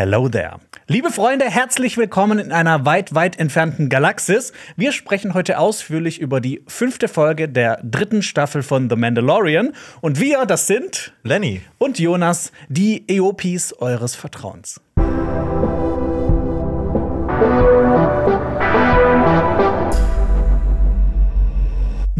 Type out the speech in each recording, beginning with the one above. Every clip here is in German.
Hello there. Liebe Freunde, herzlich willkommen in einer weit, weit entfernten Galaxis. Wir sprechen heute ausführlich über die fünfte Folge der dritten Staffel von The Mandalorian. Und wir, das sind Lenny und Jonas, die EOPs eures Vertrauens.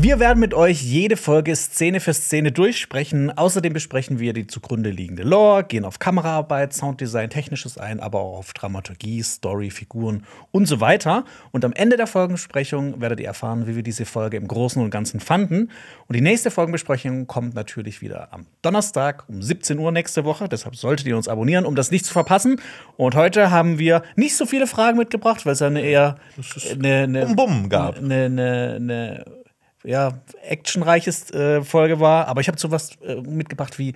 Wir werden mit euch jede Folge Szene für Szene durchsprechen. Außerdem besprechen wir die zugrunde liegende Lore, gehen auf Kameraarbeit, Sounddesign, Technisches ein, aber auch auf Dramaturgie, Story, Figuren und so weiter. Und am Ende der Folgensprechung werdet ihr erfahren, wie wir diese Folge im Großen und Ganzen fanden. Und die nächste Folgenbesprechung kommt natürlich wieder am Donnerstag um 17 Uhr nächste Woche. Deshalb solltet ihr uns abonnieren, um das nicht zu verpassen. Und heute haben wir nicht so viele Fragen mitgebracht, weil es eine eher eine, eine, Bum gab. Eine, eine, eine ja, actionreiches äh, Folge war. Aber ich habe sowas äh, mitgebracht wie,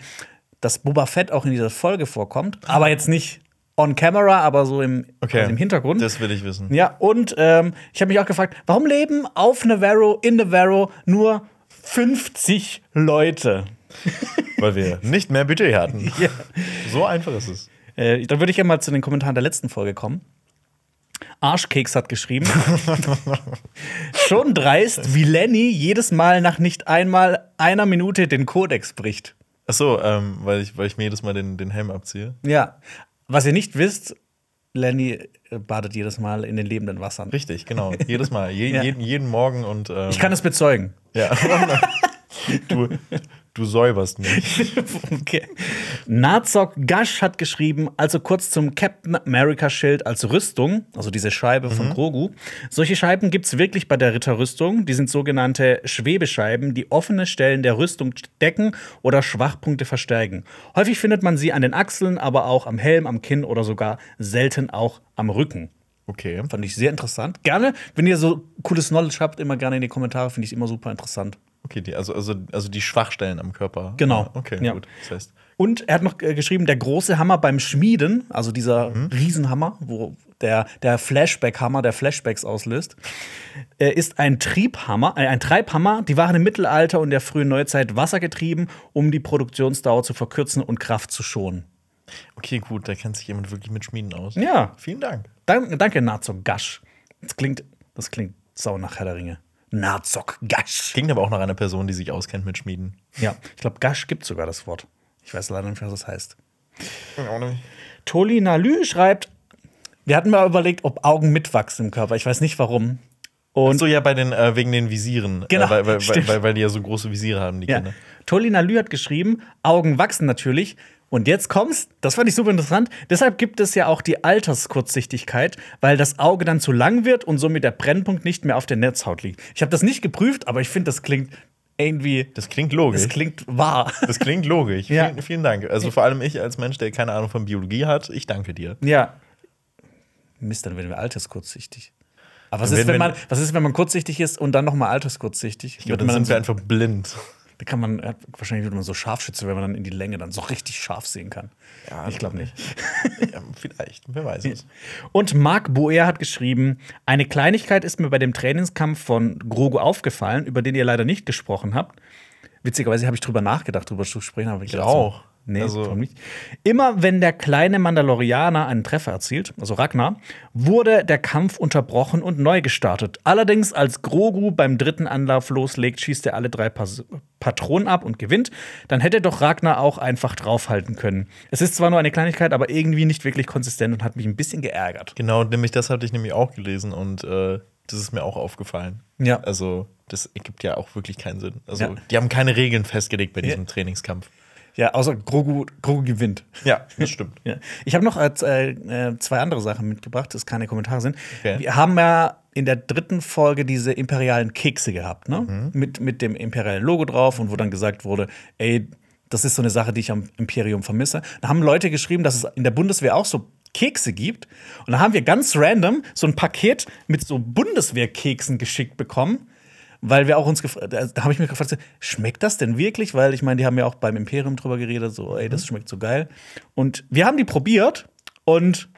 dass Boba Fett auch in dieser Folge vorkommt. Aber jetzt nicht on camera, aber so im, Okay. also im Hintergrund. Das will ich wissen. ja, und ähm, ich habe mich auch gefragt, warum leben auf Navarro, in Navarro nur 50 Leute? Weil wir nicht mehr Budget hatten. Ja. So einfach ist es. Äh, dann würde ich ja mal zu den Kommentaren der letzten Folge kommen. Arschkeks hat geschrieben. Schon dreist, wie Lenny jedes Mal nach nicht einmal einer Minute den Kodex bricht. Ach so, ähm, weil, ich, weil ich mir jedes Mal den, den Helm abziehe. Ja. Was ihr nicht wisst, Lenny äh, badet jedes Mal in den lebenden Wassern. Richtig, genau. jedes Mal. Je, Ja. jeden, jeden Morgen und. Ähm, Ich kann es bezeugen. Ja. du, du säuberst mich. Okay. Nazok Gash hat geschrieben, also kurz zum Captain America Schild als Rüstung, also diese Scheibe von Grogu. Solche Scheiben gibt es wirklich bei der Ritterrüstung. Die sind sogenannte Schwebescheiben, die offene Stellen der Rüstung decken oder Schwachpunkte verstärken. Häufig findet man sie an den Achseln, aber auch am Helm, am Kinn oder sogar selten auch am Rücken. Okay. Fand ich sehr interessant. Gerne, wenn ihr so cooles Knowledge habt, immer gerne in die Kommentare, finde ich immer super interessant. Okay, die, also, also, also die Schwachstellen am Körper. Genau. Okay, Ja. gut. Das heißt. Und er hat noch äh, geschrieben, der große Hammer beim Schmieden, also dieser Riesenhammer, wo der, der Flashback-Hammer, der Flashbacks auslöst, äh, ist ein Triebhammer, äh, ein Treibhammer. Die waren im Mittelalter und der frühen Neuzeit wassergetrieben, um die Produktionsdauer zu verkürzen und Kraft zu schonen. Okay, gut, da kennt sich jemand wirklich mit Schmieden aus. Ja. Vielen Dank. Dank, danke, Nazok Gash. Das klingt, das klingt sau nach Herr der Ringe. Nazok Gash. Klingt aber auch nach einer Person, die sich auskennt mit Schmieden. Ja, ich glaube, Gash gibt sogar das Wort. Ich weiß leider nicht, was das heißt. Toli Nalü schreibt, wir hatten mal überlegt, ob Augen mitwachsen im Körper. Ich weiß nicht warum. Und so ja bei den äh, wegen den Visieren, Genau, äh, weil, weil, weil, weil, weil die ja so große Visiere haben, die ja, Kinder. Toli Nalü hat geschrieben, Augen wachsen natürlich. Und jetzt kommt's, das fand ich super interessant. Deshalb gibt es ja auch die Alterskurzsichtigkeit, weil das Auge dann zu lang wird und somit der Brennpunkt nicht mehr auf der Netzhaut liegt. Ich habe das nicht geprüft, aber ich finde, das klingt irgendwie, Das klingt logisch. das klingt wahr. Das klingt logisch. Ja. Vielen, vielen Dank. Also vor allem ich als Mensch, der keine Ahnung von Biologie hat, ich danke dir. Ja. Mist, dann werden wir alterskurzsichtig. Aber was ist, wenn man, was ist, wenn man kurzsichtig ist und dann noch mal alterskurzsichtig? Ich glaube, dann sind wir einfach blind. Da kann man, wahrscheinlich wird man so Scharfschütze, wenn man dann in die Länge dann so richtig scharf sehen kann. Ja, ich glaube nicht. Ja, vielleicht, wer weiß es. Und Marc Boer hat geschrieben: Eine Kleinigkeit ist mir bei dem Trainingskampf von Grogu aufgefallen, über den ihr leider nicht gesprochen habt. Witzigerweise habe ich drüber nachgedacht, drüber zu sprechen. Aber ich gedacht, auch. Nee, Also- warum nicht. Immer wenn der kleine Mandalorianer einen Treffer erzielt, also Ragnar, wurde der Kampf unterbrochen und neu gestartet. Allerdings, als Grogu beim dritten Anlauf loslegt, schießt er alle drei Pas Patronen ab und gewinnt. Dann hätte doch Ragnar auch einfach draufhalten können. Es ist zwar nur eine Kleinigkeit, aber irgendwie nicht wirklich konsistent und hat mich ein bisschen geärgert. Genau, nämlich das hatte ich nämlich auch gelesen und äh, das ist mir auch aufgefallen. Ja. Also, das ergibt ja auch wirklich keinen Sinn. Also, Ja. die haben keine Regeln festgelegt bei diesem Ja. Trainingskampf. Ja, außer Grogu, Grogu gewinnt. Ja, das stimmt. Ja. Ich habe noch äh, z- äh, zwei andere Sachen mitgebracht, das keine Kommentare sind. Okay. Wir haben ja in der dritten Folge diese imperialen Kekse gehabt, ne? Mit, mit dem imperialen Logo drauf und wo dann gesagt wurde, ey, das ist so eine Sache, die ich am Imperium vermisse. Da haben Leute geschrieben, dass es in der Bundeswehr auch so Kekse gibt. Und da haben wir ganz random so ein Paket mit so Bundeswehrkeksen geschickt bekommen. Weil wir auch uns gefragt, da da habe ich mich gefragt, schmeckt das denn wirklich? Weil ich meine, die haben ja auch beim Imperium drüber geredet, so, ey, das schmeckt so geil. Und wir haben die probiert und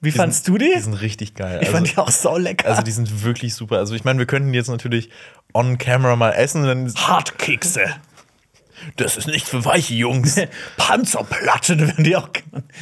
wie fandst du die? Die sind richtig geil. ich fand die auch so lecker. also die sind wirklich super. Also ich meine, wir könnten jetzt natürlich on camera mal essen, dann Hartkekse. Das ist nicht für weiche Jungs. Panzerplatten werden die auch genannt.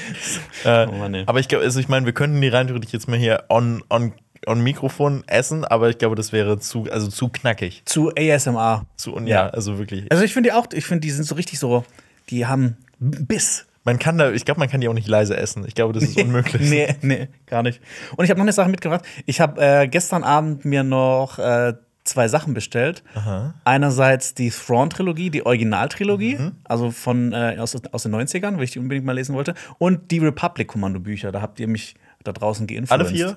Äh, Oh Mann, aber ich glaube, also ich meine, wir könnten die rein theoretisch jetzt mal hier on, on, on Mikrofon essen, aber ich glaube, das wäre zu, also zu knackig. Zu ASMR. Zu, und ja, also wirklich. Also ich finde die auch, ich finde, die sind so richtig so, die haben Biss. Man kann da, ich glaube, man kann die auch nicht leise essen. Ich glaube, das ist unmöglich. nee, nee, gar nicht. Und ich habe noch eine Sache mitgebracht. Ich habe äh, gestern Abend mir noch äh, zwei Sachen bestellt. Einerseits die Thrawn-Trilogie, die Originaltrilogie, Mhm. also von äh, aus, aus den 90ern, weil ich die unbedingt mal lesen wollte. Und die Republic-Kommando-Bücher. Da habt ihr mich da draußen geinfluenced. Alle vier?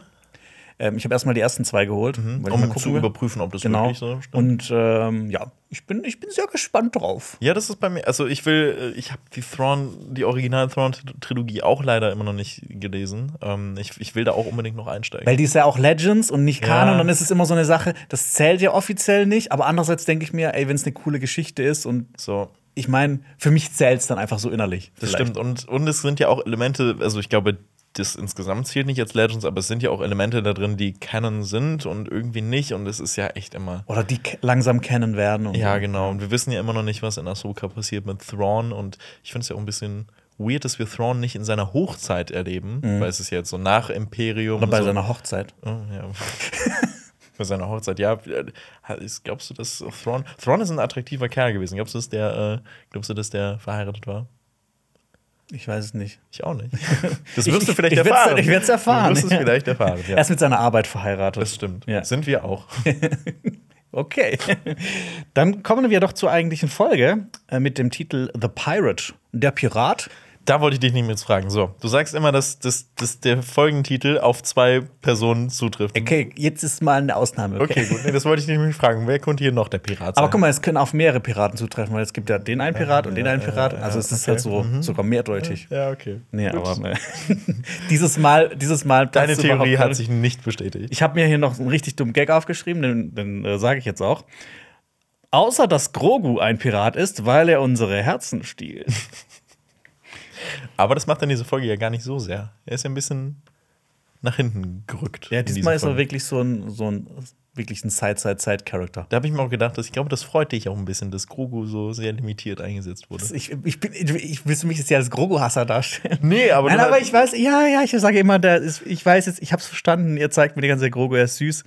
Ähm, ich habe erstmal die ersten zwei geholt, mal Um gucken zu überprüfen, ob das Genau. wirklich so stimmt. Und ähm, ja, ich bin, ich bin sehr gespannt drauf. Ja, das ist bei mir. Also ich will, äh, ich habe die Thrawn, die original Thrawn-Trilogie auch leider immer noch nicht gelesen. Ähm, ich, ich will da auch unbedingt noch einsteigen. Weil die ist ja auch Legends und nicht Kanon. Ja. Dann ist es immer so eine Sache, das zählt ja offiziell nicht. Aber andererseits denke ich mir, ey, wenn es eine coole Geschichte ist und so, ich meine, für mich zählt es dann einfach so innerlich. das vielleicht. stimmt. Und, und es sind ja auch Elemente, also ich glaube, das insgesamt zählt nicht als Legends, aber es sind ja auch Elemente da drin, die Canon sind und irgendwie nicht. Und es ist ja echt immer. Oder die langsam kennen werden. Ja, so. genau. Und wir wissen ja immer noch nicht, was in Ahsoka passiert mit Thrawn. Und ich finde es ja auch ein bisschen weird, dass wir Thrawn nicht in seiner Hochzeit erleben, weil es ist ja jetzt so nach Imperium. Oder bei so. seiner Hochzeit. Oh, ja. Bei seiner Hochzeit, ja. Glaubst du, dass Thrawn. Thrawn ist ein attraktiver Kerl gewesen. Glaubst du, dass der, äh, glaubst du, dass der verheiratet war? Ich weiß es nicht. Ich auch nicht. Das wirst du Ich- vielleicht ich werd's- erfahren. ich werd's erfahren, Du wirst es ja. vielleicht erfahren, ja. Er ist mit seiner Arbeit verheiratet. Das stimmt. Ja. Sind wir auch. Okay. Dann kommen wir doch zur eigentlichen Folge äh, mit dem Titel The Pirate. Der Pirat. Da wollte ich dich nicht mehr jetzt fragen. So, du sagst immer, dass, dass, dass der Folgentitel auf zwei Personen zutrifft. Okay, jetzt ist mal eine Ausnahme. Okay, gut. Nee, das wollte ich nicht fragen. Wer könnte hier noch der Pirat sein? Aber guck mal, es können auf mehrere Piraten zutreffen, weil es gibt ja den einen Pirat und den einen Pirat. Also es ist halt so sogar mehrdeutig. Ja, okay. Nee, Gut. aber äh, dieses Mal, dieses Mal Deine Theorie hat sich nicht bestätigt. Ich habe mir hier noch einen richtig dummen Gag aufgeschrieben, den, den äh, sage ich jetzt auch. Außer dass Grogu ein Pirat ist, weil er unsere Herzen stiehlt. Aber das macht dann diese Folge ja gar nicht so sehr. Er ist ja ein bisschen nach hinten gerückt. Ja, diesmal ist er wirklich so ein, so ein wirklich ein Side-Side-Side-Charakter. Da habe ich mir auch gedacht, dass ich glaube, das freut dich auch ein bisschen, dass Grogu so sehr limitiert eingesetzt wurde. Ich, ich, bin, ich willst du mich jetzt ja als Grogu-Hasser darstellen? Nee, aber Nein, aber ich weiß, ja, ja, ich sage immer, der ist, ich weiß jetzt, ich hab's verstanden, ihr zeigt mir die ganze Zeit Grogu, er ist süß.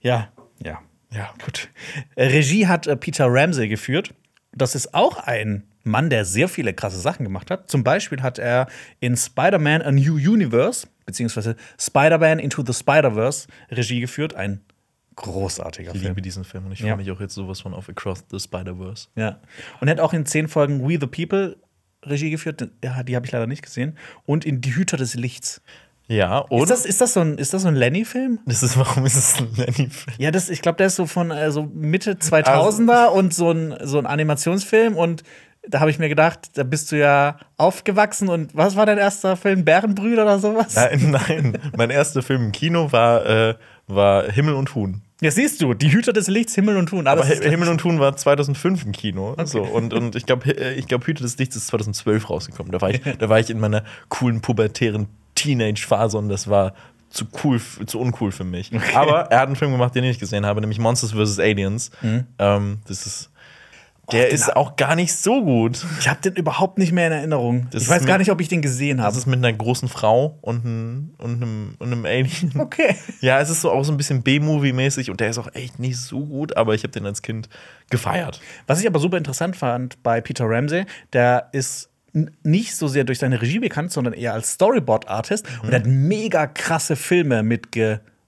Ja, ja, ja, gut. Regie hat äh, Peter Ramsey geführt. Das ist auch ein Mann, der sehr viele krasse Sachen gemacht hat. Zum Beispiel hat er in Spider-Man A New Universe, beziehungsweise Spider-Man Into the Spider-Verse Regie geführt. Ein großartiger Ich Film. liebe diesen Film und ich Ja. freue mich auch jetzt sowas von auf Across the Spider-Verse. Ja. Und er hat auch in zehn Folgen We the People Regie geführt. Ja, die habe ich leider nicht gesehen. Und in Die Hüter des Lichts. Ja, und Ist das, ist das so ein, ist das so ein Lenny-Film? das ist, warum ist es ein Lenny-Film? Ja, das, ich glaube, der ist so von äh, so Mitte 2000er und so ein, so ein Animationsfilm. Und da habe ich mir gedacht, da bist du ja aufgewachsen. Und was war dein erster Film? Bärenbrüder oder sowas? Nein, nein. mein erster Film im Kino war, äh, war Himmel und Huhn. Ja, siehst du, Die Hüter des Lichts, Himmel und Huhn. Aber Himmel und Huhn war 2005 im Kino. So, und, und ich glaube, ich glaub, Hüte des Lichts ist 2012 rausgekommen. Da war ich, da war ich in meiner coolen pubertären Teenage-Phase und das war zu cool, zu uncool für mich. Aber er hat einen Film gemacht, den ich nicht gesehen habe, nämlich Monsters vs. Aliens. Ähm, das ist. Der den ist auch gar nicht so gut. ich habe den überhaupt nicht mehr in Erinnerung. Das ich weiß gar nicht, ob ich den gesehen Das habe. ist mit einer großen Frau und, ein, und, einem, und einem Alien. Okay. Ja, es ist so auch so ein bisschen B-Movie-mäßig und der ist auch echt nicht so gut, aber ich habe den als Kind gefeiert. Was ich aber super interessant fand bei Peter Ramsey, der ist nicht so sehr durch seine Regie bekannt, sondern eher als Storyboard-Artist und er hat mega krasse Filme mit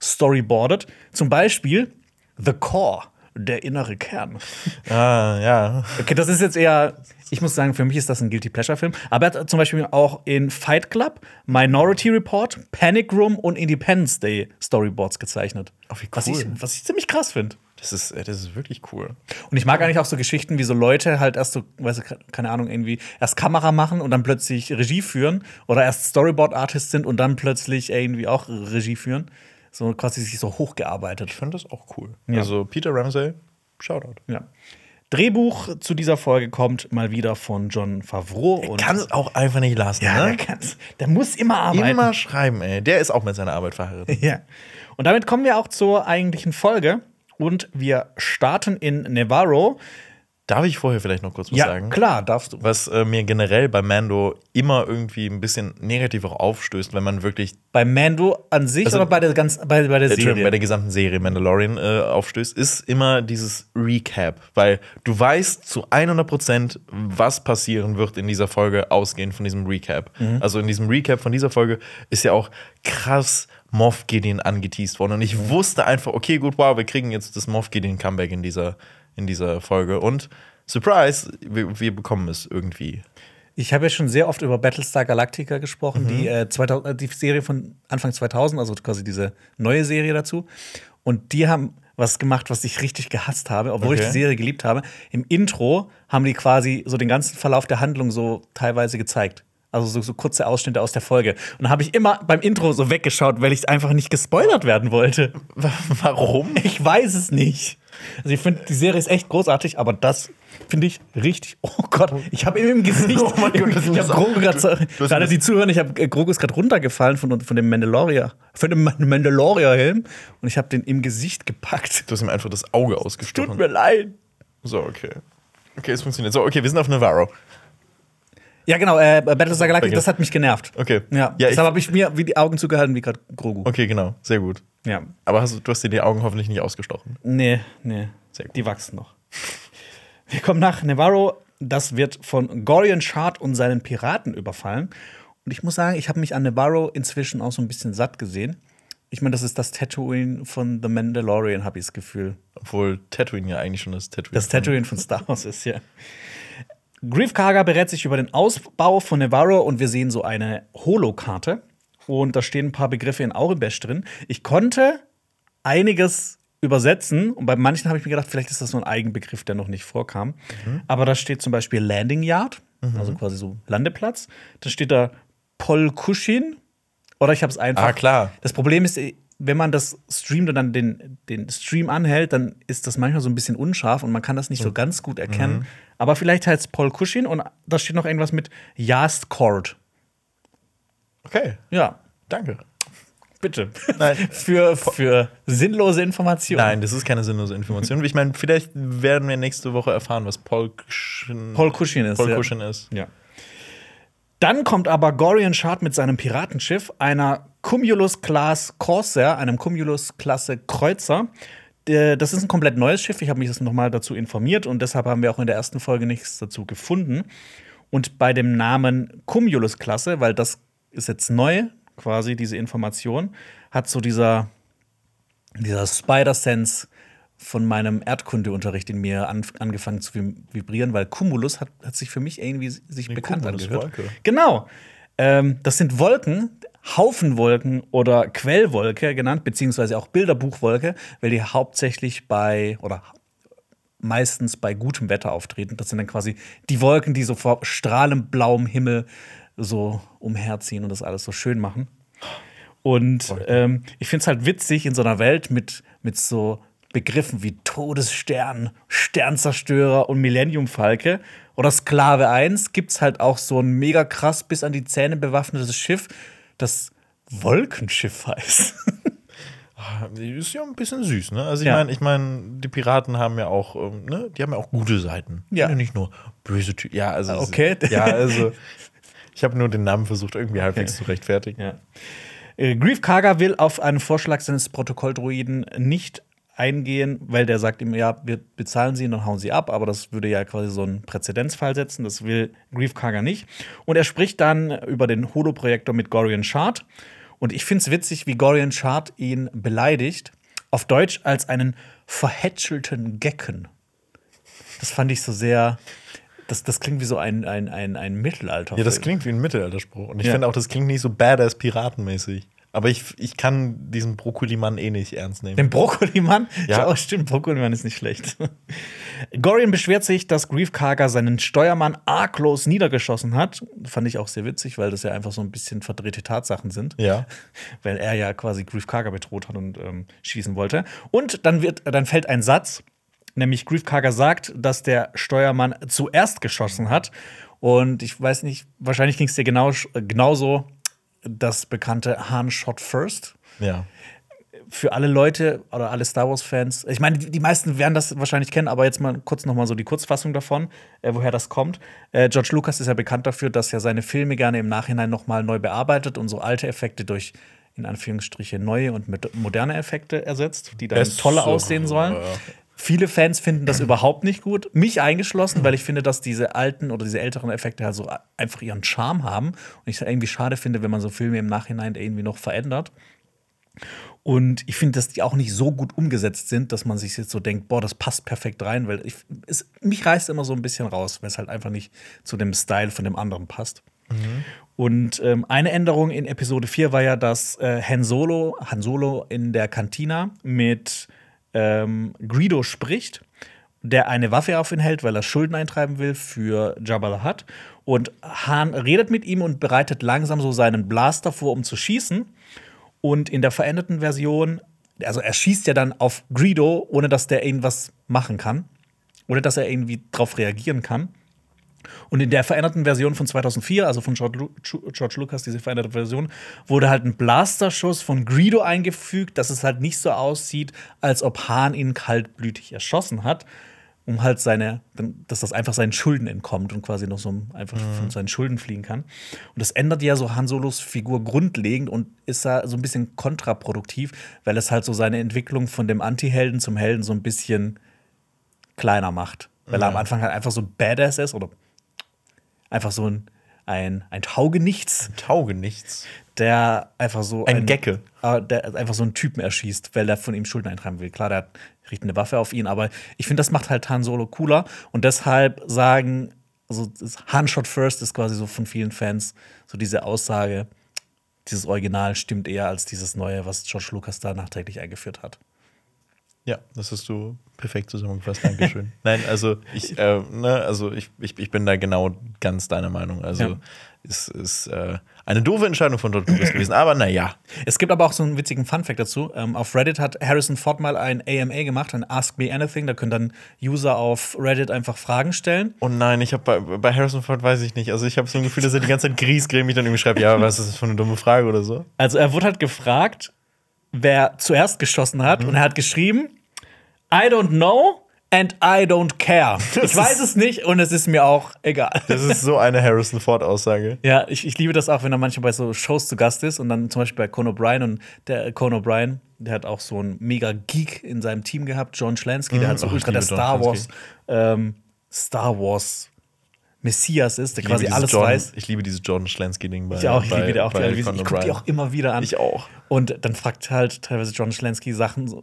gestoryboardet. Zum Beispiel The Core, der innere Kern. Ah, ja. Okay, das ist jetzt eher, ich muss sagen, für mich ist das ein Guilty Pleasure-Film. Aber er hat zum Beispiel auch in Fight Club, Minority Report, Panic Room und Independence Day Storyboards gezeichnet. Oh, wie was, ich, cool. was ich ziemlich krass finde. Das ist, äh, das ist wirklich cool. Und ich mag eigentlich auch so Geschichten, wie so Leute halt erst so, weiß ich, keine Ahnung, irgendwie erst Kamera machen und dann plötzlich Regie führen oder erst Storyboard-Artist sind und dann plötzlich irgendwie auch Regie führen. So quasi sich so hochgearbeitet. Ich fand das auch cool. Ja. Also Peter Ramsey, Shoutout. Ja. Drehbuch zu dieser Folge kommt mal wieder von John Favreau. Und Kann es auch einfach nicht lassen, ja, der, ne? kann's, der muss immer arbeiten. Immer schreiben, ey. Der ist auch mit seiner Arbeit verheiratet. Ja. Und damit kommen wir auch zur eigentlichen Folge. Und wir starten in Navarro. Darf ich vorher vielleicht noch kurz was Ja, sagen? klar, darfst du. Was äh, mir generell bei Mando immer irgendwie ein bisschen negativ auch aufstößt, wenn man wirklich Bei Mando an sich Also- oder bei der, ganz, bei, bei der Serie? bei der gesamten Serie Mandalorian äh, aufstößt, ist immer dieses Recap, weil du weißt zu 100%, was passieren wird in dieser Folge, ausgehend von diesem Recap. Mhm. Also in diesem Recap von dieser Folge ist ja auch krass Moff Gideon angeteased worden und ich Mhm. wusste einfach, okay, gut, wow, wir kriegen jetzt das Moff Gideon Comeback in dieser, in dieser Folge und Surprise, wir, wir bekommen es irgendwie. Ich habe ja schon sehr oft über Battlestar Galactica gesprochen, Mhm. die, äh, 2000, äh, die Serie von Anfang 2000, also quasi diese neue Serie dazu. Und die haben was gemacht, was ich richtig gehasst habe, obwohl ich Okay. die Serie geliebt habe. Im Intro haben die quasi so den ganzen Verlauf der Handlung so teilweise gezeigt. Also so, so kurze Ausschnitte aus der Folge. Und da habe ich immer beim Intro so weggeschaut, weil ich einfach nicht gespoilert werden wollte. Warum? Ich weiß es nicht. Also ich finde, die Serie ist echt großartig, aber das finde ich richtig. Oh Gott, ich habe ihm im Gesicht. Oh mein Gott, das ich habe Grogu gerade gerade die Zuhörer, ich habe Grogu ist gerade runtergefallen von, von dem Mandalorier, von dem Mandalorier-Helm und ich habe den im Gesicht gepackt. Du hast ihm einfach das Auge Tut ausgestochen. mir leid. So, okay. Okay, es funktioniert. So, okay, wir sind auf Navarro. Ja, genau, äh, Battlestar Galactica, Okay. das hat mich genervt. Okay. Ja, Ja, ich- deshalb habe ich mir wie die Augen zugehalten wie gerade Grogu. Okay, genau. Sehr gut. Ja. Aber hast, du- hast dir die Augen hoffentlich nicht ausgestochen. Nee, nee. Sehr gut. Die wachsen noch. Wir kommen nach Navarro. Das wird von Gorian Shard und seinen Piraten überfallen. Und ich muss sagen, ich habe mich an Navarro inzwischen auch so ein bisschen satt gesehen. Ich meine, das ist das Tatooine von The Mandalorian, habe ich das Gefühl. Obwohl Tatooine ja eigentlich schon das Tatooine Das Tatooine von Star Wars ist, ja. Grief Karga berät sich über den Ausbau von Navarro und wir sehen so eine Holokarte. Und da stehen ein paar Begriffe in Aurebesh drin. Ich konnte einiges übersetzen und bei manchen habe ich mir gedacht, vielleicht ist das so ein Eigenbegriff, der noch nicht vorkam. Aber da steht zum Beispiel Landing Yard, also quasi so Landeplatz. Dann steht da Polkushin oder ich habe es einfach. Ah, klar. Das Problem ist, wenn man das streamt und dann den, den Stream anhält, dann ist das manchmal so ein bisschen unscharf und man kann das nicht so ganz gut erkennen. Aber vielleicht heißt es Paul Kushin und da steht noch irgendwas mit Yast Court. Okay, Ja, danke. bitte. Nein. für, für sinnlose Informationen. Nein, das ist keine sinnlose Information. Ich meine, vielleicht werden wir nächste Woche erfahren, was Paul Cushin, Paul Kushin ist. Paul ja. Cushin ist. Ja. Dann kommt aber Gorian Shard mit seinem Piratenschiff, einer Cumulus-Class Corsair, einem Cumulus-Klasse Kreuzer. Der- Das ist ein komplett neues Schiff. Ich habe mich das nochmal dazu informiert und deshalb haben wir auch in der ersten Folge nichts dazu gefunden. Und bei dem Namen Cumulus-Klasse, weil das ist jetzt neu, quasi diese Information, hat so dieser, dieser Spider-Sense von meinem Erdkundeunterricht in mir an, angefangen zu vib- vibrieren, weil Cumulus hat, hat sich für mich irgendwie sich bekannt Cumulus, angehört. Wolke. Genau. Ähm, das sind Wolken, Haufenwolken oder Quellwolke genannt, beziehungsweise auch Bilderbuchwolke, weil die hauptsächlich bei oder meistens bei gutem Wetter auftreten. Das sind dann quasi die Wolken, die so vor strahlend blauem Himmel so umherziehen und das alles so schön machen. Und ähm, ich finde es halt witzig in so einer Welt mit, mit so Begriffen wie Todesstern, Sternzerstörer und Millenniumfalke oder Sklave 1 gibt es halt auch so ein mega krass bis an die Zähne bewaffnetes Schiff, das Wolkenschiff heißt. Ist ja ein bisschen süß, ne? Also ich Ja. meine, ich meine, die Piraten haben ja auch, ähm, ne, die haben ja auch gute Seiten. Ja. Nicht nur böse Typen. Ja, also Okay. Ja, also ich habe nur den Namen versucht, irgendwie halbwegs zu rechtfertigen. Ja. Äh, Grief Karga will auf einen Vorschlag seines Protokolldruiden nicht eingehen, weil der sagt ihm, ja, wir bezahlen sie und dann hauen sie ab, aber das würde ja quasi so einen Präzedenzfall setzen. Das will Grief Karga nicht. Und er spricht dann über den Holo-Projektor mit Gorian Shard. Und ich finde es witzig, wie Gorian Shard ihn beleidigt, auf Deutsch als einen verhätschelten Gecken. Das fand ich so sehr. Das, das klingt wie so ein, ein, ein, ein Mittelalter. Ja, das klingt wie ein Mittelalterspruch. Und ich Ja. finde auch, das klingt nicht so badass piratenmäßig. Aber ich, ich kann diesen Brokkolimann eh nicht ernst nehmen. Den Brokkolimann? Ja. Ja, stimmt, Brokkolimann ist nicht schlecht. Gorian beschwert sich, dass Grief Karga seinen Steuermann arglos niedergeschossen hat. Fand ich auch sehr witzig, weil das ja einfach so ein bisschen verdrehte Tatsachen sind. Ja. Weil er ja quasi Grief Karga bedroht hat und ähm, schießen wollte. Und dann, wird, dann fällt ein Satz, nämlich Grief Karga sagt, dass der Steuermann zuerst geschossen hat. Und ich weiß nicht, wahrscheinlich ging es dir genau, genauso das bekannte Han Shot First Ja. für alle Leute oder alle Star Wars-Fans, ich meine, die, meisten werden das wahrscheinlich kennen, aber jetzt mal kurz noch mal so die Kurzfassung davon, äh, woher das kommt. Äh, George Lucas ist ja bekannt dafür, dass er seine Filme gerne im Nachhinein noch mal neu bearbeitet und so alte Effekte durch in Anführungsstriche neue und mit moderne Effekte ersetzt, die dann toller aussehen sollen. Ja. Viele Fans finden das überhaupt nicht gut, mich eingeschlossen, weil ich finde, dass diese alten oder diese älteren Effekte halt so einfach ihren Charme haben. Und ich es irgendwie schade finde, wenn man so Filme im Nachhinein irgendwie noch verändert. Und ich finde, dass die auch nicht so gut umgesetzt sind, dass man sich jetzt so denkt, boah, das passt perfekt rein, weil ich, es, mich reißt immer so ein bisschen raus, weil es halt einfach nicht zu dem Style von dem anderen passt. Mhm. Und ähm, eine Änderung in Episode 4 war ja, dass äh, Han Solo, Han Solo in der Kantina mit ähm, Greedo spricht, der eine Waffe auf ihn hält, weil er Schulden eintreiben will für Jabba the Hutt. Und Han redet mit ihm und bereitet langsam so seinen Blaster vor, um zu schießen. Und in der veränderten Version, also er schießt ja dann auf Greedo, ohne dass der irgendwas machen kann. Ohne dass er irgendwie darauf reagieren kann. Und in der veränderten Version von 2004, also von George, Lu George Lucas, diese veränderte Version, wurde halt ein Blasterschuss von Greedo eingefügt, dass es halt nicht so aussieht, als ob Han ihn kaltblütig erschossen hat, um halt seine, dass das einfach seinen Schulden entkommt und quasi noch so einfach mhm. von seinen Schulden fliehen kann. Und das ändert ja so Han Solos Figur grundlegend und ist da so ein bisschen kontraproduktiv, weil es halt so seine Entwicklung von dem Anti-Helden zum Helden so ein bisschen kleiner macht. Weil er am Anfang halt einfach so badass ist oder einfach so ein, ein, ein Taugenichts. Ein Taugenichts. Der einfach so. Ein, ein Gecke. Äh, der einfach so einen Typen erschießt, weil der von ihm Schulden eintreiben will. Klar, der richtet eine Waffe auf ihn, aber ich finde, das macht halt Han Solo cooler. Und deshalb sagen, also Han Shot First ist quasi so von vielen Fans so diese Aussage, dieses Original stimmt eher als dieses neue, was George Lucas da nachträglich eingeführt hat. Ja, das hast du perfekt zusammengefasst. Dankeschön. Nein, also ich, äh, ne, also ich, ich, ich bin da genau ganz deiner Meinung. Also ja. es ist äh, eine doofe Entscheidung von George Lucas gewesen, aber naja. Es gibt aber auch so einen witzigen Funfact dazu. Ähm, auf Reddit hat Harrison Ford mal ein AMA gemacht, ein Ask Me Anything. Da können dann User auf Reddit einfach Fragen stellen. Oh nein, ich habe bei, bei Harrison Ford weiß ich nicht. Also ich habe so ein Gefühl, dass er die ganze Zeit griesgrämig dann irgendwie schreibt, ja, was ist das für eine dumme Frage oder so. Also er wurde halt gefragt, wer zuerst geschossen hat. Mhm. Und er hat geschrieben, I don't know and I don't care. Das ich weiß es nicht und es ist mir auch egal. Das ist so eine Harrison Ford-Aussage. Ja, ich, ich liebe das auch, wenn er manchmal bei so Shows zu Gast ist und dann zum Beispiel bei Conan O'Brien und der Conan O'Brien, der hat auch so einen mega Geek in seinem Team gehabt, John Schlansky, der mhm. hat so ultra der Star Wars, ähm, Star Wars Messias ist, der quasi alles John, weiß. Ich liebe diese Jordan Schlansky-Ding bei Ich auch, ich bei, liebe die auch. Die ich gucke die auch immer wieder an. Ich auch. Und dann fragt halt teilweise John Schlansky Sachen, so,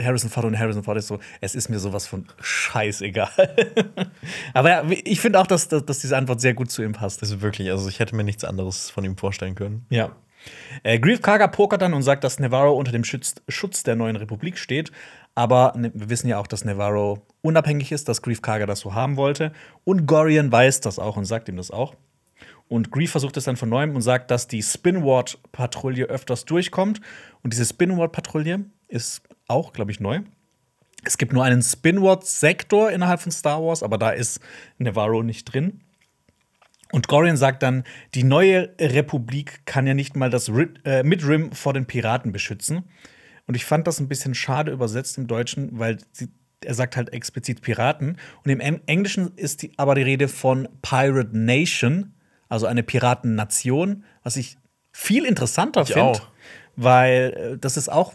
Harrison Ford und Harrison Ford ist so, es ist mir sowas von scheißegal. Aber ja, ich finde auch, dass, dass, dass, diese Antwort sehr gut zu ihm passt. Also wirklich, also ich hätte mir nichts anderes von ihm vorstellen können. Ja. Äh, Grief Karga pokert dann und sagt, dass Navarro unter dem Schutz, Schutz der neuen Republik steht. Aber ne, wir wissen ja auch, dass Navarro unabhängig ist, dass Grief Karga das so haben wollte. Und Gorian weiß das auch und sagt ihm das auch. Und Grief versucht es dann von neuem und sagt, dass die Spinward-Patrouille öfters durchkommt. Und diese Spinward-Patrouille ist auch, glaube ich, neu. Es gibt nur einen Spinward-Sektor innerhalb von Star Wars, aber da ist Navarro nicht drin. Und Gorian sagt dann, die neue Republik kann ja nicht mal das äh, Midrim vor den Piraten beschützen. Und ich fand das ein bisschen schade übersetzt im Deutschen, weil sie, er sagt halt explizit Piraten. Und im Englischen ist die, aber die Rede von Pirate Nation, also eine Piratennation, was ich viel interessanter finde, weil äh, das ist auch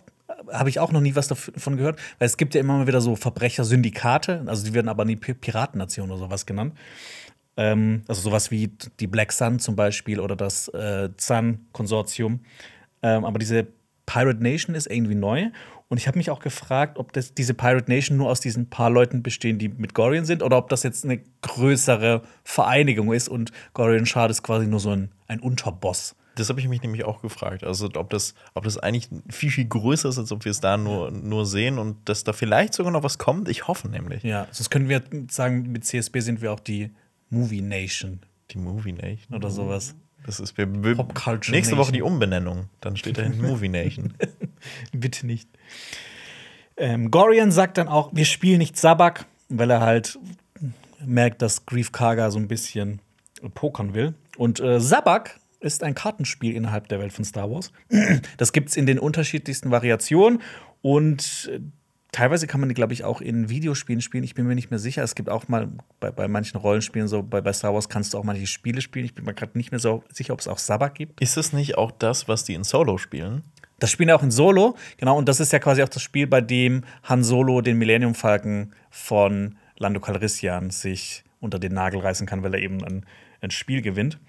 habe ich auch noch nie was davon gehört, weil es gibt ja immer mal wieder so Verbrechersyndikate, also die werden aber nie Piratennation oder sowas genannt. Ähm, also sowas wie die Black Sun zum Beispiel oder das äh, Sun-Konsortium. Ähm, aber diese Pirate Nation ist irgendwie neu. Und ich habe mich auch gefragt, ob das, diese Pirate Nation nur aus diesen paar Leuten bestehen, die mit Gorian sind, oder ob das jetzt eine größere Vereinigung ist und Gorian Shard ist quasi nur so ein, ein Unterboss. Das habe ich mich nämlich auch gefragt. Also, ob das, ob das eigentlich viel, viel größer ist, als ob wir es da nur, nur sehen und dass da vielleicht sogar noch was kommt. Ich hoffe nämlich. Ja, sonst können wir sagen, mit CSB sind wir auch die Movie Nation. Die Movie Nation? Oder sowas. Das ist wir, wir nächste Nation. Woche die Umbenennung. Dann steht da hinten Movie Nation. Bitte nicht. Ähm, Gorian sagt dann auch, wir spielen nicht Sabak, weil er halt merkt, dass Grief Karga so ein bisschen pokern will. Und äh, Sabak ist ein Kartenspiel innerhalb der Welt von Star Wars. Das gibt es in den unterschiedlichsten Variationen und äh, teilweise kann man die, glaube ich, auch in Videospielen spielen. Ich bin mir nicht mehr sicher. Es gibt auch mal bei, bei manchen Rollenspielen, so bei, bei Star Wars kannst du auch manche Spiele spielen. Ich bin mir gerade nicht mehr so sicher, ob es auch Sabak gibt. Ist es nicht auch das, was die in Solo spielen? Das spielen ja auch in Solo, genau, und das ist ja quasi auch das Spiel, bei dem Han Solo den Millennium Falcon von Lando Calrissian sich unter den Nagel reißen kann, weil er eben ein, ein Spiel gewinnt.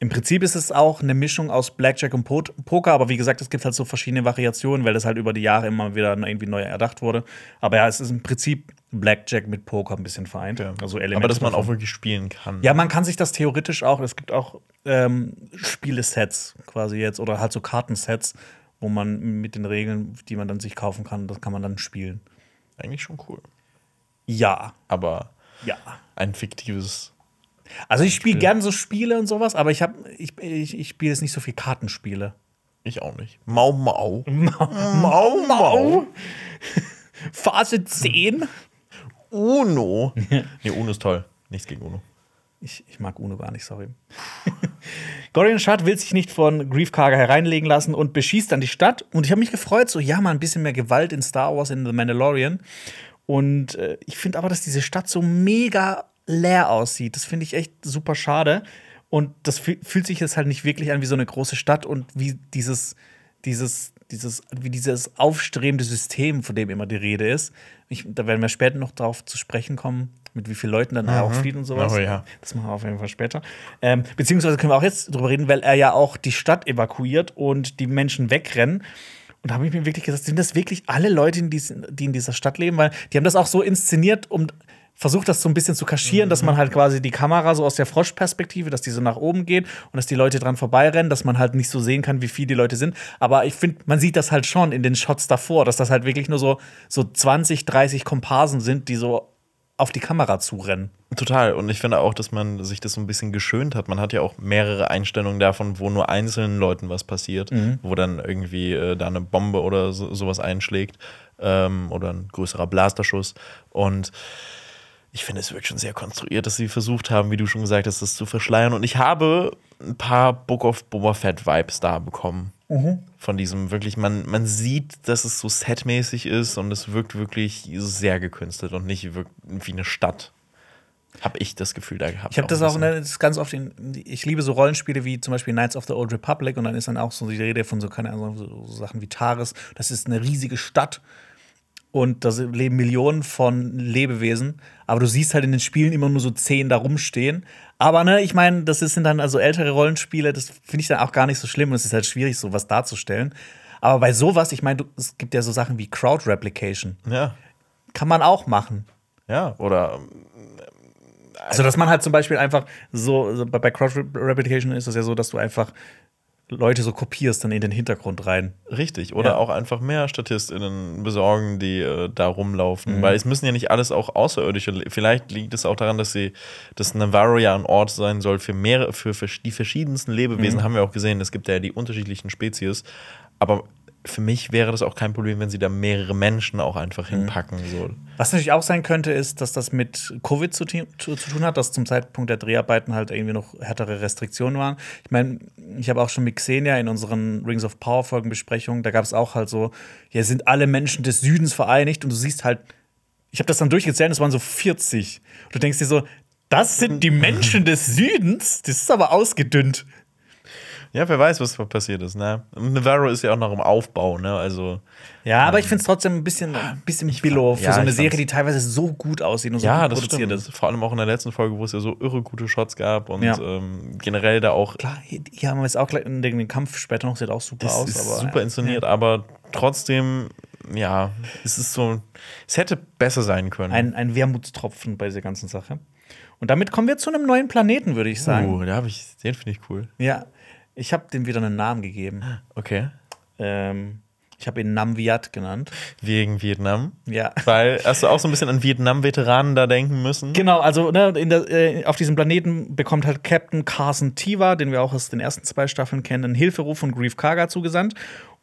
Im Prinzip ist es auch eine Mischung aus Blackjack und Po- Poker, aber wie gesagt, es gibt halt so verschiedene Variationen, weil das halt über die Jahre immer wieder irgendwie neu erdacht wurde. Aber ja, es ist im Prinzip Blackjack mit Poker ein bisschen vereint. Also Elemente Aber dass man davon. auch wirklich spielen kann. Ja, man kann sich das theoretisch auch. Es gibt auch ähm, Spielesets quasi jetzt oder halt so Kartensets, wo man mit den Regeln, die man dann sich kaufen kann, das kann man dann spielen. Eigentlich schon cool. Ja, Aber ja. ein fiktives. Also ich spiele gern so Spiele und sowas, aber ich habe ich, ich, ich spiele jetzt nicht so viel Kartenspiele. Ich auch nicht. Mau Mau. Mau Mau. Phase 10. Uno. nee, Uno ist toll. Nichts gegen Uno. Ich, ich mag Uno gar nicht, sorry. Gorian Shard will sich nicht von Grief Karga hereinlegen lassen und beschießt dann die Stadt. Und ich habe mich gefreut, so, ja, mal ein bisschen mehr Gewalt in Star Wars, in The Mandalorian. Und äh, ich finde aber, dass diese Stadt so mega leer aussieht. Das finde ich echt super schade. Und das fühl- fühlt sich jetzt halt nicht wirklich an wie so eine große Stadt und wie dieses, dieses, dieses, wie dieses aufstrebende System, von dem immer die Rede ist. Ich, da werden wir später noch drauf zu sprechen kommen, mit wie vielen Leuten dann auch flieht und sowas. Oh ja. Das machen wir auf jeden Fall später. Ähm, beziehungsweise können wir auch jetzt drüber reden, weil er ja auch die Stadt evakuiert und die Menschen wegrennen. Und da habe ich mir wirklich gesagt, sind das wirklich alle Leute, die in dieser Stadt leben? Weil die haben das auch so inszeniert, um versucht das so ein bisschen zu kaschieren, dass man halt quasi die Kamera so aus der Froschperspektive, dass die so nach oben geht und dass die Leute dran vorbeirennen, dass man halt nicht so sehen kann, wie viele die Leute sind. Aber ich finde, man sieht das halt schon in den Shots davor, dass das halt wirklich nur so, so 20, 30 Komparsen sind, die so auf die Kamera zurennen. Total. Und ich finde auch, dass man sich das so ein bisschen geschönt hat. Man hat ja auch mehrere Einstellungen davon, wo nur einzelnen Leuten was passiert, wo dann irgendwie äh, da eine Bombe oder so, sowas einschlägt ähm, oder ein größerer Blasterschuss. Und ich finde, es wirkt schon sehr konstruiert, dass sie versucht haben, wie du schon gesagt hast, das zu verschleiern. Und ich habe ein paar Book of Boba Fett Vibes da bekommen. Von diesem wirklich, man, man sieht, dass es so setmäßig ist und es wirkt wirklich sehr gekünstelt und nicht wie eine Stadt. Habe ich das Gefühl da gehabt. Ich habe das auch ne, das ist ganz oft in, ich liebe so Rollenspiele wie zum Beispiel Knights of the Old Republic und dann ist dann auch so die Rede von so keine Ahnung so Sachen wie Taris. Das ist eine riesige Stadt und da leben Millionen von Lebewesen, aber du siehst halt in den Spielen immer nur so zehn da rumstehen. Aber ne, ich meine, das sind dann also ältere Rollenspiele, das finde ich dann auch gar nicht so schlimm und es ist halt schwierig, sowas darzustellen. Aber bei sowas, ich meine, es gibt ja so Sachen wie Crowd Replication. Ja, Kann man auch machen. ja. Oder Also, dass man halt zum Beispiel einfach so, bei bei Crowd Replication ist es ja so, dass du einfach Leute so kopierst dann in den Hintergrund rein. Richtig, oder Ja. auch einfach mehr StatistInnen besorgen, die äh, da Mhm. rumlaufen. Weil es müssen ja nicht alles auch Außerirdische. le- Vielleicht liegt es auch daran, dass sie, dass Navarro ja ein Ort sein soll für mehrere, für vers- die verschiedensten Lebewesen, Mhm. haben wir auch gesehen. Es gibt ja die unterschiedlichen Spezies. Aber für mich wäre das auch kein Problem, wenn sie da mehrere Menschen auch einfach Mhm. hinpacken. So. Was natürlich auch sein könnte, ist, dass das mit Covid zu, zu, zu tun hat, dass zum Zeitpunkt der Dreharbeiten halt irgendwie noch härtere Restriktionen waren. Ich meine, ich habe auch schon mit Xenia in unseren Rings of Power Folgen Besprechungen, da gab es auch halt so, hier sind alle Menschen des Südens vereinigt und du siehst halt, ich habe das dann durchgezählt, es waren so 40. Und du denkst dir so, das sind die Menschen des Südens? Das ist aber ausgedünnt. Ja, wer weiß, was passiert ist. Ne? Navarro ist ja auch noch im Aufbau. Ne? Also, Ja, aber ich finde es trotzdem ein bisschen, ein bisschen billow für ja, so eine Serie, die teilweise so gut aussieht und so ja, gut das produziert stimmt. ist. Vor allem auch in der letzten Folge, wo es ja so irre gute Shots gab und Ja. ähm, generell da auch Klar, hier, haben wir jetzt auch gleich den, den Kampf später noch, sieht auch super aus. ist aber, super inszeniert, aber trotzdem, ja, es ist so, es hätte besser sein können. Ein, ein Wermutstropfen bei dieser ganzen Sache. Und damit kommen wir zu einem neuen Planeten, würde ich sagen. uh, da habe ich, den finde ich cool. Ja, ich habe dem wieder einen Namen gegeben. Okay. Ähm, ich habe ihn Namviat genannt. Wegen Vietnam. Ja. Weil, hast du auch so ein bisschen an Vietnam-Veteranen da denken müssen? Genau, also ne, der, äh, auf diesem Planeten bekommt halt Captain Carson Tiva, den wir auch aus den ersten zwei Staffeln kennen, einen Hilferuf von Grief Karga zugesandt.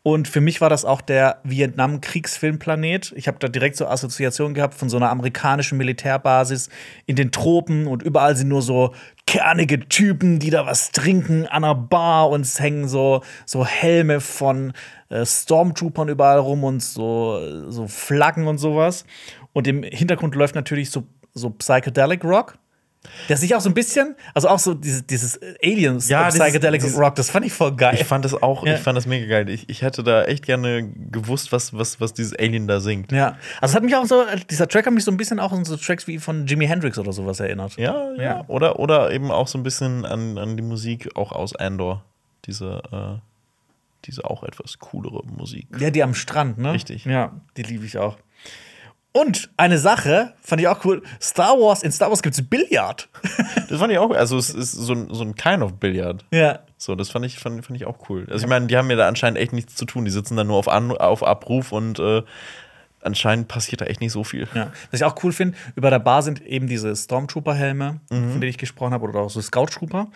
Und für mich war das auch der Vietnam-Kriegsfilmplanet. Ich habe da direkt so Assoziationen gehabt von so einer amerikanischen Militärbasis in den Tropen und überall sind nur so kernige Typen, die da was trinken an einer Bar und es hängen so, so Helme von äh, Stormtroopern überall rum und so, so Flaggen und sowas. Und im Hintergrund läuft natürlich so, so Psychedelic Rock. Der sich auch so ein bisschen, also auch so dieses, dieses Aliens Ja, Psychedelic dieses- Rock, das fand ich voll geil. Ich fand das auch, Ja. ich fand das mega geil. Ich, ich hätte da echt gerne gewusst, was, was, was dieses Alien da singt. ja, also es hat mich auch so, dieser Track hat mich so ein bisschen auch an so Tracks wie von Jimi Hendrix oder sowas erinnert. Ja, ja. Ja. Oder, oder eben auch so ein bisschen an, an die Musik auch aus Andor. Diese, äh, diese auch etwas coolere Musik. Ja, die am Strand, ne? Richtig. Ja, die liebe ich auch. Und eine Sache, fand ich auch cool: Star Wars, in Star Wars gibt es Billard. Das fand ich auch, also es ist so ein, so ein Kind of Billard. ja. So, das fand ich, fand, fand ich auch cool. Also ich meine, die haben ja da anscheinend echt nichts zu tun. Die sitzen da nur auf, An auf Abruf und äh, anscheinend passiert da echt nicht so viel. ja. Was ich auch cool finde, über der Bar sind eben diese Stormtrooper-Helme, von denen ich gesprochen habe, oder auch so Scout-Trooper.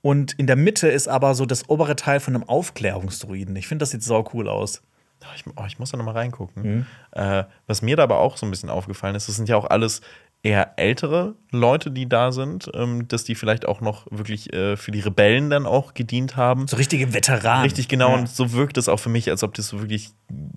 Und in der Mitte ist aber so das obere Teil von einem Aufklärungsdruiden. Ich finde, das sieht sau cool aus. Ah, Ich, oh, ich muss da noch mal reingucken. Äh, was mir da aber auch so ein bisschen aufgefallen ist, das sind ja auch alles eher ältere Leute, die da sind, ähm, dass die vielleicht auch noch wirklich äh, für die Rebellen dann auch gedient haben. So richtige Veteranen. Richtig genau, Ja. und so wirkt es auch für mich, als ob das so wirklich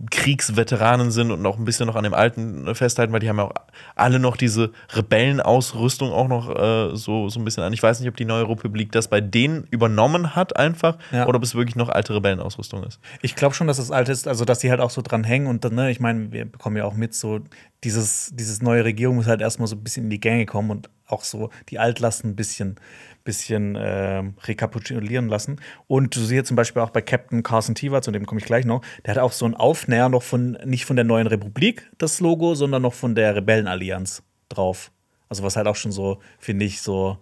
Kriegsveteranen sind und auch ein bisschen noch an dem Alten festhalten, weil die haben ja auch alle noch diese Rebellenausrüstung auch noch äh, so, so ein bisschen an. Ich weiß nicht, ob die Neue Republik das bei denen übernommen hat einfach Ja. oder ob es wirklich noch alte Rebellenausrüstung ist. Ich glaube schon, dass es alt ist, also dass die halt auch so dran hängen und dann, ne, ich meine, wir bekommen ja auch mit, so dieses, dieses neue Regierung muss halt erstmal so ein bisschen in die Gänge kommen und auch so die Altlasten ein bisschen, bisschen ähm, rekapitulieren lassen. Und du siehst zum Beispiel auch bei Captain Carson Tiva, zu dem komme ich gleich noch, der hat auch so einen Aufnäher noch von, nicht von der neuen Republik, das Logo, sondern noch von der Rebellenallianz drauf. Also was halt auch schon so, finde ich, so,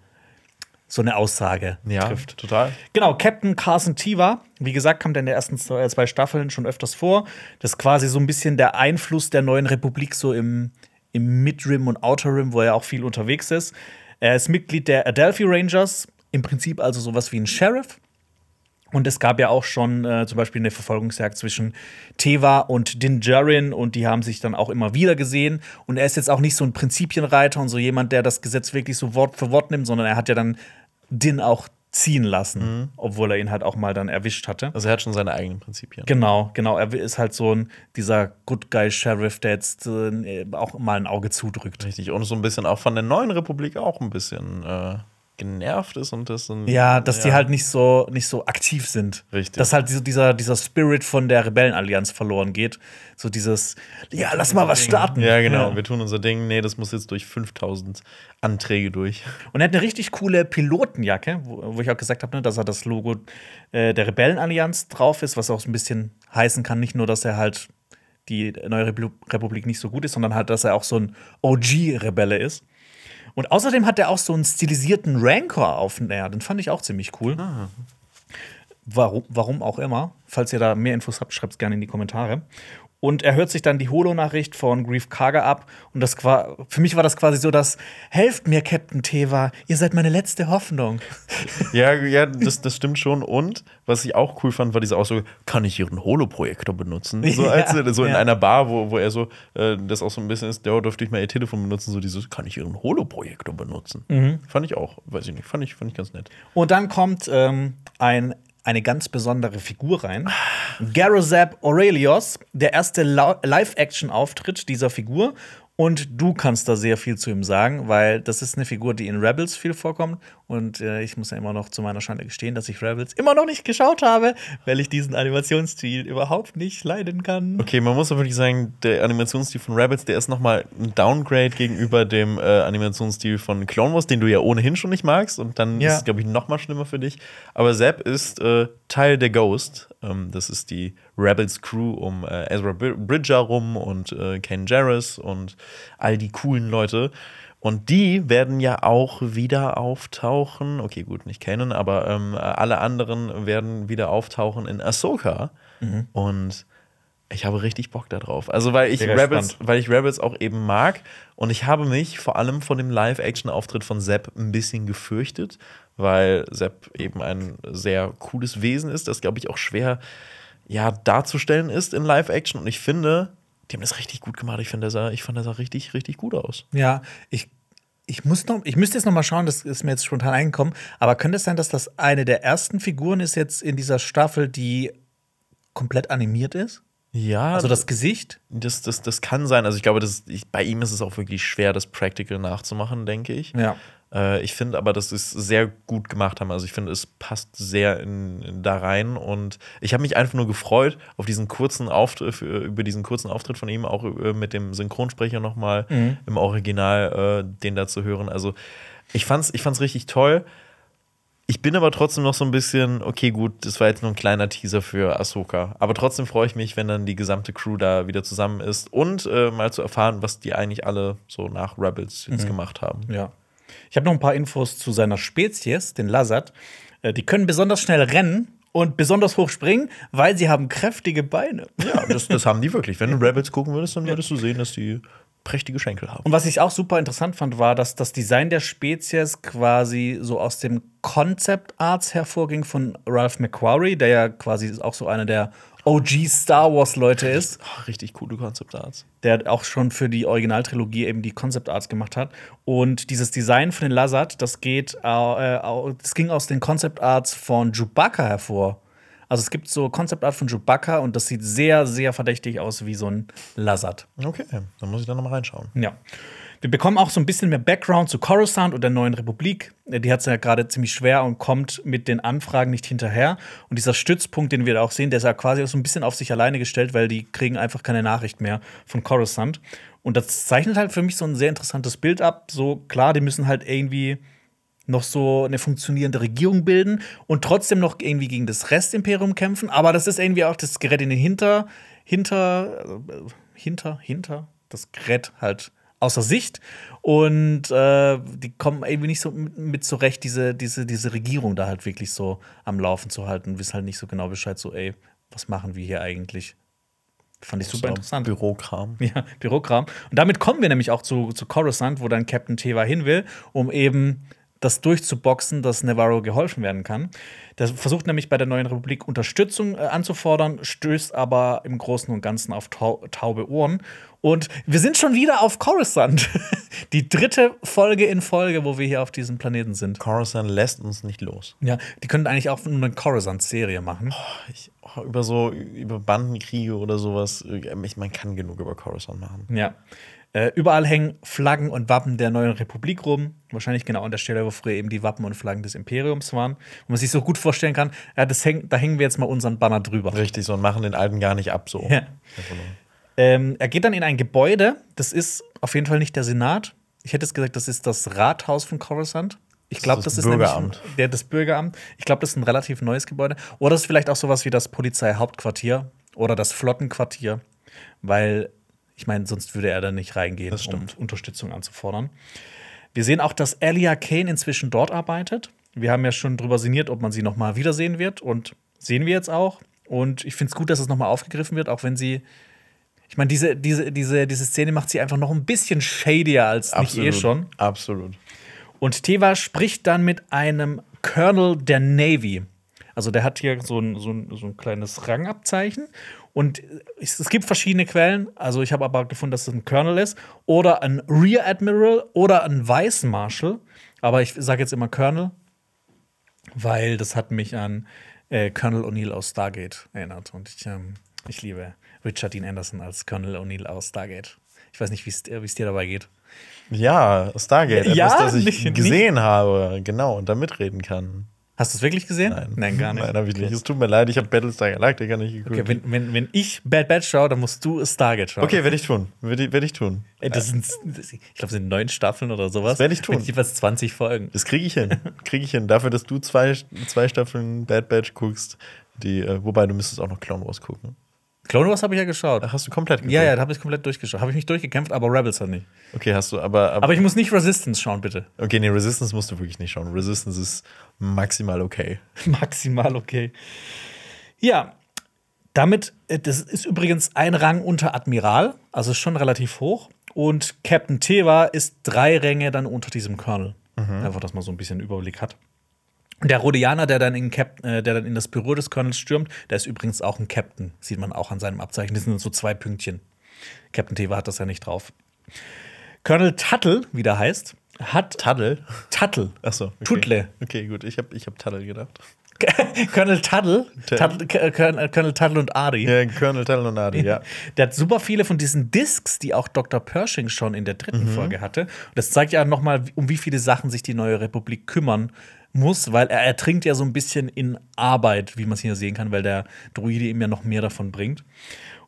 so eine Aussage trifft. total. Genau, Captain Carson Tiva, wie gesagt, kam der in den ersten zwei zwei Staffeln schon öfters vor. Das ist quasi so ein bisschen der Einfluss der neuen Republik so im, im Mid-Rim und Outer Rim, wo er auch viel unterwegs ist. Er ist Mitglied der Adelphi Rangers, im Prinzip also sowas wie ein Sheriff. Und es gab ja auch schon äh, zum Beispiel eine Verfolgungsjagd zwischen Teva und Din Djarin und die haben sich dann auch immer wieder gesehen. Und er ist jetzt auch nicht so ein Prinzipienreiter und so jemand, der das Gesetz wirklich so Wort für Wort nimmt, sondern er hat ja dann Din auch ziehen lassen, obwohl er ihn halt auch mal dann erwischt hatte. Also er hat schon seine eigenen Prinzipien. Genau, genau. Er ist halt so ein dieser Good Guy Sheriff, der jetzt äh, auch mal ein Auge zudrückt. Richtig. Und so ein bisschen auch von der neuen Republik auch ein bisschen äh, genervt ist und das ein, Ja, dass die halt nicht so, nicht so aktiv sind. Richtig. Dass halt diese- dieser, dieser Spirit von der Rebellenallianz verloren geht. So dieses, ja, lass mal was starten. Ja, genau. Ja. Wir tun unser Ding. Nee, das muss jetzt durch 5000 Anträge durch. Und er hat eine richtig coole Pilotenjacke, wo, wo ich auch gesagt habe, ne, dass er das Logo äh, der Rebellenallianz drauf ist, was auch so ein bisschen heißen kann, nicht nur, dass er halt die neue Republik nicht so gut ist, sondern halt, dass er auch so ein OG-Rebelle ist. Und außerdem hat er auch so einen stilisierten Rancor auf naja, den fand ich auch ziemlich cool. Warum, warum auch immer. Falls ihr da mehr Infos habt, schreibt es gerne in die Kommentare. Und er hört sich dann die Holo-Nachricht von Grief Karga ab. Und das qua- für mich war das quasi so, dass helft mir, Captain Teva, ihr seid meine letzte Hoffnung. Ja, ja das, das stimmt schon. Und was ich auch cool fand, war diese Aussage: Kann ich Ihren Holoprojektor benutzen? So, Ja, als, er- so in ja. einer Bar, wo, wo er so, äh, das auch so ein bisschen ist, der dürfte ich mal Ihr Telefon benutzen. So dieses: Kann ich Ihren Holoprojektor benutzen? Mhm. Fand ich auch, weiß ich nicht, fand ich, fand ich ganz nett. Und dann kommt ähm, ein, eine ganz besondere Figur rein. Garozab Aurelios, der erste Live-Action-Auftritt dieser Figur. Und du kannst da sehr viel zu ihm sagen, weil das ist eine Figur, die in Rebels viel vorkommt. Und äh, ich muss ja immer noch zu meiner Schande gestehen, dass ich Rebels immer noch nicht geschaut habe, weil ich diesen Animationsstil überhaupt nicht leiden kann. Okay, man muss aber wirklich sagen, der Animationsstil von Rabbits, der ist nochmal ein Downgrade gegenüber dem äh, Animationsstil von Clone Wars, den du ja ohnehin schon nicht magst. Und dann Ja. ist es, glaube ich, nochmal schlimmer für dich. Aber Zap ist äh, Teil der Ghost. Ähm, das ist die Rebels Crew um äh, Ezra Br- Bridger rum und äh, Ken Jarrus und all die coolen Leute. Und die werden ja auch wieder auftauchen. Okay, gut, nicht Kanan, aber ähm, alle anderen werden wieder auftauchen in Ahsoka. Und ich habe richtig Bock darauf. Also, weil ich, Rebels, spannend. weil ich Rebels auch eben mag. Und ich habe mich vor allem von dem Live-Action-Auftritt von Sepp ein bisschen gefürchtet, weil Sepp eben ein sehr cooles Wesen ist, das, glaube ich, auch schwer ja, darzustellen ist in Live-Action. Und ich finde, die haben das richtig gut gemacht. Ich, finde, der sah, ich fand, der sah richtig, richtig gut aus. Ja, ich ich muss noch, ich müsste jetzt noch mal schauen, das ist mir jetzt spontan eingekommen, aber könnte es sein, dass das eine der ersten Figuren ist jetzt in dieser Staffel, die komplett animiert ist? Ja, Also das Gesicht? das, das, das kann sein. Also ich glaube, das, ich, bei ihm ist es auch wirklich schwer, das Practical nachzumachen, denke ich. Ja. Äh, ich finde aber, dass sie es sehr gut gemacht haben. Also ich finde, es passt sehr in, in da rein. Und ich habe mich einfach nur gefreut auf diesen kurzen Auftritt, für- über diesen kurzen Auftritt von ihm, auch äh, mit dem Synchronsprecher nochmal im Original, äh, den da zu hören. Also ich fand's, ich fand's richtig toll. Ich bin aber trotzdem noch so ein bisschen, okay, gut, das war jetzt nur ein kleiner Teaser für Ahsoka. Aber trotzdem freue ich mich, wenn dann die gesamte Crew da wieder zusammen ist und äh, mal zu erfahren, was die eigentlich alle so nach Rebels jetzt gemacht haben. Ja. Ich habe noch ein paar Infos zu seiner Spezies, den Lazard. Äh, Die können besonders schnell rennen und besonders hoch springen, weil sie haben kräftige Beine. Ja, das, das haben die wirklich. Wenn du Rebels gucken würdest, dann würdest du sehen, dass die prächtige Schenkel haben. Und was ich auch super interessant fand, war, dass das Design der Spezies quasi so aus dem Concept Arts hervorging von Ralph McQuarrie, der ja quasi auch so einer der OG Star Wars Leute ist, Oh, richtig coole Concept Arts. der auch schon für die Originaltrilogie eben die Concept Arts gemacht hat. Und dieses Design von den Lazard, das geht, äh, das ging aus den Concept Arts von Chewbacca hervor. Also es gibt so Concept Art von Chewbacca und das sieht sehr, sehr verdächtig aus wie so ein Lazard. Okay, dann muss ich da nochmal reinschauen. Ja. Wir bekommen auch so ein bisschen mehr Background zu Coruscant und der neuen Republik. Äh, Die hat es ja gerade ziemlich schwer und kommt mit den Anfragen nicht hinterher. Und dieser Stützpunkt, den wir da auch sehen, der ist ja quasi auch so ein bisschen auf sich alleine gestellt, weil die kriegen einfach keine Nachricht mehr von Coruscant. Und das zeichnet halt für mich so ein sehr interessantes Bild ab. So klar, die müssen halt irgendwie noch so eine funktionierende Regierung bilden und trotzdem noch irgendwie gegen das Restimperium kämpfen. Aber das ist irgendwie auch, das gerät in den Hinter, hinter, äh, hinter, hinter, das gerät halt außer Sicht. Und äh, die kommen irgendwie nicht so mit, mit zurecht, diese, diese, diese Regierung da halt wirklich so am Laufen zu halten. Wissen halt nicht so genau Bescheid, so, ey, was machen wir hier eigentlich? Fand ich super interessant. Bürokram. Ja, Bürokram. Und damit kommen wir nämlich auch zu, zu Coruscant, wo dann Captain Teva hin will, um eben das durchzuboxen, dass Navarro geholfen werden kann. Der versucht nämlich bei der neuen Republik Unterstützung äh, anzufordern, stößt aber im Großen und Ganzen auf tau taube Ohren. Und wir sind schon wieder auf Coruscant. Die dritte Folge in Folge, wo wir hier auf diesem Planeten sind. Coruscant lässt uns nicht los. Ja, die könnten eigentlich auch nur eine Coruscant-Serie machen. Ich, oh, über so, über Bandenkriege oder sowas, äh, ich, man kann genug über Coruscant machen. Ja. Äh, überall hängen Flaggen und Wappen der neuen Republik rum. Wahrscheinlich genau an der Stelle, wo früher eben die Wappen und Flaggen des Imperiums waren. Wo man sich so gut vorstellen kann, ja, das häng, da hängen wir jetzt mal unseren Banner drüber. Richtig, so und machen den alten gar nicht ab so. Ja. Ähm, er geht dann in ein Gebäude. Das ist auf jeden Fall nicht der Senat. Ich hätte es gesagt, das ist das Rathaus von Coruscant. Ich glaube, Das das, ist das nämlich Bürgeramt. ein, der, das Bürgeramt. Ich glaube, das ist ein relativ neues Gebäude. Oder es ist vielleicht auch sowas wie das Polizeihauptquartier oder das Flottenquartier, weil ich meine, sonst würde er da nicht reingehen, Das um. Unterstützung anzufordern. Wir sehen auch, dass Elia Kane inzwischen dort arbeitet. Wir haben ja schon drüber sinniert, ob man sie noch mal wiedersehen wird und sehen wir jetzt auch. Und ich finde es gut, dass es noch mal aufgegriffen wird, auch wenn sie ich meine, diese, diese, diese, diese Szene macht sie einfach noch ein bisschen shadier als nicht eh schon. Absolut. Und Teva spricht dann mit einem Colonel der Navy. Also der hat hier so ein, so ein, so ein kleines Rangabzeichen. Und es, gibt verschiedene Quellen. Also ich habe aber gefunden, dass es ein Colonel ist. Oder ein Rear Admiral oder ein Vice Marshal. Aber ich sage jetzt immer Colonel, weil das hat mich an äh, Colonel O'Neill aus Stargate erinnert. Und ich, ähm, ich liebe Richard Dean Anderson als Colonel O'Neill aus Stargate. Ich weiß nicht, wie es wie es dir dabei geht. Ja, Stargate, Ja, etwas, das ich nicht- nicht- gesehen habe, genau, und da mitreden kann. Hast du es wirklich gesehen? Nein, gar nicht. Nein, habe ich nicht. Es tut mir leid, ich habe Battlestar Galactica nicht geguckt. Okay, wenn, wenn, wenn ich Bad Batch schaue, dann musst du Stargate schauen. Okay, werde ich tun. Werde ich, werd ich tun. Ey, das sind, ich glaube, es sind neun Staffeln oder sowas. Das werd ich tun. Mit jeweils 20 Folgen. Das kriege ich hin. Kriege ich hin. Dafür, dass du zwei, zwei Staffeln Bad Batch guckst, die, äh, wobei du müsstest auch noch Clone Wars gucken. Clone Wars habe ich ja geschaut. Ach, hast du komplett geguckt? ja, ja, da habe ich komplett durchgeschaut. Habe ich mich durchgekämpft, aber Rebels hat nicht. Okay, hast du, aber, aber, Aber ich muss nicht Resistance schauen, bitte. Okay, nee, Resistance musst du wirklich nicht schauen. Resistance ist maximal okay. Maximal okay. Ja, damit, äh, das ist übrigens ein Rang unter Admiral, also schon relativ hoch. Und Captain Teva ist drei Ränge dann unter diesem Colonel. Einfach, dass man so ein bisschen Überblick hat. Der Rhodianer, der dann, in Cap äh, der dann in das Büro des Colonels stürmt, der ist übrigens auch ein Captain. Sieht man auch an seinem Abzeichen. Das sind so zwei Pünktchen. Captain Teva hat das ja nicht drauf. Colonel Tuttle, wie der heißt, hat Tuttle? Tuttle. Achso. Okay. Tuttle. Okay, gut. Ich habe ich hab Tuttle gedacht. Colonel Tuttle, Tuttle. Tuttle K- Colonel Tuttle und Ari. Ja, Colonel Tuttle und Adi, ja. Der hat super viele von diesen Discs, die auch Dr. Pershing schon in der dritten Folge hatte. Und das zeigt ja nochmal, um wie viele Sachen sich die neue Republik kümmern muss, weil er ertrinkt ja so ein bisschen in Arbeit, wie man es hier sehen kann, weil der Druide ihm ja noch mehr davon bringt.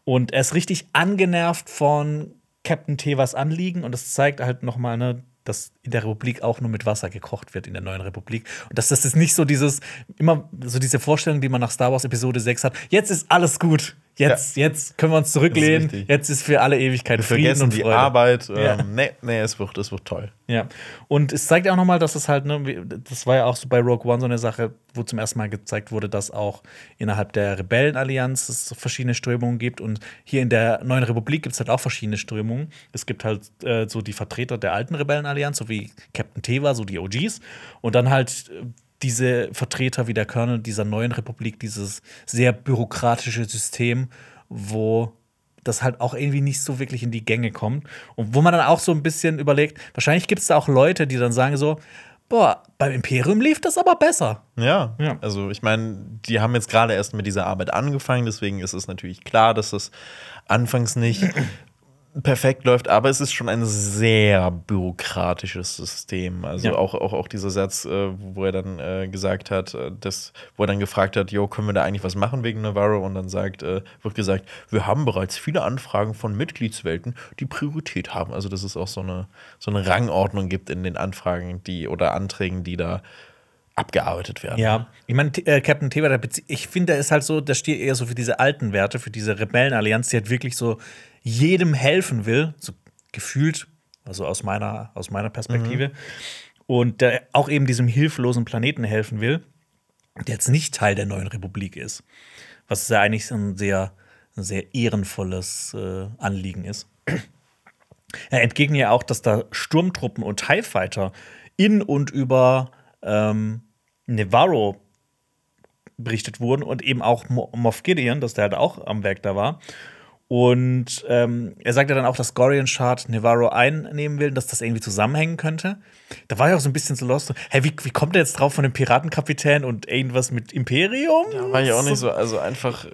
Und er ist richtig angenervt von Captain Tevas Anliegen und das zeigt halt nochmal, ne, dass in der Republik auch nur mit Wasser gekocht wird in der neuen Republik. Und dass das ist nicht so dieses, immer so diese Vorstellung, die man nach Star Wars Episode 6 hat, jetzt ist alles gut. Jetzt, jetzt können wir uns zurücklehnen. richtig. Jetzt ist für alle Ewigkeit Wir Frieden vergessen und die Freude. Arbeit. Ähm, Ja. Nee, nee, es wird, es wird toll. Ja. Und es zeigt ja auch nochmal, dass es halt, ne, das war ja auch so bei Rogue One so eine Sache, wo zum ersten Mal gezeigt wurde, dass auch innerhalb der Rebellenallianz es verschiedene Strömungen gibt. Und hier in der neuen Republik gibt es halt auch verschiedene Strömungen. Es gibt halt äh, so die Vertreter der alten Rebellenallianz, so wie Captain Teva, so die OGs. Und dann halt äh, diese Vertreter wie der Colonel dieser neuen Republik, dieses sehr bürokratische System, wo das halt auch irgendwie nicht so wirklich in die Gänge kommt. Und wo man dann auch so ein bisschen überlegt, wahrscheinlich gibt es da auch Leute, die dann sagen so, boah, beim Imperium lief das aber besser. Ja, Ja. also ich meine, die haben jetzt gerade erst mit dieser Arbeit angefangen, deswegen ist es natürlich klar, dass das anfangs nicht perfekt läuft, aber es ist schon ein sehr bürokratisches System. Also Ja. auch, auch, auch dieser Satz, äh, wo er dann äh, gesagt hat, äh, das, wo er dann gefragt hat, jo, können wir da eigentlich was machen wegen Navarro? Und dann sagt, äh, wird gesagt, wir haben bereits viele Anfragen von Mitgliedswelten, die Priorität haben. Also dass es auch so eine, so eine Rangordnung gibt in den Anfragen, die oder Anträgen, die da abgearbeitet werden. Ja, ich meine, äh, Captain bezie- ich finde, der ist halt so, der steht eher so für diese alten Werte, für diese Rebellenallianz, die halt wirklich so jedem helfen will, so gefühlt, also aus meiner, aus meiner Perspektive. Und der auch eben diesem hilflosen Planeten helfen will, der jetzt nicht Teil der neuen Republik ist. Was ja eigentlich ein sehr, ein sehr ehrenvolles äh, Anliegen ist. Er entgegnet ja auch, dass da Sturmtruppen und TIE Fighter in und über ähm, Nevarro berichtet wurden und eben auch Mo Moff Gideon, dass der halt auch am Werk da war. Und ähm, er sagte dann auch, dass Gorian Shard Nevarro einnehmen will, dass das irgendwie zusammenhängen könnte. Da war ich auch so ein bisschen so lost. Hä, wie, wie kommt er jetzt drauf von dem Piratenkapitän und irgendwas mit Imperium? Da war ich auch nicht so, also einfach, äh,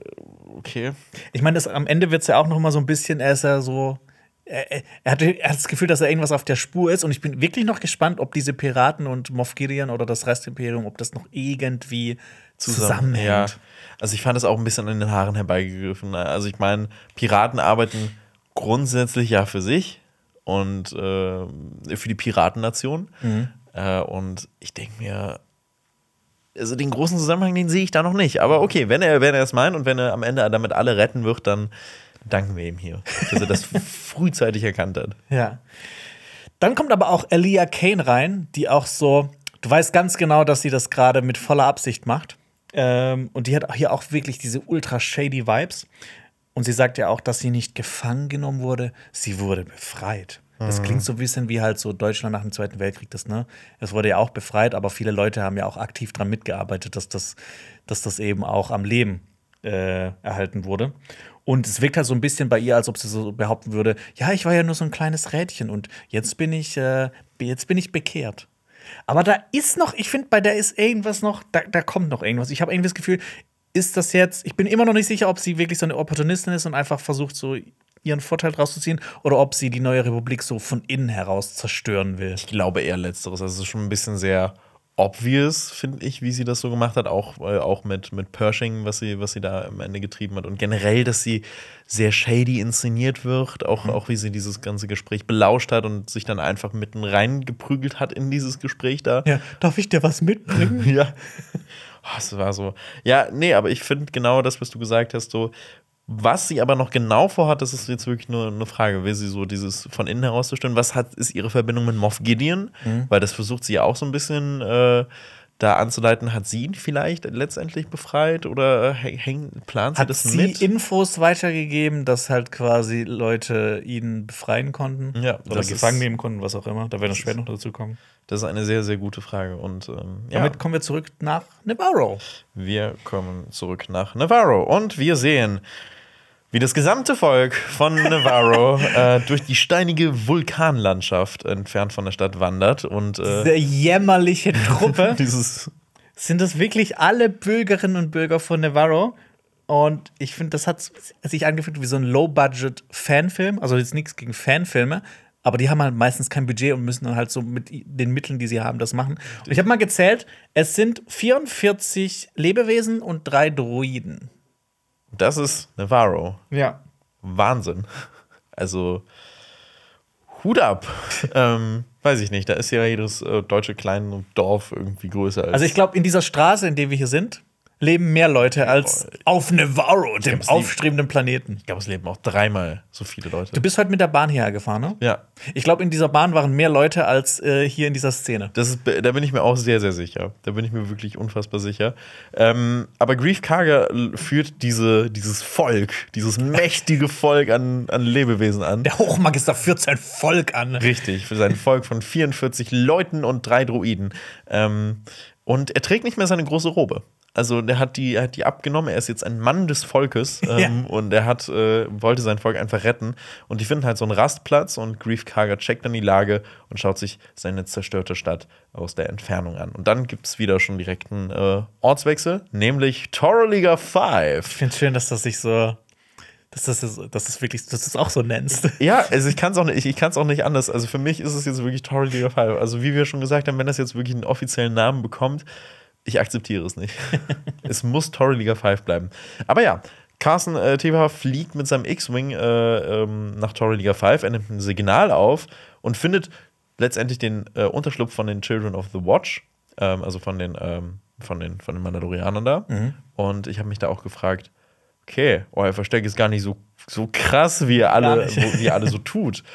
okay. Ich meine, am Ende wird es ja auch noch mal so ein bisschen, er ist ja so. Er, hatte er hat das Gefühl, dass er irgendwas auf der Spur ist. Und ich bin wirklich noch gespannt, ob diese Piraten und Moff Gideon oder das Restimperium, ob das noch irgendwie zusammenhängt. Ja. Also ich fand es auch ein bisschen an den Haaren herbeigegriffen. Also ich meine, Piraten arbeiten grundsätzlich ja für sich und äh, für die Piratennation. Äh, und ich denke mir, also den großen Zusammenhang, den sehe ich da noch nicht. Aber okay, wenn er, wenn er es meint und wenn er am Ende damit alle retten wird, dann danken wir ihm hier, dass er das frühzeitig erkannt hat. Ja. Dann kommt aber auch Elia Kane rein, die auch so, du weißt ganz genau, dass sie das gerade mit voller Absicht macht. Ähm, und die hat hier auch wirklich diese ultra shady Vibes. Und sie sagt ja auch, dass sie nicht gefangen genommen wurde, sie wurde befreit. Das klingt so ein bisschen wie halt so Deutschland nach dem Zweiten Weltkrieg, das, ne? Es wurde ja auch befreit, aber viele Leute haben ja auch aktiv daran mitgearbeitet, dass das, dass das eben auch am Leben äh, erhalten wurde. Und es wirkt halt so ein bisschen bei ihr, als ob sie so behaupten würde: Ja, ich war ja nur so ein kleines Rädchen und jetzt bin ich, äh, jetzt bin ich bekehrt. Aber da ist noch, ich finde, bei der ist irgendwas noch, da, da kommt noch irgendwas. Ich habe irgendwie das Gefühl, ist das jetzt, ich bin immer noch nicht sicher, ob sie wirklich so eine Opportunistin ist und einfach versucht, so ihren Vorteil draus zu ziehen, oder ob sie die neue Republik so von innen heraus zerstören will. Ich glaube eher letzteres. Also schon ein bisschen sehr obvious, finde ich, wie sie das so gemacht hat. Auch, äh, auch mit, mit Pershing, was sie, was sie da am Ende getrieben hat. Und generell, dass sie sehr shady inszeniert wird. Auch, auch wie sie dieses ganze Gespräch belauscht hat und sich dann einfach mitten reingeprügelt hat in dieses Gespräch da. Ja, darf ich dir was mitbringen? ja. Oh, Es war so. Ja, nee, aber ich finde genau das, was du gesagt hast, so. Was sie aber noch genau vorhat, das ist jetzt wirklich nur eine Frage. Will sie so dieses von innen herauszustellen? Was hat, ist ihre Verbindung mit Moff Gideon? Mhm. Weil das versucht sie ja auch so ein bisschen äh, da anzuleiten. Hat sie ihn vielleicht letztendlich befreit oder häng, häng, plant sie Hat das sie mit? Infos weitergegeben, dass halt quasi Leute ihn befreien konnten? Ja, Oder gefangen nehmen konnten, was auch immer. Da werden wir später noch dazu kommen. Das ist eine sehr, sehr gute Frage. Und ähm, ja, Damit kommen wir zurück nach Navarro. wir kommen zurück nach Navarro und wir sehen Wie das gesamte Volk von Navarro äh, durch die steinige Vulkanlandschaft entfernt von der Stadt wandert und äh, Diese jämmerliche Truppe. dieses sind das wirklich alle Bürgerinnen und Bürger von Navarro? Und ich finde, das hat sich angefühlt wie so ein Low-Budget-Fanfilm. Also jetzt nichts gegen Fanfilme, aber die haben halt meistens kein Budget und müssen dann halt so mit den Mitteln, die sie haben, das machen. Und ich habe mal gezählt, es sind 44 Lebewesen und drei Droiden. Das ist Navarro. Ja. Wahnsinn. Also Hut ab. ähm, weiß ich nicht, da ist ja jedes äh, deutsche kleine Dorf irgendwie größer als Also ich glaube, in dieser Straße, in der wir hier sind, leben mehr Leute als auf Navarro, dem aufstrebenden Planeten. ich glaube, es leben auch dreimal so viele Leute. Du bist heute mit der Bahn hierher gefahren, ne? ja, Ich glaube, in dieser Bahn waren mehr Leute als äh, hier in dieser Szene. Das ist, da bin ich mir auch sehr, sehr sicher. Da bin ich mir wirklich unfassbar sicher. Ähm, aber Grief Karger führt diese, dieses Volk, dieses mächtige Volk an, an Lebewesen an. Der Hochmagister führt sein Volk an. Richtig, für sein Volk von 44 Leuten und drei Druiden. Ähm, und er trägt nicht mehr seine große Robe. Also der hat die, er hat die abgenommen, er ist jetzt ein Mann des Volkes ähm, Ja. und er hat, äh, wollte sein Volk einfach retten. Und die finden halt so einen Rastplatz und Grief Karger checkt dann die Lage und schaut sich seine zerstörte Stadt aus der Entfernung an. Und dann gibt es wieder schon direkt einen äh, Ortswechsel, nämlich Torreliga 5. Ich finde schön, dass das sich so. Dass das, ist- dass das wirklich, dass du es auch so nennst. Ja, also ich kann es auch, nicht- ich, ich auch nicht anders. Also für mich ist es jetzt wirklich Torreliga 5. Also wie wir schon gesagt haben, wenn das jetzt wirklich einen offiziellen Namen bekommt, ich akzeptiere es nicht. es muss Torreliga 5 bleiben. Aber ja, Carsten äh, Teva fliegt mit seinem X-Wing äh, ähm, nach Torreliga 5, er nimmt ein Signal auf und findet letztendlich den äh, Unterschlupf von den Children of the Watch, ähm, also von den, ähm, von den, von den Mandalorianern da. Und ich habe mich da auch gefragt, okay, euer Versteck ist gar nicht so, so krass, wie ihr alle, wo, wie ihr alle so tut.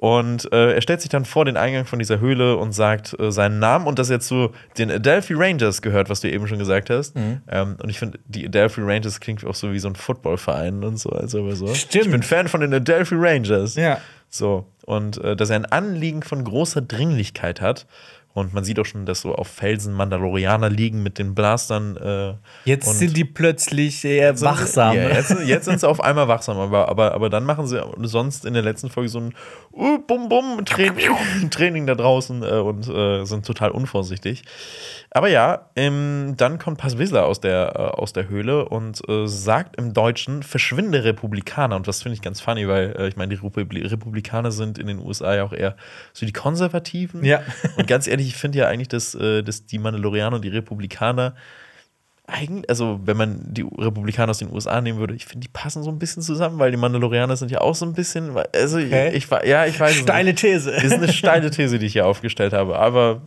Und äh, er stellt sich dann vor den Eingang von dieser Höhle und sagt äh, seinen Namen und dass er zu den Adelphi Rangers gehört, was du eben schon gesagt hast. Mhm. Ähm, und ich finde, die Adelphi Rangers klingt auch so wie so ein Footballverein und so. Also aber so. Stimmt. Ich bin Fan von den Adelphi Rangers. Ja. So. Und äh, dass er ein Anliegen von großer Dringlichkeit hat. Und man sieht auch schon, dass so auf Felsen Mandalorianer liegen mit den Blastern. Äh, Jetzt sind die plötzlich eher wachsam. Ja, jetzt, jetzt sind sie auf einmal wachsam, aber, aber, aber dann machen sie sonst in der letzten Folge so ein uh, Bum Bum Training, Training da draußen äh, und äh, sind total unvorsichtig. Aber ja, ähm, dann kommt Passwissler aus der, äh, aus der Höhle und äh, sagt im Deutschen, verschwinde Republikaner. Und das finde ich ganz funny, weil äh, ich meine, die Republi Republikaner sind in den USA ja auch eher so die Konservativen. Ja. Und ganz ehrlich, ich finde ja eigentlich, dass, äh, dass die Mandalorianer und die Republikaner eigentlich, also wenn man die Republikaner aus den USA nehmen würde, ich finde, die passen so ein bisschen zusammen, weil die Mandalorianer sind ja auch so ein bisschen, also Okay. ich, ich, ja, ich weiß Steile. These. Das ist eine steile These, die ich hier aufgestellt habe, aber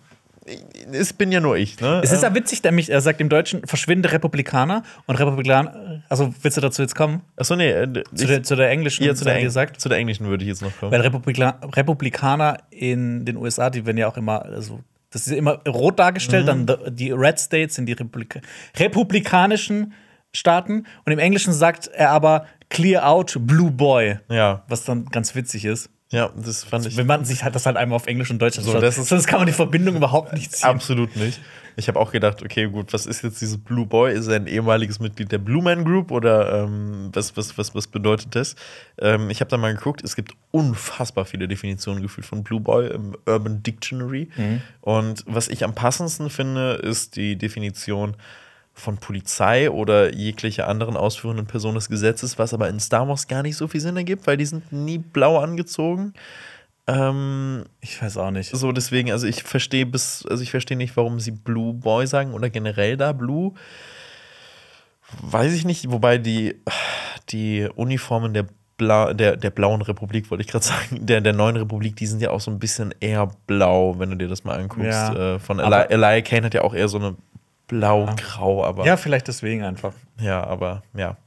es bin ja nur ich, ne? Es ist ja witzig, nämlich, er sagt im Deutschen, verschwinde Republikaner und Republikaner, also willst du dazu jetzt kommen? Achso, nee, äh, Zu, der, zu der englischen ja, zu, der Eng gesagt? zu der englischen würde ich jetzt noch kommen. Weil Republika Republikaner in den USA, die werden ja auch immer, also das ist ja immer rot dargestellt, Mhm. dann the- die Red States sind die Republika republikanischen Staaten und im Englischen sagt er aber Clear out Blue Boy, Ja, was dann ganz witzig ist. Ja, das fand ich Wenn man sich halt das halt einmal auf Englisch und Deutsch anschaut, das sonst kann man die Verbindung überhaupt nicht ziehen. absolut nicht. Ich habe auch gedacht, okay, gut, was ist jetzt dieses Blue Boy? Ist er ein ehemaliges Mitglied der Blue Man Group oder ähm, was, was, was, was bedeutet das? Ähm, ich habe da mal geguckt, es gibt unfassbar viele Definitionen gefühlt von Blue Boy im Urban Dictionary. Und was ich am passendsten finde, ist die Definition von Polizei oder jeglicher anderen ausführenden Person des Gesetzes, was aber in Star Wars gar nicht so viel Sinn ergibt, weil die sind nie blau angezogen. Ähm, Ich weiß auch nicht. so, deswegen, also ich verstehe bis, also ich verstehe nicht, warum sie Blue Boy sagen oder generell da Blue. Weiß ich nicht, wobei die, die Uniformen der, Bla, der, der blauen Republik, wollte ich gerade sagen, der, der neuen Republik, die sind ja auch so ein bisschen eher blau, wenn du dir das mal anguckst. Ja. Äh, von Eli Kane hat ja auch eher so eine blau-grau, aber Ja, vielleicht deswegen einfach. ja, aber ja.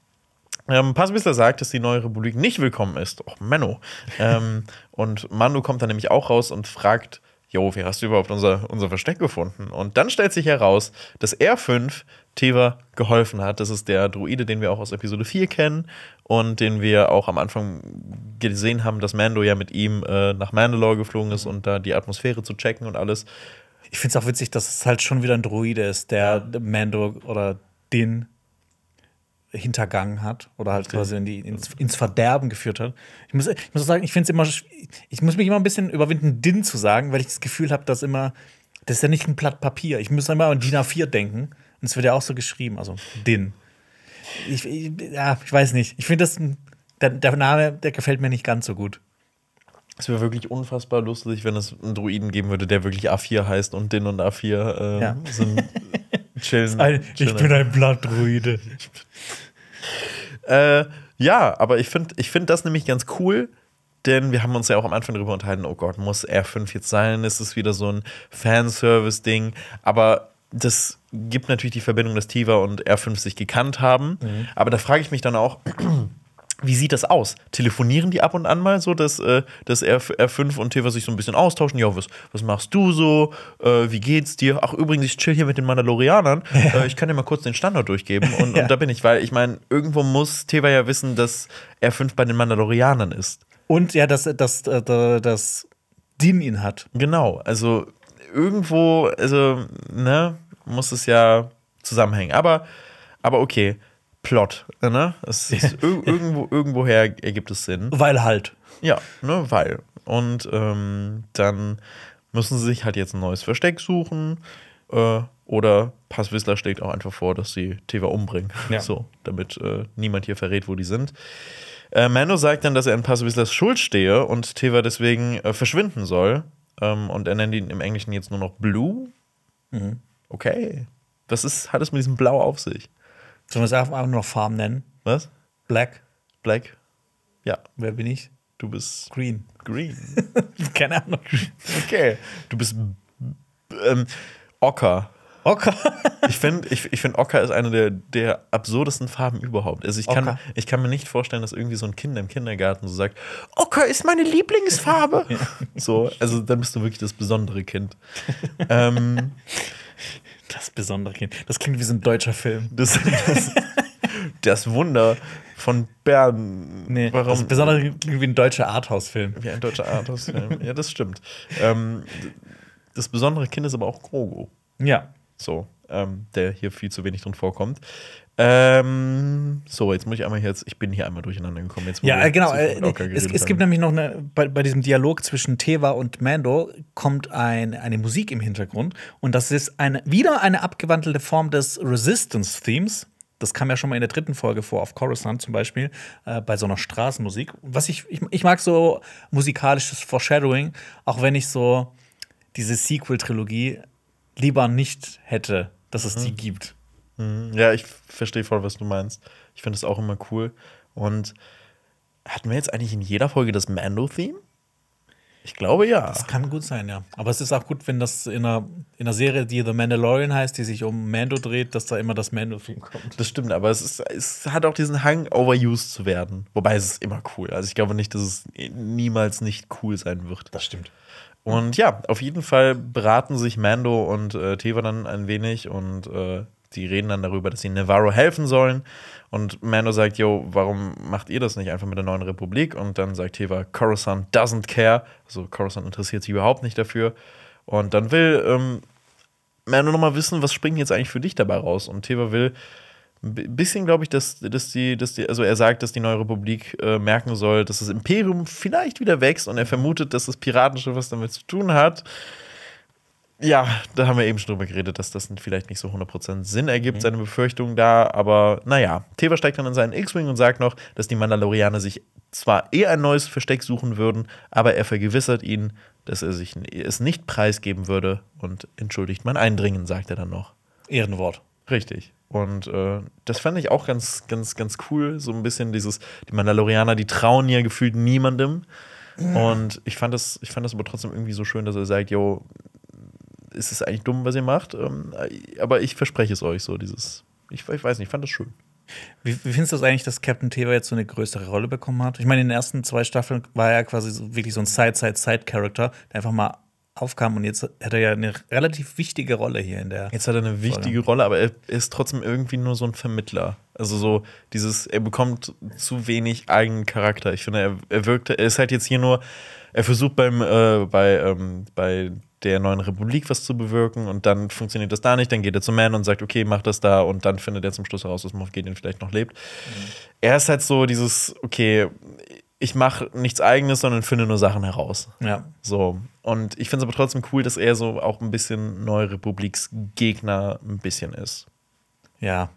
Ähm, Passwissler sagt, dass die neue Republik nicht willkommen ist. Och, Menno. ähm, und Mando kommt dann nämlich auch raus und fragt, Jo, wie hast du überhaupt unser, unser Versteck gefunden? Und dann stellt sich heraus, dass R5 Teva geholfen hat. Das ist der Druide, den wir auch aus Episode 4 kennen und den wir auch am Anfang gesehen haben, dass Mando ja mit ihm äh, nach Mandalore geflogen ist und da die Atmosphäre zu checken und alles. Ich finde es auch witzig, dass es halt schon wieder ein Druide ist, der Mando oder den hintergangen hat oder halt quasi in die, ins, ins Verderben geführt hat. Ich muss, ich muss sagen, ich finde es immer, ich muss mich immer ein bisschen überwinden, Din zu sagen, weil ich das Gefühl habe, dass immer, das ist ja nicht ein Blatt Papier. Ich muss immer an DIN A4 denken und es wird ja auch so geschrieben, also Din. Ich, ich, ja, ich weiß nicht. Ich finde das, der, der Name, der gefällt mir nicht ganz so gut. Es wäre wirklich unfassbar lustig, wenn es einen Druiden geben würde, der wirklich A4 heißt und Din und A4 äh, Ja. sind chillen. Ein, ich chillen. bin ein Blattdruide. Äh, ja, aber ich finde ich find das nämlich ganz cool, denn wir haben uns ja auch am Anfang darüber unterhalten, oh Gott, muss R5 jetzt sein? Ist es wieder so ein Fanservice-Ding? Aber das gibt natürlich die Verbindung, dass Tiva und R5 sich gekannt haben. Aber da frage ich mich dann auch, wie sieht das aus? Telefonieren die ab und an mal so, dass, äh, dass R, R5 und Tiva sich so ein bisschen austauschen? Ja, was, was machst du so? Äh, wie geht's dir? Ach, übrigens, ich chill hier mit den Mandalorianern. Äh, ich kann dir mal kurz den Standort durchgeben. Und, Ja. und da bin ich, weil ich meine, irgendwo muss Tiva ja wissen, dass R5 bei den Mandalorianern ist. Und ja, dass das, das, das Din ihn hat. Genau, also irgendwo, also, ne, muss es ja zusammenhängen. Aber, aber okay, Plot, ne? Es ist ir irgendwo, irgendwoher ergibt es Sinn. Weil halt. Ja, ne, weil. Und ähm, dann müssen sie sich halt jetzt ein neues Versteck suchen. Äh, oder Passwissler schlägt auch einfach vor, dass sie Teva umbringen. Ja. So, damit äh, niemand hier verrät, wo die sind. Äh, Mando sagt dann, dass er in Passwisslers Schuld stehe und Teva deswegen äh, verschwinden soll. Ähm, und er nennt ihn im Englischen jetzt nur noch Blue. Okay. Was ist, hat es mit diesem Blau auf sich? Sollen wir es einfach nur noch Farm nennen? Was? Black. Black? Ja, Wer bin ich? du bist Green. green. Keine Ahnung. Okay. Du bist ähm, Ocker. Okay. Ich finde, ich, ich find Ocker ist eine der, der absurdesten Farben überhaupt. Also ich kann, Ocker. ich kann mir nicht vorstellen, dass irgendwie so ein Kind im Kindergarten so sagt, Ocker ist meine Lieblingsfarbe. So, also dann bist du wirklich das besondere Kind. ähm, Das besondere Kind. Das klingt wie so ein deutscher Film. das, das, das Wunder von Bern. Nee, Warum? das besondere klingt wie ein deutscher Arthouse-Film. Wie ein deutscher Arthouse-Film. ja, das stimmt. Ähm, das besondere Kind ist aber auch Grogu. Ja. So, ähm, der hier viel zu wenig drin vorkommt. Ähm, so, jetzt muss ich einmal jetzt, ich bin hier einmal durcheinander gekommen. Jetzt, Ja, äh, genau. Äh, es, es gibt nämlich noch eine, bei, bei diesem Dialog zwischen Teva und Mando kommt ein, eine Musik im Hintergrund. Und das ist eine, wieder eine abgewandelte Form des Resistance-Themes. Das kam ja schon mal in der dritten Folge vor, auf Coruscant zum Beispiel, äh, bei so einer Straßenmusik. Was ich, ich, ich mag so musikalisches Foreshadowing, auch wenn ich so diese Sequel-Trilogie lieber nicht hätte, dass es die gibt. Mhm. Ja, ich verstehe voll, was du meinst. Ich finde es auch immer cool. Und hatten wir jetzt eigentlich in jeder Folge das Mando-Theme? Ich glaube ja. Das kann gut sein, ja. Aber es ist auch gut, wenn das in einer, in einer Serie, die The Mandalorian heißt, die sich um Mando dreht, dass da immer das Mando-Theme kommt. Das stimmt, aber es, ist, es hat auch diesen Hang, overused zu werden. Wobei es ist immer cool. Also ich glaube nicht, dass es niemals nicht cool sein wird. Das stimmt. Und ja, auf jeden Fall beraten sich Mando und äh, Teva dann ein wenig und äh, die reden dann darüber, dass sie Navarro helfen sollen. Und Mando sagt, yo, warum macht ihr das nicht einfach mit der neuen Republik? Und dann sagt Teva, Coruscant doesn't care. Also Coruscant interessiert sich überhaupt nicht dafür. Und dann will ähm, Mando nochmal wissen, was springt jetzt eigentlich für dich dabei raus? Und Teva will ein bi- bisschen, glaube ich, dass, dass, die, dass die, also er sagt, dass die neue Republik äh, merken soll, dass das Imperium vielleicht wieder wächst und er vermutet, dass das Piratenschiff was damit zu tun hat. Ja, da haben wir eben schon drüber geredet, dass das vielleicht nicht so 100% Sinn ergibt, seine Befürchtung da. Aber naja, Teva steigt dann in seinen X-Wing und sagt noch, dass die Mandalorianer sich zwar eher ein neues Versteck suchen würden, aber er vergewissert ihn, dass er sich es nicht preisgeben würde und entschuldigt mein Eindringen, sagt er dann noch. Ehrenwort. Richtig. Und äh, das fand ich auch ganz, ganz, ganz cool. So ein bisschen dieses, die Mandalorianer, die trauen ja gefühlt niemandem. Und ich fand das, ich fand das aber trotzdem irgendwie so schön, dass er sagt, yo, ist es eigentlich dumm, was ihr macht? Ähm, aber ich verspreche es euch so, dieses, ich, ich weiß nicht, ich fand das schön. Wie, wie findest du das eigentlich, dass Captain Teva jetzt so eine größere Rolle bekommen hat? Ich meine, in den ersten zwei Staffeln war er quasi so, wirklich so ein Side-Side-Side-Character, der einfach mal aufkam und jetzt hat er ja eine relativ wichtige Rolle hier in der. Jetzt hat er eine wichtige Rolle, aber er ist trotzdem irgendwie nur so ein Vermittler. Also so dieses, er bekommt zu wenig eigenen Charakter. Ich finde, er, er wirkt, er ist halt jetzt hier nur, er versucht beim, äh, bei, ähm, bei der neuen Republik was zu bewirken und dann funktioniert das da nicht, dann geht er zu Man und sagt, okay, mach das da und dann findet er zum Schluss heraus, dass Moff Gideon vielleicht noch lebt. Mhm. Er ist halt so dieses, okay, ich mache nichts eigenes, sondern finde nur Sachen heraus. Ja. So. Und ich finde es aber trotzdem cool, dass er so auch ein bisschen Neue Republiks Gegner ein bisschen ist. Ja.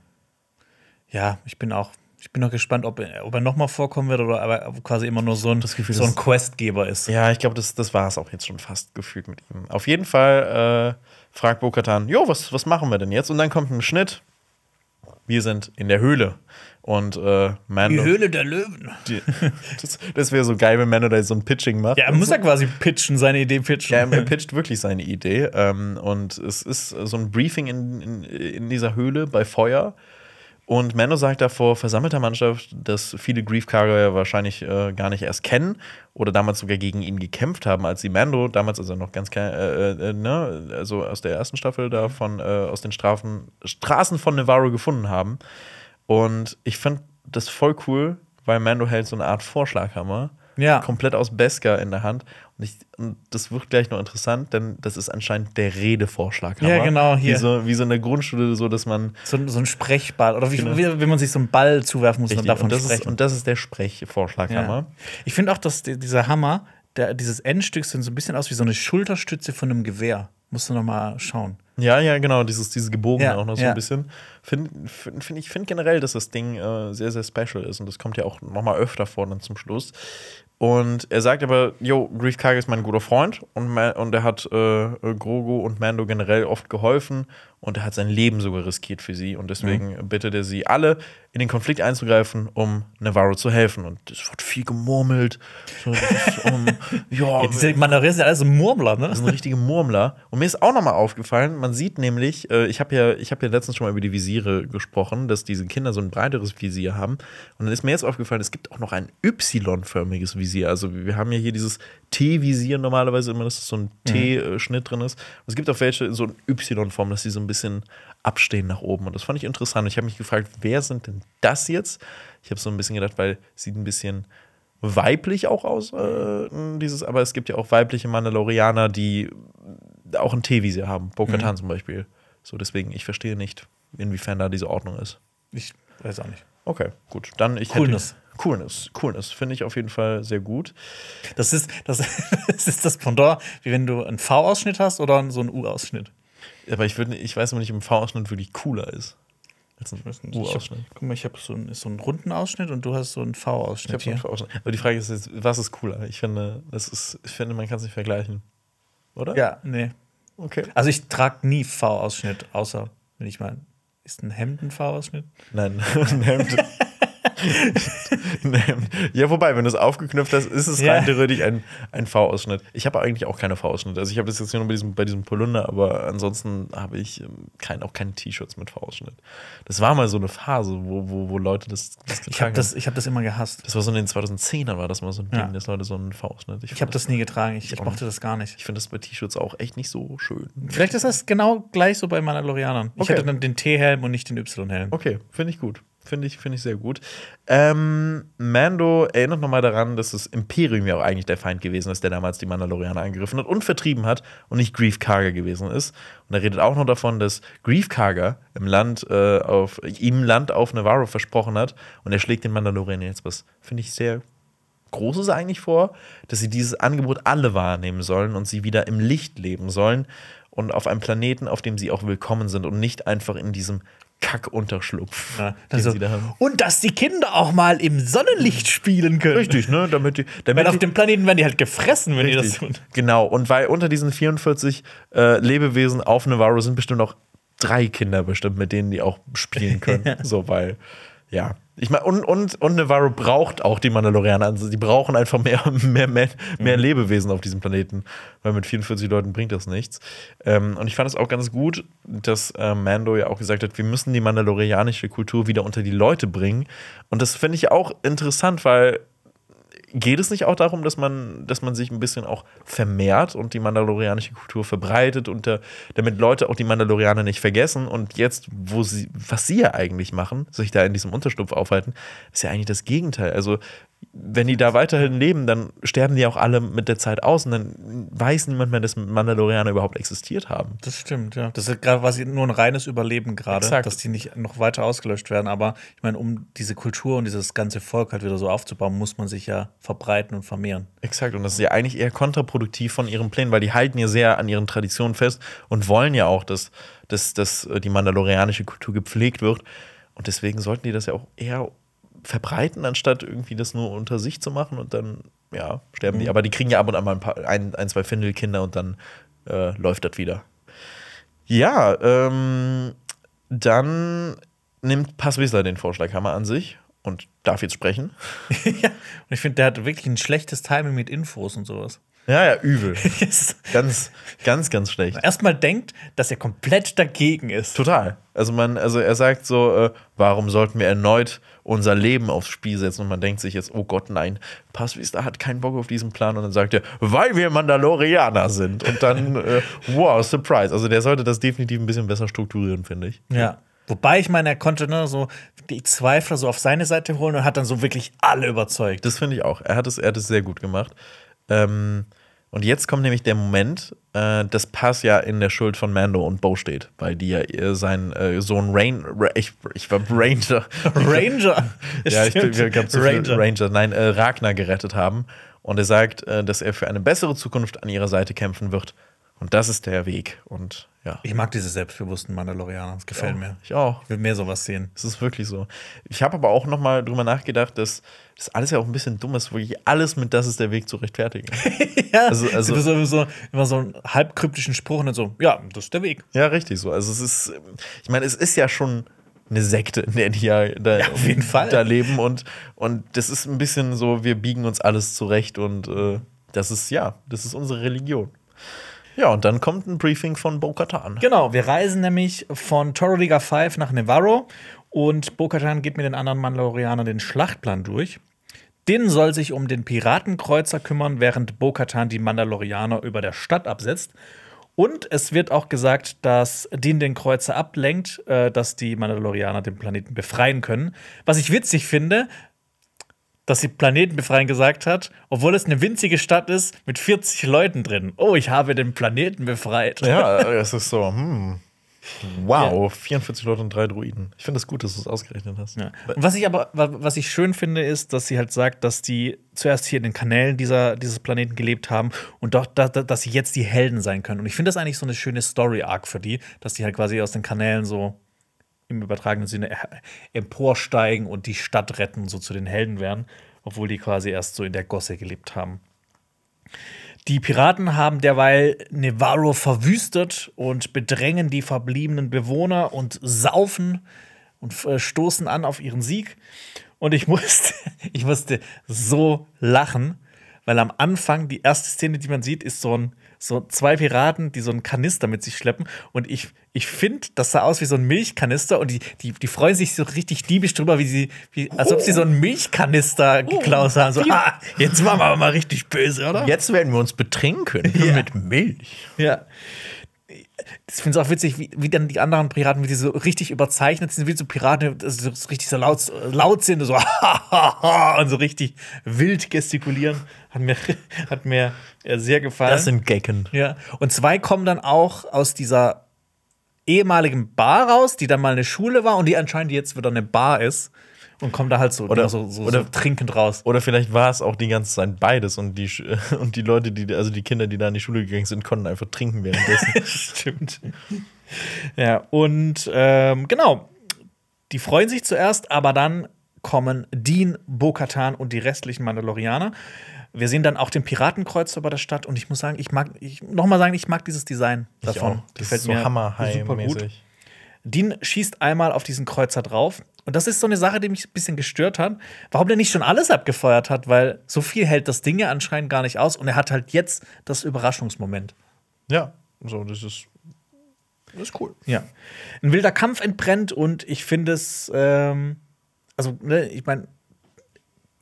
Ja, ich bin auch ich bin noch gespannt, ob, ob er nochmal vorkommen wird oder aber quasi immer nur so ein, Gefühl, so ein Questgeber ist. Ja, ich glaube, das, das war es auch jetzt schon fast gefühlt mit ihm. Auf jeden Fall äh, fragt Bo-Katan, jo, was, was machen wir denn jetzt? Und dann kommt ein Schnitt. Wir sind in der Höhle. Und äh, Mando. Die Höhle der Löwen. Die, das, das wäre so geil, wenn Mando da so ein Pitching macht. Ja, er muss ja quasi pitchen, seine Idee pitchen. Ja, er pitcht wirklich seine Idee. Ähm, und es ist so ein Briefing in, in, in dieser Höhle bei Feuer. Und Mando sagt da vor versammelter Mannschaft, dass viele Griefkarger ja wahrscheinlich äh, gar nicht erst kennen oder damals sogar gegen ihn gekämpft haben, als sie Mando, damals also noch ganz klein, äh, äh, ne, also aus der ersten Staffel da von, äh, aus den Strafen, Straßen von Navarro gefunden haben. Und ich fand das voll cool, weil Mando hält so eine Art Vorschlaghammer ja. komplett aus Beskar in der Hand. Und, ich, und, das wird gleich noch interessant, denn das ist anscheinend der Redevorschlag. Ja, genau, hier. Wie so, wie so in der Grundschule, so dass man. So, so ein Sprechball. Oder wie, genau. wie, wie, man sich so einen Ball zuwerfen muss Richtig. und davon und das sprechen. Ist, und das ist der Sprechvorschlaghammer. Ja. Ich finde auch, dass dieser Hammer, der, dieses Endstück sieht so ein bisschen aus wie so eine Schulterstütze von einem Gewehr. Musst du noch mal schauen. Ja, ja, genau, dieses, dieses Gebogen ja, auch noch so ja. ein bisschen. Find, find, find ich finde generell, dass das Ding äh, sehr, sehr special ist und das kommt ja auch noch mal öfter vor dann zum Schluss. Und er sagt aber, yo, Grief Karga ist mein guter Freund und, und er hat äh, Grogu und Mando generell oft geholfen und er hat sein Leben sogar riskiert für sie und deswegen mhm. bittet er sie alle, in den Konflikt einzugreifen, um Navarro zu helfen. Und es wird viel gemurmelt. So, um, ja, ja, diese Mandalorianer sind alles Murmler, ne? Das sind richtige Murmler. Und mir ist auch nochmal aufgefallen, man sieht nämlich, äh, ich habe ja, hab ja letztens schon mal über die Visiere gesprochen, dass diese Kinder so ein breiteres Visier haben. Und dann ist mir jetzt aufgefallen, es gibt auch noch ein Y-förmiges Visier. Also wir haben ja hier dieses T-Visier normalerweise immer, dass so ein mhm. T-Schnitt drin ist. Und es gibt auch welche in so ein Y-Form, dass die so ein bisschen abstehen nach oben. Und das fand ich interessant. Ich habe mich gefragt, wer sind denn das jetzt? Ich habe so ein bisschen gedacht, weil sieht ein bisschen weiblich auch aus, äh, dieses, aber es gibt ja auch weibliche Mandalorianer, die auch ein T-Visier haben. Bo-Katan mhm. zum Beispiel. So, deswegen, ich verstehe nicht, inwiefern da diese Ordnung ist. Ich weiß auch nicht. Okay, gut. Dann ich Coolness. Hätte, Coolness, Coolness finde ich auf jeden Fall sehr gut. Das ist das, das, ist das Pendant, wie wenn du einen V-Ausschnitt hast oder so einen U-Ausschnitt. Aber ich, würd, ich weiß immer nicht, ob ein V-Ausschnitt wirklich cooler ist. Als ein U-Ausschnitt. Guck mal, ich habe so, einen, so einen runden Ausschnitt und du hast so einen V-Ausschnitt. Ich habe so einen Aber die Frage ist jetzt, was ist cooler? Ich finde, das ist, ich finde man kann es nicht vergleichen. Oder? Ja, nee. Okay. Also ich trage nie V-Ausschnitt, außer wenn ich mal. Ist ein Hemd ein V-Ausschnitt? Nein, ein Hemd. ja, wobei, wenn du es aufgeknüpft hast, ist es ja. rein theoretisch ein, ein V-Ausschnitt. Ich habe eigentlich auch keine V-Ausschnitte. Also ich habe das jetzt nur bei diesem, bei diesem Polunder, aber ansonsten habe ich ähm, kein, auch keine T-Shirts mit V-Ausschnitt. Das war mal so eine Phase, wo, wo, wo Leute das, das Ich habe das, hab das immer gehasst. Das war so in den 2010ern war das mal so ein Ding, ja. dass Leute so einen V-Ausschnitt. Ich, ich habe das nie getragen. Ich, ich mochte das gar nicht. Ich finde das bei T-Shirts auch echt nicht so schön. Vielleicht ist das genau gleich so bei Mandalorianern. Ich okay. hatte dann den T-Helm und nicht den Y-Helm. Okay, finde ich gut. Finde ich, find ich sehr gut. Ähm, Mando erinnert nochmal daran, dass das Imperium ja auch eigentlich der Feind gewesen ist, der damals die Mandalorianer angegriffen hat und vertrieben hat und nicht Grief Karga gewesen ist. Und er redet auch noch davon, dass Grief Karga im Land, äh, auf, ihm Land auf Navarro versprochen hat und er schlägt den Mandalorianern jetzt was, finde ich, sehr Großes eigentlich vor, dass sie dieses Angebot alle wahrnehmen sollen und sie wieder im Licht leben sollen und auf einem Planeten, auf dem sie auch willkommen sind und nicht einfach in diesem Kackunterschlupf. Ja, also, da und dass die Kinder auch mal im Sonnenlicht spielen können. Richtig, ne? Damit die, damit weil auf dem Planeten werden die halt gefressen, wenn richtig. die das tun. Genau, und weil unter diesen 44 äh, Lebewesen auf Navarro sind bestimmt auch drei Kinder bestimmt, mit denen die auch spielen können. so, weil, ja, ich meine, und, und, und Navarro braucht auch die Mandalorianer. Also die brauchen einfach mehr, mehr, mehr, mehr mhm. Lebewesen auf diesem Planeten. Weil mit 44 Leuten bringt das nichts. Ähm, und ich fand es auch ganz gut, dass äh, Mando ja auch gesagt hat, wir müssen die mandalorianische Kultur wieder unter die Leute bringen. Und das finde ich auch interessant, weil geht es nicht auch darum, dass man, dass man sich ein bisschen auch vermehrt und die mandalorianische Kultur verbreitet und der, damit Leute auch die Mandalorianer nicht vergessen und jetzt, wo sie, was sie ja eigentlich machen, sich da in diesem Unterstupf aufhalten, ist ja eigentlich das Gegenteil. Also wenn die da weiterhin leben, dann sterben die auch alle mit der Zeit aus und dann weiß niemand mehr, dass Mandalorianer überhaupt existiert haben. Das stimmt, ja. Das ist gerade quasi nur ein reines Überleben gerade, dass die nicht noch weiter ausgelöscht werden. Aber ich meine, um diese Kultur und dieses ganze Volk halt wieder so aufzubauen, muss man sich ja verbreiten und vermehren. Exakt, und das ist ja eigentlich eher kontraproduktiv von ihren Plänen, weil die halten ja sehr an ihren Traditionen fest und wollen ja auch, dass, dass, dass äh, die mandalorianische Kultur gepflegt wird. Und deswegen sollten die das ja auch eher verbreiten, anstatt irgendwie das nur unter sich zu machen und dann, ja, sterben die. Aber die kriegen ja ab und an mal ein, paar, ein, ein zwei Findelkinder und dann äh, läuft das wieder. Ja, ähm, dann nimmt Passwissler den Vorschlaghammer an sich und darf jetzt sprechen. ja. Und ich finde, der hat wirklich ein schlechtes Timing mit Infos und sowas. Ja, ja, übel. ganz, ganz, ganz schlecht. Erstmal denkt, dass er komplett dagegen ist. Total. Also man, also er sagt so, äh, warum sollten wir erneut unser Leben aufs Spiel setzen? Und man denkt sich jetzt, oh Gott, nein, Passvista hat keinen Bock auf diesen Plan. Und dann sagt er, weil wir Mandalorianer sind. Und dann, äh, wow, Surprise. Also der sollte das definitiv ein bisschen besser strukturieren, finde ich. Ja. Wobei ich meine, er konnte ne, so die Zweifler so auf seine Seite holen und hat dann so wirklich alle überzeugt. Das finde ich auch. Er hat es, er hat es sehr gut gemacht. Ähm, und jetzt kommt nämlich der Moment, äh, dass Pass ja in der Schuld von Mando und Bo steht, weil die ja äh, sein äh, Sohn Rain, Ra ich, ich war Ranger. Ranger. ja, ich ganz so viel Ranger. Ranger. Nein, äh, Ragnar gerettet haben. Und er sagt, äh, dass er für eine bessere Zukunft an ihrer Seite kämpfen wird. Und das ist der Weg. Und ja. Ich mag diese selbstbewussten Mandalorianer. Das gefällt mir. Ich auch. Ich will mehr sowas sehen. Es ist wirklich so. Ich habe aber auch noch mal drüber nachgedacht, dass das alles ja auch ein bisschen dumm ist, wirklich alles mit das ist der Weg zu rechtfertigen. ja, Also- also- so, so, so, immer so einen halb kryptischen Spruch und dann so, ja, das ist der Weg. ja, richtig so. Also es ist, ich meine, es ist ja schon eine Sekte, in der die ja da, Ja, auf jeden Fall. da leben und, und das ist ein bisschen so, wir biegen uns alles zurecht und äh, das ist, ja, das ist unsere Religion. Ja, und dann kommt ein Briefing von Bo-Katan. Genau, wir reisen nämlich von Toro Liga 5 nach Nevarro und Bo-Katan geht mit den anderen Mandalorianern den Schlachtplan durch. Din soll sich um den Piratenkreuzer kümmern, während Bo-Katan die Mandalorianer über der Stadt absetzt. Und es wird auch gesagt, dass Din den Kreuzer ablenkt, äh, dass die Mandalorianer den Planeten befreien können. Was ich witzig finde, dass sie Planeten befreien gesagt hat, obwohl es eine winzige Stadt ist mit 40 Leuten drin. Oh, ich habe den Planeten befreit. Ja, es ist so, hm. Wow, 44 Leute und drei Druiden. Ich finde es gut, dass du es ausgerechnet hast. Ja. Was ich aber, wa- was ich schön finde, ist, dass sie halt sagt, dass die zuerst hier in den Kanälen dieser, dieses Planeten gelebt haben und doch, da, da, dass sie jetzt die Helden sein können. Und ich finde das eigentlich so eine schöne Story-Arc für die, dass die halt quasi aus den Kanälen so im übertragenen Sinne äh, emporsteigen und die Stadt retten, so zu den Helden werden, obwohl die quasi erst so in der Gosse gelebt haben. Die Piraten haben derweil Nevarro verwüstet und bedrängen die verbliebenen Bewohner und saufen und äh, stoßen an auf ihren Sieg. Und ich musste, ich musste so lachen, weil am Anfang die erste Szene, die man sieht, ist so ein so zwei Piraten, die so einen Kanister mit sich schleppen. Und ich, ich finde, das sah aus wie so ein Milchkanister. Und die, die, die freuen sich so richtig diebisch drüber, wie sie, wie, als ob sie so einen Milchkanister geklaut haben. So, ah, jetzt machen wir aber mal richtig böse, oder? Jetzt werden wir uns betrinken Ja. mit Milch. Ja. Ich finde es auch witzig, wie, wie dann die anderen Piraten, wie die so richtig überzeichnet sind, wie so Piraten also so richtig so laut, laut sind, so und so richtig wild gestikulieren. Hat mir, hat mir sehr gefallen. Das sind Gecken. ja. Und zwei kommen dann auch aus dieser ehemaligen Bar raus, die dann mal eine Schule war und die anscheinend jetzt wieder eine Bar ist. Und kommen da halt so, Oder- so, so, oder- so trinkend raus. Oder vielleicht war es auch die ganze Zeit beides und die, und die Leute, die, also die Kinder, die da in die Schule gegangen sind, konnten einfach trinken währenddessen. Stimmt. Ja, und ähm, genau. Die freuen sich zuerst, aber dann kommen Dean, Bo-Katan und die restlichen Mandalorianer. Wir sehen dann auch den Piratenkreuzer bei der Stadt und ich muss sagen, ich mag, ich noch mal sagen, ich mag dieses Design davon. Das ist so Hammer-High-mäßig. Dean schießt einmal auf diesen Kreuzer drauf. Und das ist so eine Sache, die mich ein bisschen gestört hat. Warum der nicht schon alles abgefeuert hat, weil so viel hält das Ding ja anscheinend gar nicht aus. Und er hat halt jetzt das Überraschungsmoment. Ja, so, das ist, das ist cool. Ja. Ein wilder Kampf entbrennt und ich finde es, ähm, also, ne, ich meine,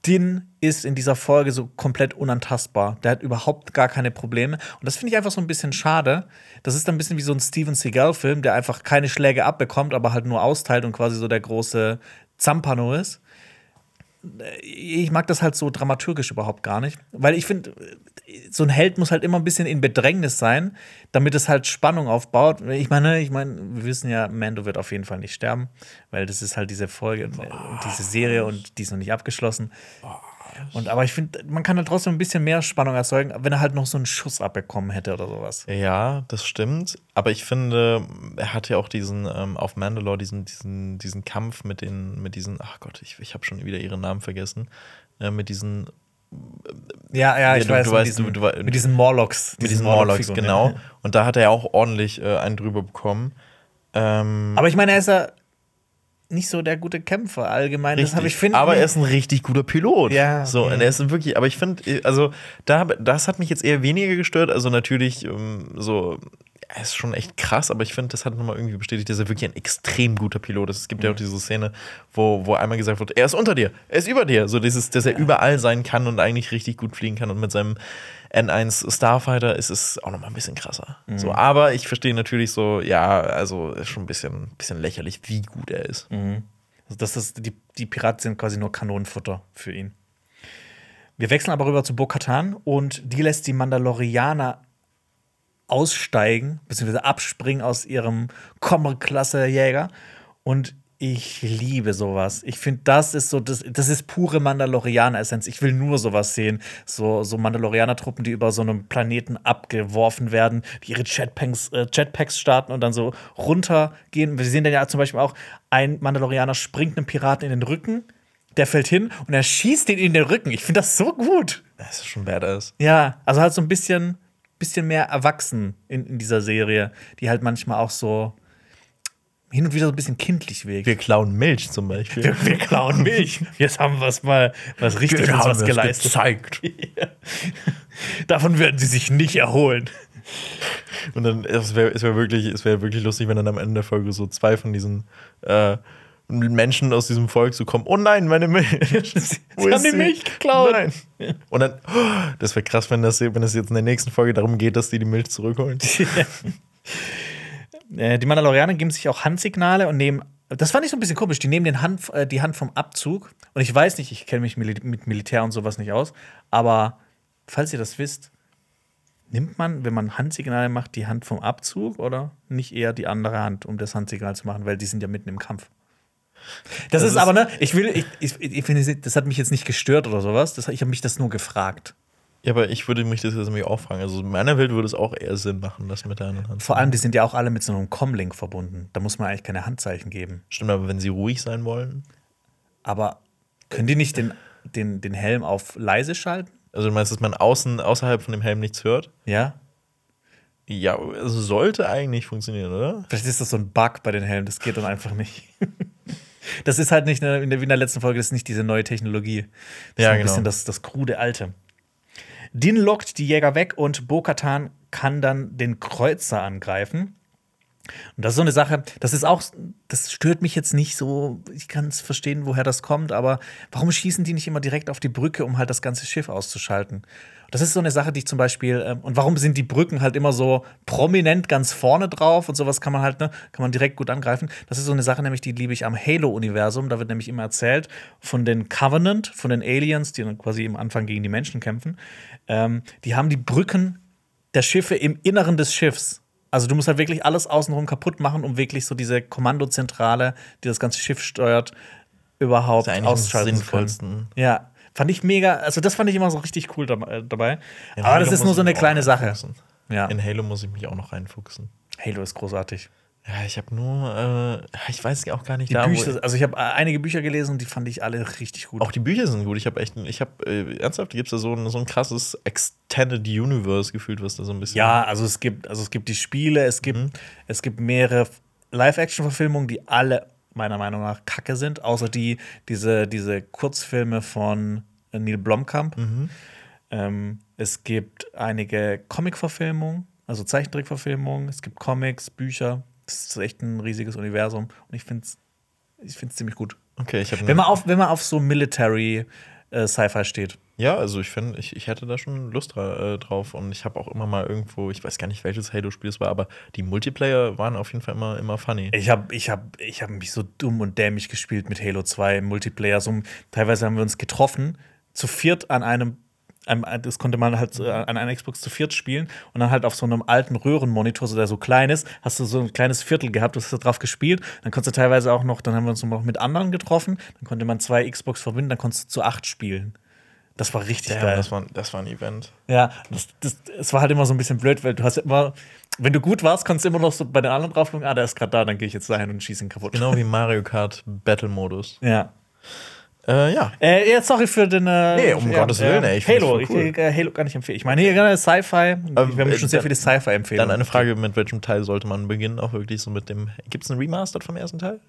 Din ist in dieser Folge so komplett unantastbar. Der hat überhaupt gar keine Probleme. Und das finde ich einfach so ein bisschen schade. Das ist dann ein bisschen wie so ein Steven Seagal-Film, der einfach keine Schläge abbekommt, aber halt nur austeilt und quasi so der große Zampano ist. Ich mag das halt so dramaturgisch überhaupt gar nicht. Weil ich finde, so ein Held muss halt immer ein bisschen in Bedrängnis sein, damit es halt Spannung aufbaut. Ich meine, ich meine, wir wissen ja, Mando wird auf jeden Fall nicht sterben, weil das ist halt diese Folge, Boah. diese Serie und die ist noch nicht abgeschlossen. Boah. Und aber ich finde, man kann halt trotzdem ein bisschen mehr Spannung erzeugen, wenn er halt noch so einen Schuss abbekommen hätte oder sowas. Ja, das stimmt. Aber ich finde, er hat ja auch diesen ähm, auf Mandalore diesen, diesen, diesen Kampf mit den, mit diesen, ach Gott, ich, ich habe schon wieder ihren Namen vergessen, äh, mit diesen ja, ja, ich du, weiß. Du, weißt, diesen, du, du, mit diesen Morlocks. Mit diesen Morlocks, genau. Und da hat er auch ordentlich äh, einen drüber bekommen. Ähm, aber ich meine, er ist ja nicht so der gute Kämpfer allgemein. Richtig. Das ich find, aber er ist ein richtig guter Pilot. Ja. So, und er ist wirklich, aber ich finde, also da, das hat mich jetzt eher weniger gestört. Also natürlich ähm, so, er ist schon echt krass, aber ich finde, das hat nochmal irgendwie bestätigt, dass er wirklich ein extrem guter Pilot ist. Es gibt mhm. ja auch mhm. diese Szene, wo, wo einmal gesagt wird, er ist unter dir, er ist über dir. So dieses, dass er ja. überall sein kann und eigentlich richtig gut fliegen kann und mit seinem N1 Starfighter ist es auch noch mal ein bisschen krasser. Mhm. So, aber ich verstehe natürlich so, ja, also ist schon ein bisschen, bisschen lächerlich, wie gut er ist. Mhm. Also das ist die, die Piraten sind quasi nur Kanonenfutter für ihn. Wir wechseln aber rüber zu Bo-Katan und die lässt die Mandalorianer aussteigen, beziehungsweise abspringen aus ihrem Kommer-Klasse-Jäger und ich liebe sowas. Ich finde, das ist so, das, das ist pure Mandalorianer-Essenz. Ich will nur sowas sehen. So, so Mandalorianer-Truppen, die über so einem Planeten abgeworfen werden, die ihre Jetpacks, äh, Jetpacks starten und dann so runtergehen. Wir sehen dann ja zum Beispiel auch, ein Mandalorianer springt einem Piraten in den Rücken, der fällt hin und er schießt ihn in den Rücken. Ich finde das so gut. Das ist schon badass. Ja, also halt so ein bisschen, bisschen mehr erwachsen in, in dieser Serie, die halt manchmal auch so hin und wieder so ein bisschen kindlich wirkt. Wir klauen Milch zum Beispiel. Wir, wir klauen Milch. Jetzt haben wir es mal was richtig wir was geleistet. Gezeigt. Ja. Davon werden sie sich nicht erholen. Und dann, es wäre es wär wirklich, wär wirklich lustig, wenn dann am Ende der Folge so zwei von diesen äh, Menschen aus diesem Volk so kommen: Oh nein, meine Milch. sie haben die Milch geklaut. Nein. Und dann, oh, das wäre krass, wenn das, wenn das jetzt in der nächsten Folge darum geht, dass die die Milch zurückholen. Ja. Äh, die Mandalorianer geben sich auch Handsignale und nehmen. Das fand ich so ein bisschen komisch. Die nehmen den Hand, äh, die Hand vom Abzug. Und ich weiß nicht, ich kenne mich mit Militär und sowas nicht aus. Aber falls ihr das wisst, nimmt man, wenn man Handsignale macht, die Hand vom Abzug oder nicht eher die andere Hand, um das Handsignal zu machen, weil die sind ja mitten im Kampf. Das, das ist, ist aber, ne, ich will, ich, ich, ich finde, das hat mich jetzt nicht gestört oder sowas. Das, ich habe mich das nur gefragt. Ja, aber ich würde mich das jetzt nämlich auch fragen. Also in meiner Welt würde es auch eher Sinn machen, das mit der Hand. Vor allem, die sind ja auch alle mit so einem Comlink verbunden. Da muss man eigentlich keine Handzeichen geben. Stimmt, aber wenn sie ruhig sein wollen. Aber können die nicht den, den, den Helm auf leise schalten? Also du meinst, dass man außen, außerhalb von dem Helm nichts hört? Ja. Ja, also sollte eigentlich funktionieren, oder? Vielleicht ist das so ein Bug bei den Helmen, das geht dann einfach nicht. das ist halt nicht wie in der letzten Folge, das ist nicht diese neue Technologie. Das ja, ist ein genau. bisschen das, das krude Alte. Din lockt die Jäger weg und Bo-Katan kann dann den Kreuzer angreifen. Und das ist so eine Sache, das ist auch, das stört mich jetzt nicht so. Ich kann es verstehen, woher das kommt, aber warum schießen die nicht immer direkt auf die Brücke, um halt das ganze Schiff auszuschalten? Das ist so eine Sache, die ich zum Beispiel, ähm, und warum sind die Brücken halt immer so prominent ganz vorne drauf und sowas kann man halt, ne, kann man direkt gut angreifen. Das ist so eine Sache, nämlich die liebe ich am Halo-Universum. Da wird nämlich immer erzählt von den Covenant, von den Aliens, die dann quasi im Anfang gegen die Menschen kämpfen. Ähm, die haben die Brücken der Schiffe im Inneren des Schiffs. Also du musst halt wirklich alles außenrum kaputt machen, um wirklich so diese Kommandozentrale, die das ganze Schiff steuert, überhaupt ausschalten zu können. Ja, fand ich mega. Also das fand ich immer so richtig cool äh, dabei. In Aber Halo das ist nur so eine kleine Sache. Ja. In Halo muss ich mich auch noch reinfuchsen. Halo ist großartig. Ja, ich habe nur, äh, ich weiß auch gar nicht, die da, Bücher, also ich habe äh, einige Bücher gelesen, die fand ich alle richtig gut. Auch die Bücher sind gut. Ich habe echt, ich habe äh, ernsthaft gibt es da so ein, so ein krasses Extended Universe gefühlt, was da so ein bisschen. Ja, also es gibt, also es gibt die Spiele, es gibt, mhm. es gibt mehrere Live-Action-Verfilmungen, die alle meiner Meinung nach Kacke sind, außer die diese diese Kurzfilme von Neil Blomkamp. Mhm. Ähm, es gibt einige Comic-Verfilmungen, also Zeichentrick-Verfilmungen. Es gibt Comics, Bücher. Das ist echt ein riesiges Universum und ich finde es ich find's ziemlich gut. Okay, ich wenn man auf Wenn man auf so Military äh, Sci-Fi steht. Ja, also ich finde, ich, ich hätte da schon Lust dra äh, drauf und ich habe auch immer mal irgendwo, ich weiß gar nicht, welches Halo-Spiel es war, aber die Multiplayer waren auf jeden Fall immer, immer funny. Ich habe ich hab, ich hab mich so dumm und dämlich gespielt mit Halo 2 im Multiplayer. So, teilweise haben wir uns getroffen, zu viert an einem, einem, das konnte man halt äh, an einer Xbox zu viert spielen und dann halt auf so einem alten Röhrenmonitor, so der so klein ist, hast du so ein kleines Viertel gehabt, du hast da drauf gespielt. Dann konntest du teilweise auch noch, dann haben wir uns noch mit anderen getroffen, dann konnte man zwei Xbox verbinden, dann konntest du zu acht spielen. Das war richtig Ja, geil. das war, das war ein Event. Ja, das, das, es war halt immer so ein bisschen blöd, weil du hast immer, wenn du gut warst, konntest du immer noch so bei den anderen drauf gucken, ah, der ist gerade da, dann gehe ich jetzt dahin und schieße ihn kaputt. Genau wie Mario Kart Battle-Modus. Ja. Äh, ja. Äh, jetzt sorry für den. Äh, Nee, um Gottes Willen, ey, ich Halo, voll ich, cool. äh, Halo kann ich empfehlen. Ich meine, hier gerne Sci-Fi. wir haben äh, schon sehr dann- viele Sci-Fi-Empfehlungen. Dann eine Frage, mit welchem Teil sollte man beginnen? Auch wirklich so mit dem. Gibt es einen Remastered vom ersten Teil?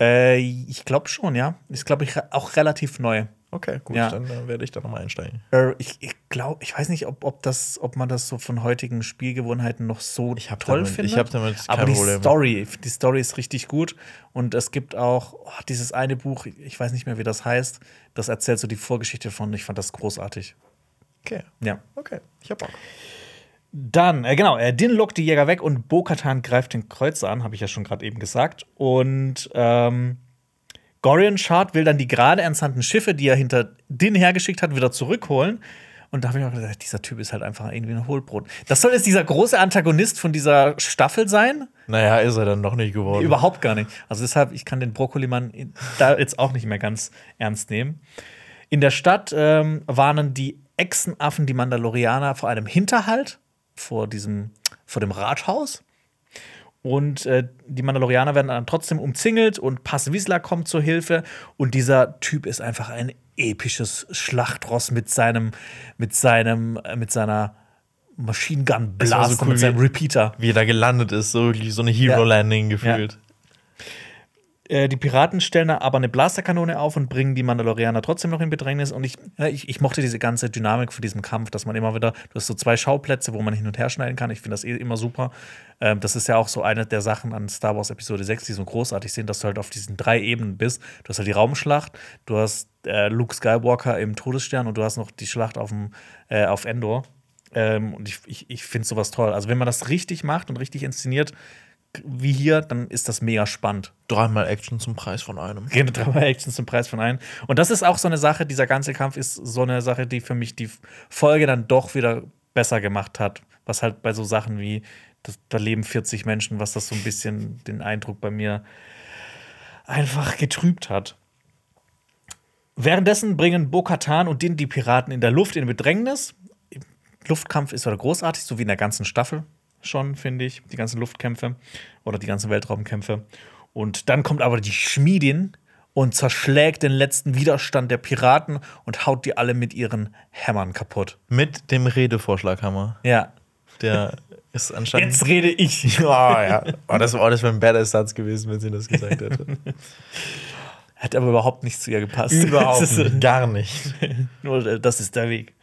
Äh, ich glaube schon, ja. Ist, glaube ich, auch relativ neu. Okay, gut, Ja. dann äh, werde ich da nochmal einsteigen. Äh, ich ich glaube, ich weiß nicht, ob, ob, das, ob man das so von heutigen Spielgewohnheiten noch so Ich toll damit- findet. ich hab damit Aber kein die Problem. Story, die Story ist richtig gut. Und es gibt auch oh, dieses eine Buch, ich weiß nicht mehr, wie das heißt, das erzählt so die Vorgeschichte von. Ich fand das großartig. Okay, Ja. okay, ich hab Bock. Dann, äh, genau, äh, Din lockt die Jäger weg und Bo-Katan greift den Kreuzer an, habe ich ja schon gerade eben gesagt. Und ähm, Gorion Shard will dann die gerade entsandten Schiffe, die er hinter Din hergeschickt hat, wieder zurückholen. Und da habe ich auch gedacht, dieser Typ ist halt einfach irgendwie ein Hohlbrot. Das soll jetzt dieser große Antagonist von dieser Staffel sein? Naja, ist er dann noch nicht geworden. Überhaupt gar nicht. Also deshalb, ich kann den Brokkolimann da jetzt auch nicht mehr ganz ernst nehmen. In der Stadt ähm, warnen die Echsenaffen die Mandalorianer vor einem Hinterhalt, vor diesem, vor dem Rathaus. Und äh, die Mandalorianer werden dann trotzdem umzingelt und Pass Vizsla kommt zur Hilfe. Und dieser Typ ist einfach ein episches Schlachtross mit seinem, mit seinem, äh, mit seiner Machine Gun war so cool, mit seinem Repeater. Wie er da gelandet ist, so wirklich so eine Hero-Landing gefühlt. Äh, die Piraten stellen da aber eine Blasterkanone auf und bringen die Mandalorianer trotzdem noch in Bedrängnis. Und ich, ich, ich mochte diese ganze Dynamik von diesem Kampf, dass man immer wieder, du hast so zwei Schauplätze, wo man hin und her schneiden kann. Ich finde das eh immer super. Ähm, das ist ja auch so eine der Sachen an Star Wars Episode 6, die so großartig sind, dass du halt auf diesen drei Ebenen bist. Du hast halt die Raumschlacht, du hast äh, Luke Skywalker im Todesstern und du hast noch die Schlacht auf, äh, auf Endor. Ähm, und ich, ich, ich finde sowas toll. Also, wenn man das richtig macht und richtig inszeniert, wie hier, dann ist das mega spannend. Dreimal Action zum Preis von einem. Gehen drei Actions zum Preis von ein. Und das ist auch so eine Sache, dieser ganze Kampf ist so eine Sache, die für mich die Folge dann doch wieder besser gemacht hat. Was halt bei so Sachen wie, das, da leben 40 Menschen, was das so ein bisschen den Eindruck bei mir einfach getrübt hat. Währenddessen bringen Bo-Katan und Din die Piraten in der Luft in Bedrängnis. Luftkampf ist wieder großartig, so wie in der ganzen Staffel schon, finde ich. Die ganzen Luftkämpfe oder die ganzen Weltraumkämpfe. Und dann kommt aber die Schmiedin und zerschlägt den letzten Widerstand der Piraten und haut die alle mit ihren Hämmern kaputt. Mit dem Redevorschlaghammer. Ja. Der ist anscheinend. Jetzt rede ich. Oh, ja. Oh, das, oh, das wäre ein Badass-Satz gewesen, wenn sie das gesagt hätte. Hat aber überhaupt nicht zu ihr gepasst. Überhaupt nicht. Gar nicht. Nur äh, das ist der Weg.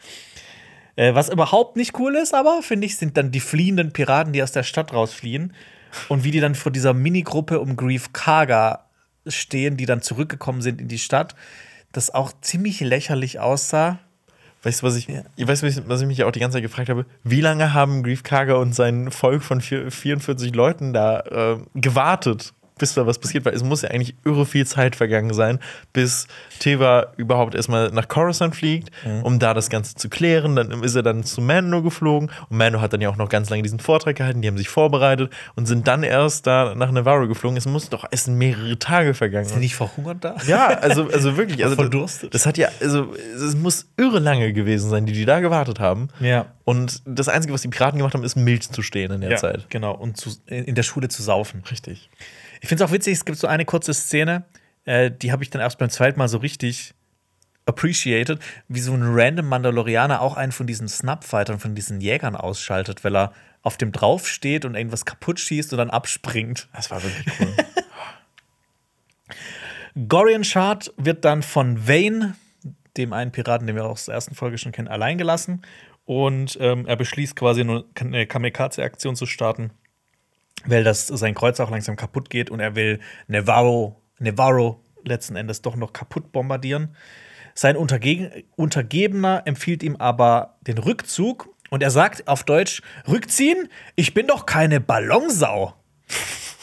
Äh, was überhaupt nicht cool ist, aber finde ich, sind dann die fliehenden Piraten, die aus der Stadt rausfliehen. Und wie die dann vor dieser Minigruppe um Grief Karga stehen, die dann zurückgekommen sind in die Stadt, das auch ziemlich lächerlich aussah. Weißt du, was ich, ich weiß, was ich, mich auch die ganze Zeit gefragt habe? Wie lange haben Grief Karga und sein Volk von vier, 44 Leuten da äh, gewartet, bis da was passiert? Weil es muss ja eigentlich irre viel Zeit vergangen sein, bis Teva überhaupt erstmal nach Coruscant fliegt, um da das Ganze zu klären. Dann ist er dann zu Mando geflogen und Mando hat dann ja auch noch ganz lange diesen Vortrag gehalten. Die haben sich vorbereitet und sind dann erst da nach Navarro geflogen. Es muss doch, es sind mehrere Tage vergangen. Sind die nicht verhungert da? Ja, also, also wirklich. Also das, Verdurstet. das hat ja, also es muss irre lange gewesen sein, die die da gewartet haben. Ja. Und das Einzige, was die Piraten gemacht haben, ist Milch zu stehen in der ja, Zeit. genau. Und zu, in der Schule zu saufen. Richtig. Ich finde es auch witzig, es gibt so eine kurze Szene, äh, die habe ich dann erst beim zweiten Mal so richtig appreciated, wie so ein random Mandalorianer auch einen von diesen Snapfightern, von diesen Jägern ausschaltet, weil er auf dem drauf steht und irgendwas kaputt schießt und dann abspringt. Das war wirklich cool. Gorian Shard wird dann von Vane, dem einen Piraten, den wir auch aus der ersten Folge schon kennen, allein gelassen. Und ähm, er beschließt quasi eine Kamikaze-Aktion zu starten, weil das sein Kreuz auch langsam kaputt geht und er will Navarro, Navarro letzten Endes doch noch kaputt bombardieren. Sein Unterge Untergebener empfiehlt ihm aber den Rückzug und er sagt auf Deutsch: Rückziehen? Ich bin doch keine Ballonsau.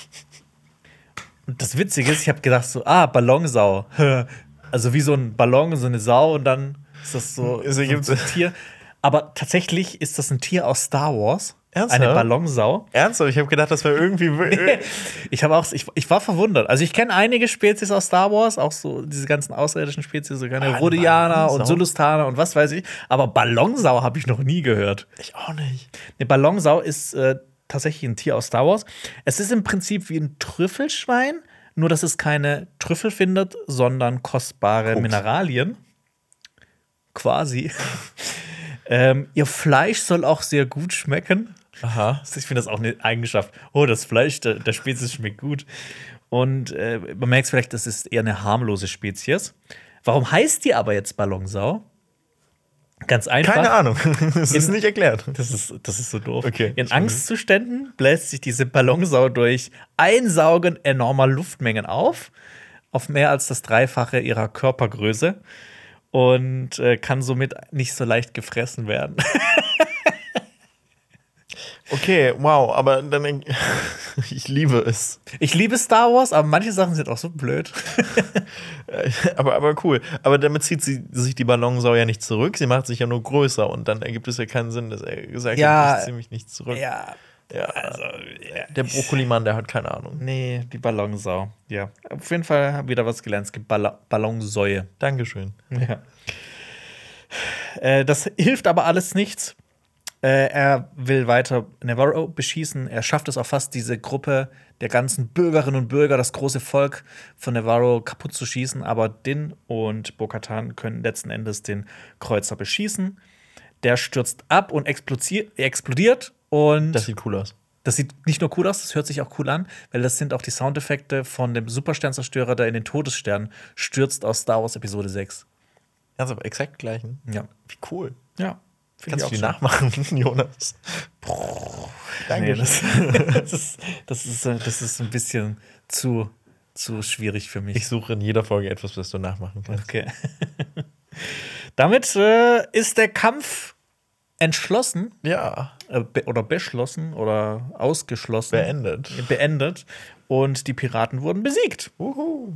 Und das Witzige ist, ich habe gedacht so, ah, Ballonsau. Also wie so ein Ballon, so eine Sau und dann ist das so, so ein Tier. Aber tatsächlich ist das ein Tier aus Star Wars. Ernsthaft? Eine Ballonsau. Ernsthaft? Ich habe gedacht, das wäre irgendwie. Ich habe auch, ich, ich war verwundert. Also ich kenne einige Spezies aus Star Wars, auch so diese ganzen außerirdischen Spezies, so keine eine Rhodianer und? Sulustaner und was weiß ich. Aber Ballonsau habe ich noch nie gehört. ich auch nicht. Eine Ballonsau ist äh, tatsächlich ein Tier aus Star Wars. Es ist im Prinzip wie ein Trüffelschwein, nur dass es keine Trüffel findet, sondern kostbare Koks. Mineralien. Quasi. ähm, ihr Fleisch soll auch sehr gut schmecken. Aha. Ich finde das auch eine Eigenschaft. Oh, das Fleisch der, der Spezies schmeckt gut. Und äh, man merkt vielleicht, das ist eher eine harmlose Spezies. Warum heißt die aber jetzt Ballonsau? Ganz einfach. Keine Ahnung. Das ist In- nicht erklärt. Das ist, das ist so doof. Okay. In Angstzuständen bläst sich diese Ballonsau durch Einsaugen enormer Luftmengen auf, auf mehr als das Dreifache ihrer Körpergröße und äh, kann somit nicht so leicht gefressen werden. Okay, wow, aber dann. Ich liebe es. Ich liebe Star Wars, aber manche Sachen sind auch so blöd. Aber, aber cool. Aber damit zieht sie sich die Ballonsau ja nicht zurück. Sie macht sich ja nur größer und dann ergibt es ja keinen Sinn, dass er gesagt Ja. hat, ich ziehe mich nicht zurück. ja, Ja. also ja. Der Brokkolimann, der hat keine Ahnung. Nee, die Ballonsau. Ja, auf jeden Fall haben wir wieder was gelernt. Es gibt Balla Ballonsäue. Dankeschön. Ja. Äh, das hilft aber alles nichts. Äh, er will weiter Navarro beschießen. Er schafft es auch fast, diese Gruppe der ganzen Bürgerinnen und Bürger, das große Volk von Navarro kaputt zu schießen. Aber Din und Bo-Katan können letzten Endes den Kreuzer beschießen. Der stürzt ab und explodier- explodiert. Und Das sieht cool aus. das sieht nicht nur cool aus, das hört sich auch cool an, weil das sind auch die Soundeffekte von dem Supersternzerstörer, der in den Todesstern stürzt aus Star Wars Episode 6. Also exakt gleichen. Ja. Wie cool. Ja. Kannst du die schön. nachmachen, Jonas? Nee, Danke. das, das, ist, das, ist, äh, das ist ein bisschen zu, zu schwierig für mich. ich suche in jeder Folge etwas, was du nachmachen kannst. Okay. Damit äh, ist der Kampf entschlossen Ja, be oder beschlossen oder ausgeschlossen. beendet. Beendet. Und die Piraten wurden besiegt. Uhu.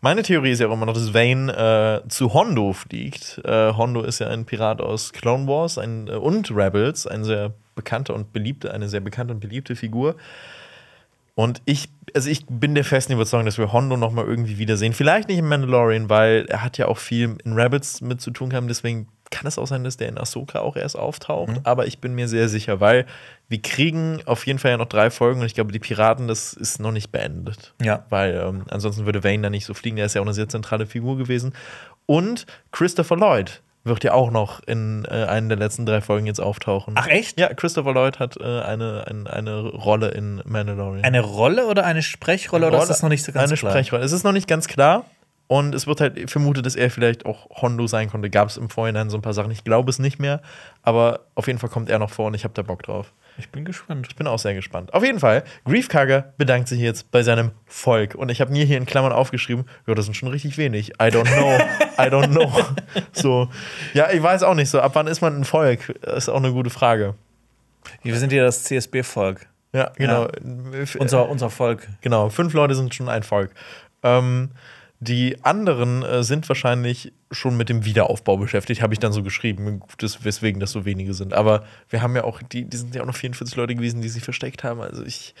Meine Theorie ist ja auch immer noch, dass Vane äh, zu Hondo fliegt. Äh, Hondo ist ja ein Pirat aus Clone Wars ein, äh, und Rebels, ein sehr bekannter und beliebte, eine sehr bekannte und beliebte Figur. Und ich, also ich bin der festen Überzeugung, dass wir Hondo noch mal irgendwie wiedersehen. Vielleicht nicht in Mandalorian, weil er hat ja auch viel in Rebels mit zu tun gehabt. Deswegen kann es auch sein, dass der in Ahsoka auch erst auftaucht. Aber ich bin mir sehr sicher, weil wir kriegen auf jeden Fall ja noch drei Folgen und ich glaube, die Piraten, das ist noch nicht beendet. Ja. Weil ähm, ansonsten würde Vane da nicht so fliegen. Der ist ja auch eine sehr zentrale Figur gewesen. Und Christopher Lloyd wird ja auch noch in äh, einer der letzten drei Folgen jetzt auftauchen. Ach, echt? Ja, Christopher Lloyd hat äh, eine, ein, eine Rolle in Mandalorian. Eine Rolle oder eine Sprechrolle oder ist das noch nicht so ganz eine klar? Sprechrolle. Es ist noch nicht ganz klar. Und es wird halt vermutet, dass er vielleicht auch Hondo sein konnte. Gab es im Vorhinein so ein paar Sachen. Ich glaube es nicht mehr. Aber auf jeden Fall kommt er noch vor und ich habe da Bock drauf. Ich bin gespannt. Ich bin auch sehr gespannt. Auf jeden Fall, Griefkarger bedankt sich jetzt bei seinem Volk. Und ich habe mir hier in Klammern aufgeschrieben, ja, das sind schon richtig wenig. I don't know. I don't know. So, ja, ich weiß auch nicht so. Ab wann ist man ein Volk? Das ist auch eine gute Frage. Wir sind ja das CSB-Volk. Ja, genau. Unser, unser Volk. Genau, fünf Leute sind schon ein Volk. Ähm, die anderen äh, sind wahrscheinlich schon mit dem Wiederaufbau beschäftigt, habe ich dann so geschrieben, das, weswegen das so wenige sind. Aber wir haben ja auch, die, die sind ja auch noch 44 Leute gewesen, die sich versteckt haben. Also ich,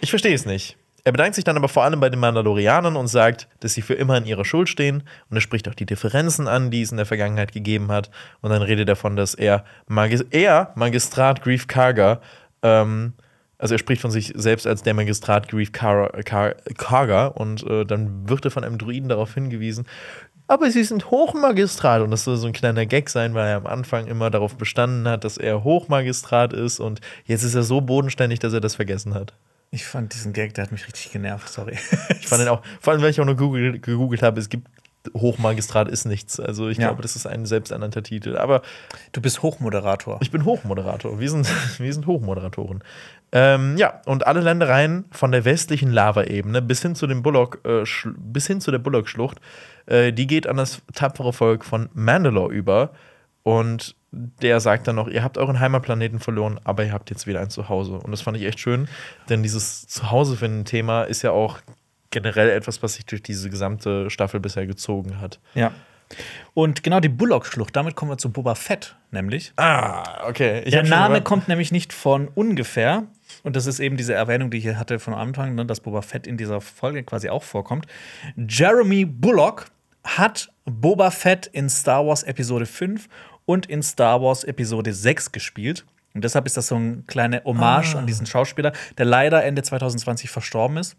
ich verstehe es nicht. Er bedankt sich dann aber vor allem bei den Mandalorianern und sagt, dass sie für immer in ihrer Schuld stehen. Und er spricht auch die Differenzen an, die es in der Vergangenheit gegeben hat. Und dann redet er davon, dass er, Magis er Magistrat Grief Karga, ähm, also er spricht von sich selbst als der Magistrat Grief Kar Kar Karga und äh, dann wird er von einem Druiden darauf hingewiesen, aber sie sind Hochmagistrat und das soll so ein kleiner Gag sein, weil er am Anfang immer darauf bestanden hat, dass er Hochmagistrat ist und jetzt ist er so bodenständig, dass er das vergessen hat. Ich fand diesen Gag, der hat mich richtig genervt, sorry. Ich fand den auch, vor allem, weil ich auch nur Google, gegoogelt habe, es gibt Hochmagistrat ist nichts. Also ich Ja. glaube, das ist ein selbsternannter Titel. Aber Du bist Hochmoderator. ich bin Hochmoderator. Wir sind, wir sind Hochmoderatoren. Ähm, ja, und alle Ländereien von der westlichen Lavaebene bis hin zu dem Bullock, äh, bis hin zu der Bullock-Schlucht, äh, die geht an das tapfere Volk von Mandalore über. Und der sagt dann noch, ihr habt euren Heimatplaneten verloren, aber ihr habt jetzt wieder ein Zuhause. Und das fand ich echt schön, denn dieses Zuhause für ein Thema ist ja auch generell etwas, was sich durch diese gesamte Staffel bisher gezogen hat. Ja. Und genau die Bullock-Schlucht, damit kommen wir zu Boba Fett, nämlich. Ah, okay. Ich Der Name kommt nämlich nicht von ungefähr. Und das ist eben diese Erwähnung, die ich hier hatte von Anfang, ne, dass Boba Fett in dieser Folge quasi auch vorkommt. Jeremy Bullock hat Boba Fett in Star Wars Episode 5 und in Star Wars Episode 6 gespielt. Und deshalb ist das so eine kleine Hommage an diesen Schauspieler, der leider Ende 2020 verstorben ist.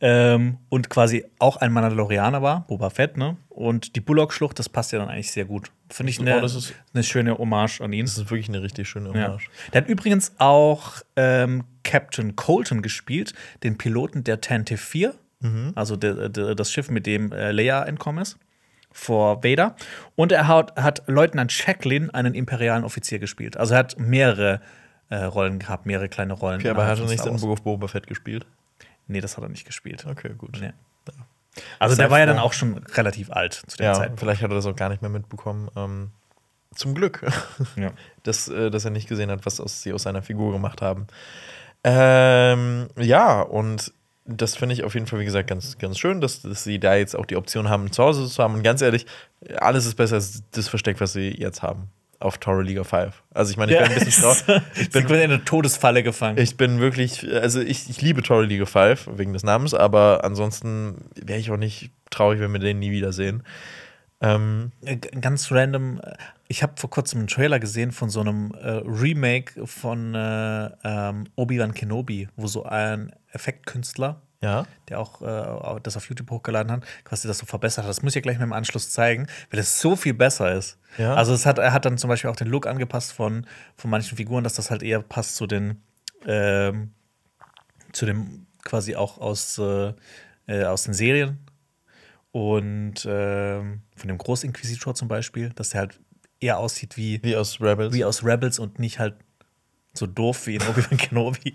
Ähm, und quasi auch ein Mandalorianer war, Boba Fett, ne? Und die Bullock-Schlucht, das passt ja dann eigentlich sehr gut. Finde ich Oh, eine, ist- eine schöne Hommage an ihn. Das ist wirklich eine richtig schöne Ja. Hommage. Der hat übrigens auch ähm, Captain Colton gespielt, den Piloten der Tantive 4, Mhm. also der, der, das Schiff, mit dem äh, Leia entkommen ist, vor Vader. Und er hat, hat Leutnant Shacklin, einen imperialen Offizier, gespielt. Also er hat mehrere äh, Rollen gehabt, mehrere kleine Rollen. Okay, aber er hat nicht in. Book of Boba Fett gespielt. Nee, das hat er nicht gespielt. Okay, gut. Nee. Also Sehr der war ja dann auch schon relativ alt zu der Ja, Zeit. vielleicht hat er das auch gar nicht mehr mitbekommen. Ähm, zum Glück, Ja. dass, äh, dass er nicht gesehen hat, was aus, sie aus seiner Figur gemacht haben. Ähm, ja, und das finde ich auf jeden Fall, wie gesagt, ganz, ganz schön, dass, dass sie da jetzt auch die Option haben, zu Hause zu haben. Und ganz ehrlich, alles ist besser als das Versteck, was sie jetzt haben auf Tower League of Five. Also ich meine, ich bin ein bisschen traurig. Ich bin in eine Todesfalle gefangen. Ich bin wirklich, also ich, ich liebe Tory League of Five wegen des Namens, aber ansonsten wäre ich auch nicht traurig, wenn wir den nie wiedersehen. Ähm, Äh, ganz random. äh, Ich habe vor kurzem einen Trailer gesehen von so einem äh, Remake von äh, ähm, Obi-Wan Kenobi, wo so ein Effektkünstler, ja. der auch äh, das auf YouTube hochgeladen hat, quasi das so verbessert hat. Das muss ich ja gleich mal im Anschluss zeigen, weil das so viel besser ist. Ja. Also es hat, er hat dann zum Beispiel auch den Look angepasst von, von manchen Figuren, dass das halt eher passt zu den ähm, zu dem quasi auch aus, äh, äh, aus den Serien und ähm, von dem Großinquisitor zum Beispiel, dass der halt eher aussieht wie, Wie aus Rebels. wie aus Rebels und nicht halt so doof wie in Obi-Wan Kenobi.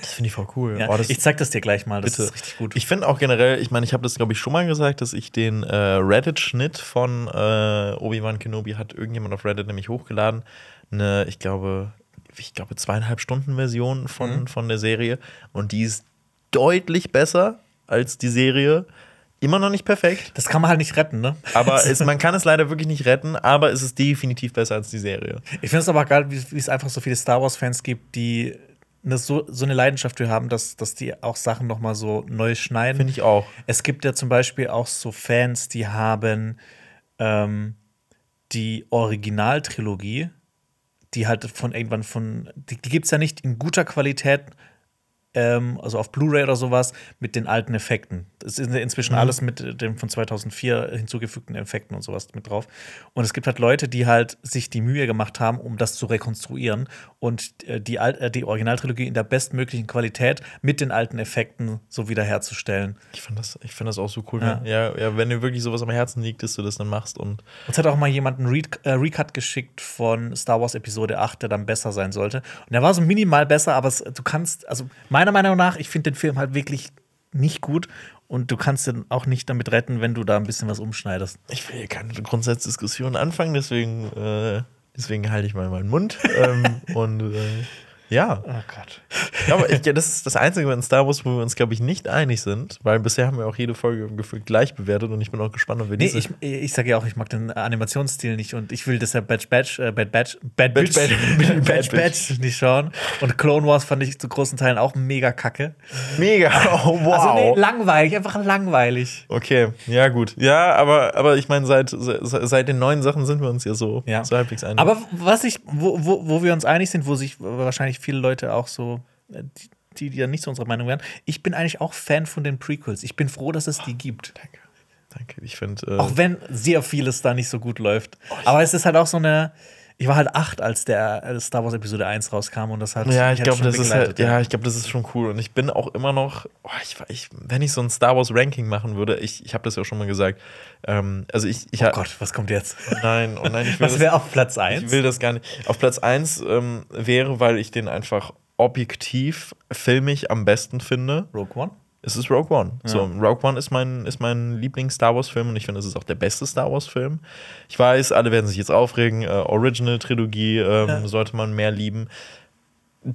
das finde ich voll cool. ja, Oh, ich zeig das dir gleich mal, das bitte. ist richtig gut. Ich finde auch generell, ich meine, ich habe das, glaube ich, schon mal gesagt, dass ich den äh, Reddit-Schnitt von äh, Obi-Wan Kenobi hat irgendjemand auf Reddit nämlich hochgeladen. Eine, ich glaube, ich glaube, zweieinhalb Stunden Version von, Mhm. von der Serie. Und die ist deutlich besser als die Serie. Immer noch nicht perfekt. das kann man halt nicht retten, ne? Aber es, man kann es leider wirklich nicht retten, aber es ist definitiv besser als die Serie. Ich finde es aber geil, wie, wie es einfach so viele Star Wars-Fans gibt, die eine, so, so eine Leidenschaft für haben, dass, dass die auch Sachen noch mal so neu schneiden. Finde ich auch. Es gibt ja zum Beispiel auch so Fans, die haben ähm, die Originaltrilogie, die halt von irgendwann von, die, die gibt es ja nicht in guter Qualität, ähm, also auf Blu-ray oder sowas, mit den alten Effekten. Das ist inzwischen Mhm. alles mit den von 2004 hinzugefügten Effekten und sowas mit drauf. Und es gibt halt Leute, die halt sich die Mühe gemacht haben, um das zu rekonstruieren und äh, die, Al- äh, die Originaltrilogie in der bestmöglichen Qualität mit den alten Effekten so wiederherzustellen. Ich finde das, ich find das auch so cool. Ja. Wenn, ja, ja, wenn dir wirklich sowas am Herzen liegt, dass du das dann machst. Und Uns hat auch mal jemand einen Re äh, Recut geschickt von Star Wars Episode 8, der dann besser sein sollte. Und der war so minimal besser, aber es, du kannst, also meiner Meinung nach, ich finde den Film halt wirklich nicht gut und du kannst den auch nicht damit retten, wenn du da ein bisschen was umschneidest. ich will hier keine Grundsatzdiskussion anfangen, deswegen, äh, deswegen halte ich mal meinen Mund. ähm, und äh, ja. Oh Gott. Aber ich, das ist das Einzige in Star Wars, wo wir uns, glaube ich, nicht einig sind, weil bisher haben wir auch jede Folge gefühlt gleich bewertet und ich bin auch gespannt, ob wir Nee, diese. ich, ich sage ja auch, ich mag den Animationsstil nicht und ich will das ja Bad Batch, äh, Bad Batch, Bad Bad Batch, Batch- Bad Batch nicht schauen. Und Clone Wars fand ich zu großen Teilen auch mega kacke. Mega, oh, wow. Also nee, langweilig, einfach langweilig. okay, ja, gut. Ja, aber, aber ich meine, seit, seit, seit den neuen Sachen sind wir uns ja so, Ja. so halbwegs einig. Aber was ich, wo, wo, wo wir uns einig sind, wo sich wahrscheinlich viele Leute auch so, äh, die, die ja nicht so unserer Meinung wären, ich bin eigentlich auch Fan von den Prequels. Ich bin froh, dass es die gibt. Danke. Danke. Ich finde. Äh, Auch wenn sehr vieles da nicht so gut läuft. Aber es ist halt auch so eine. Ich war halt acht, als der Star Wars Episode 1 rauskam und das hat Ja, ich halt glaube, das ist halt, ja, ich glaube, das ist schon cool. Und ich bin auch immer noch, oh, ich, ich, wenn ich so ein Star Wars Ranking machen würde, ich, ich habe das ja schon mal gesagt. Ähm, also ich, ich Oh Gott, was kommt jetzt? nein, oh nein, ich will Was das, wäre auf Platz ich 1? will das gar nicht. Auf Platz 1 ähm, wäre, weil ich den einfach objektiv filmig am besten finde. Rogue One? Es ist Rogue One. So, Rogue One ist mein, ist mein Lieblings-Star Wars-Film und ich finde, es ist auch der beste Star Wars-Film. Ich weiß, alle werden sich jetzt aufregen. Äh, Original-Trilogie ähm, Ja. sollte man mehr lieben.